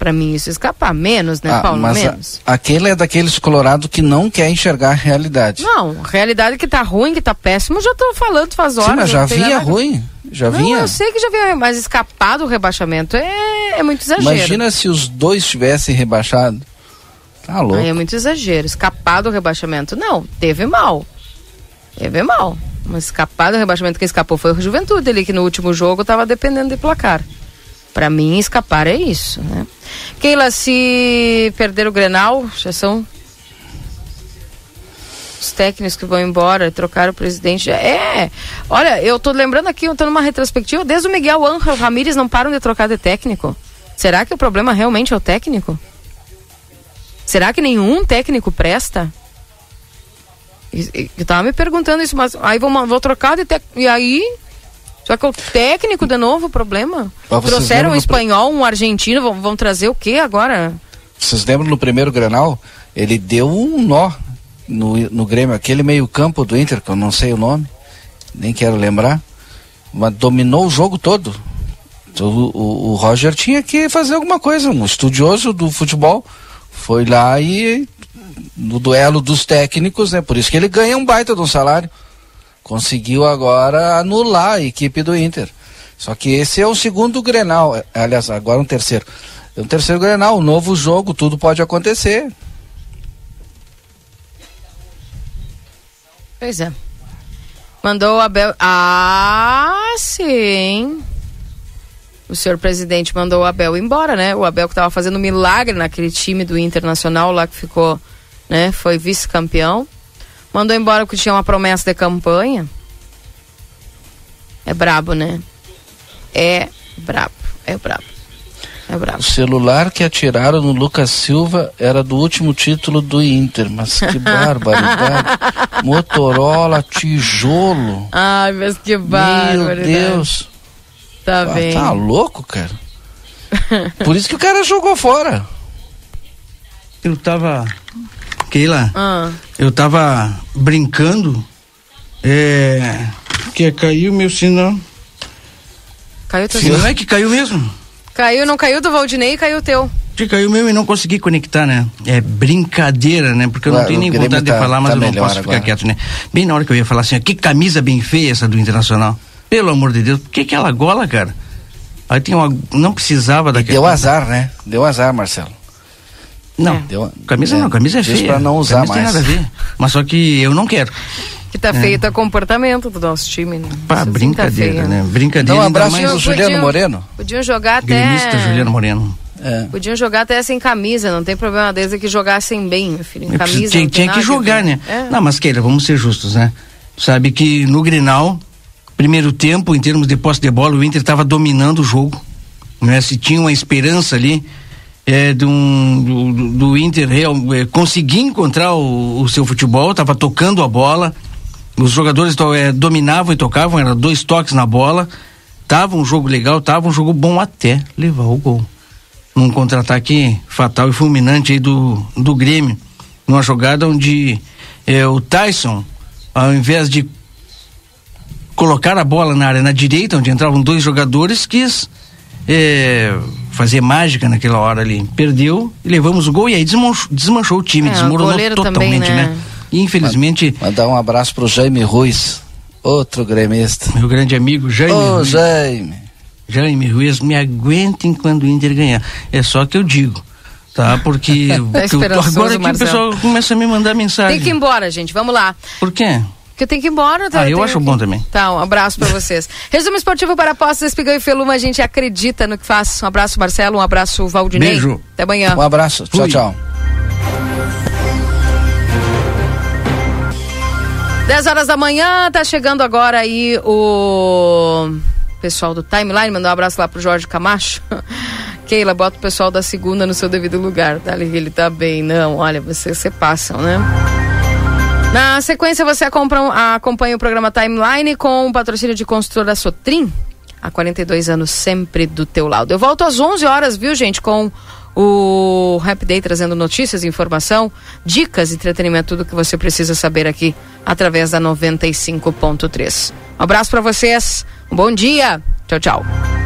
Pra mim, isso escapar. Menos, né, Ah, Paulo? mas a- Menos. aquele é daqueles colorado que não quer enxergar a realidade. Não, realidade que tá ruim, que tá péssimo, já tô falando faz horas. Sim, mas já vinha ruim. Já não, vinha. eu sei que já vinha, mas escapar do rebaixamento é, é muito exagero. Imagina se os dois tivessem rebaixado. Tá louco. Aí é muito exagero. Escapar do rebaixamento. Não, teve mal. Teve mal. Mas escapar do rebaixamento, quem escapou foi o Juventude ali, que no último jogo tava dependendo de placar. Pra mim, escapar é isso, né? Keila, se perder o Grenal, já são os técnicos que vão embora, trocar o presidente. É, olha, eu tô lembrando aqui, eu tô numa retrospectiva, desde o Miguel Ángel Ramírez não param de trocar de técnico. Será que o problema realmente é o técnico? Será que nenhum técnico presta? Eu tava me perguntando isso, mas aí vou, vou trocar de técnico. E aí? Será que é o técnico de novo o problema? Vocês Trouxeram um espanhol, um argentino, vão, vão trazer o quê agora? Vocês lembram no primeiro Granal? Ele deu um nó no, no Grêmio, aquele meio campo do Inter, que eu não sei o nome, nem quero lembrar. mas dominou o jogo todo. O, o, o Roger tinha que fazer alguma coisa, um estudioso do futebol. Foi lá e no duelo dos técnicos, né? Por isso que ele ganha um baita de um salário. Conseguiu agora anular a equipe do Inter. Só que esse é o segundo Grenal, é, aliás, agora um terceiro. É um terceiro Grenal, um novo jogo, tudo pode acontecer. Pois é. Mandou o Abel. Ah, sim. O senhor presidente mandou o Abel embora, né? O Abel que estava fazendo milagre naquele time do Internacional lá que ficou, né? Foi vice-campeão. Mandou embora porque tinha uma promessa de campanha. É brabo, né? É brabo, é brabo. É brabo. O celular que atiraram no Lucas Silva era do último título do Inter, mas que barbaridade. Motorola, tijolo. Ai, mas que barbaridade. Meu Deus. Tá Ah, bem. Tá louco, cara. Por isso que o cara jogou fora. Eu tava. Keila, Ah. eu tava brincando. É. Que caiu meu sinal. Caiu teu Não é que caiu mesmo? Caiu, não caiu do Valdinei, caiu o teu. Que caiu mesmo e não consegui conectar, né? É brincadeira, né? Porque eu não Claro, tenho o nem vontade de falar, mas tá eu não posso ficar agora. quieto, né? Bem na hora que eu ia falar assim, ó, que camisa bem feia essa do Internacional. Pelo amor de Deus, por que aquela gola, cara? Aí tem uma. Não precisava daquele. Deu azar, né? Deu azar, Marcelo. Não, Deu- camisa é, não, camisa é feia. pra não usar camisa mais. tem nada a ver. Mas só que eu não quero. Que tá feio o comportamento do nosso time, né? Pá, Isso tá brincadeira, feio. né? Brincadeira Dá um ainda abraço mais Juliano Podiam- Moreno. Podiam jogar até. Gremista Juliano Moreno. É. Podiam jogar até sem camisa, não tem problema desde que jogassem bem, meu filho. Em camisa. tinha tinha que jogar, né? É. Não, mas queira, vamos ser justos, né? Sabe que no Grenal, primeiro tempo, em termos de posse de bola, o Inter estava dominando o jogo. Né? Se tinha uma esperança ali é, de um, do, do Inter real, é, conseguir encontrar o, o seu futebol, estava tocando a bola. Os jogadores é, dominavam e tocavam, eram dois toques na bola. Tava um jogo legal, tava um jogo bom até levar o gol num contra-ataque fatal e fulminante aí do, do Grêmio. Numa jogada onde eh, o Tyson, ao invés de colocar a bola na área na direita, onde entravam dois jogadores, quis eh, fazer mágica naquela hora ali. Perdeu e levamos o gol e aí desmanchou, desmanchou o time, É, o desmoronou goleiro totalmente, também, né? né? E infelizmente. Mandar um abraço pro Jaime Ruiz, outro gremista. Meu grande amigo Jaime. Ô, Ruiz. Jaime. Jaime Ruiz, me aguentem quando o Inter ganhar. É só que eu digo, tá? Porque Tá que eu agora que o pessoal começa a me mandar mensagem. Tem que ir embora, gente. Vamos lá. Por quê? Porque eu tenho que ir embora. tá? Ah, eu tenho acho que- bom também. Tá, um abraço pra vocês. Resumo esportivo para apostas, Espigão e Feluma. A gente acredita no que faz. Um abraço, Marcelo. Um abraço, Valdinei. Beijo. Até amanhã. Um abraço. Tchau, Fui. tchau. 10 horas da manhã, tá chegando agora aí o pessoal do Timeline. Mandar um abraço lá pro Jorge Camacho. Keila, bota o pessoal da segunda no seu devido lugar, tá? Ele, ele tá bem. Não, olha, vocês se passam, né? Na sequência, você acompanha, o programa Timeline com o patrocínio de construtora Sotrim. Há 42 anos, sempre do teu lado. Eu volto às 11 horas, viu, gente, com o Rap Day trazendo notícias, informação, dicas, entretenimento, tudo que você precisa saber aqui através da 95.3. Um abraço para vocês, um bom dia, tchau, tchau.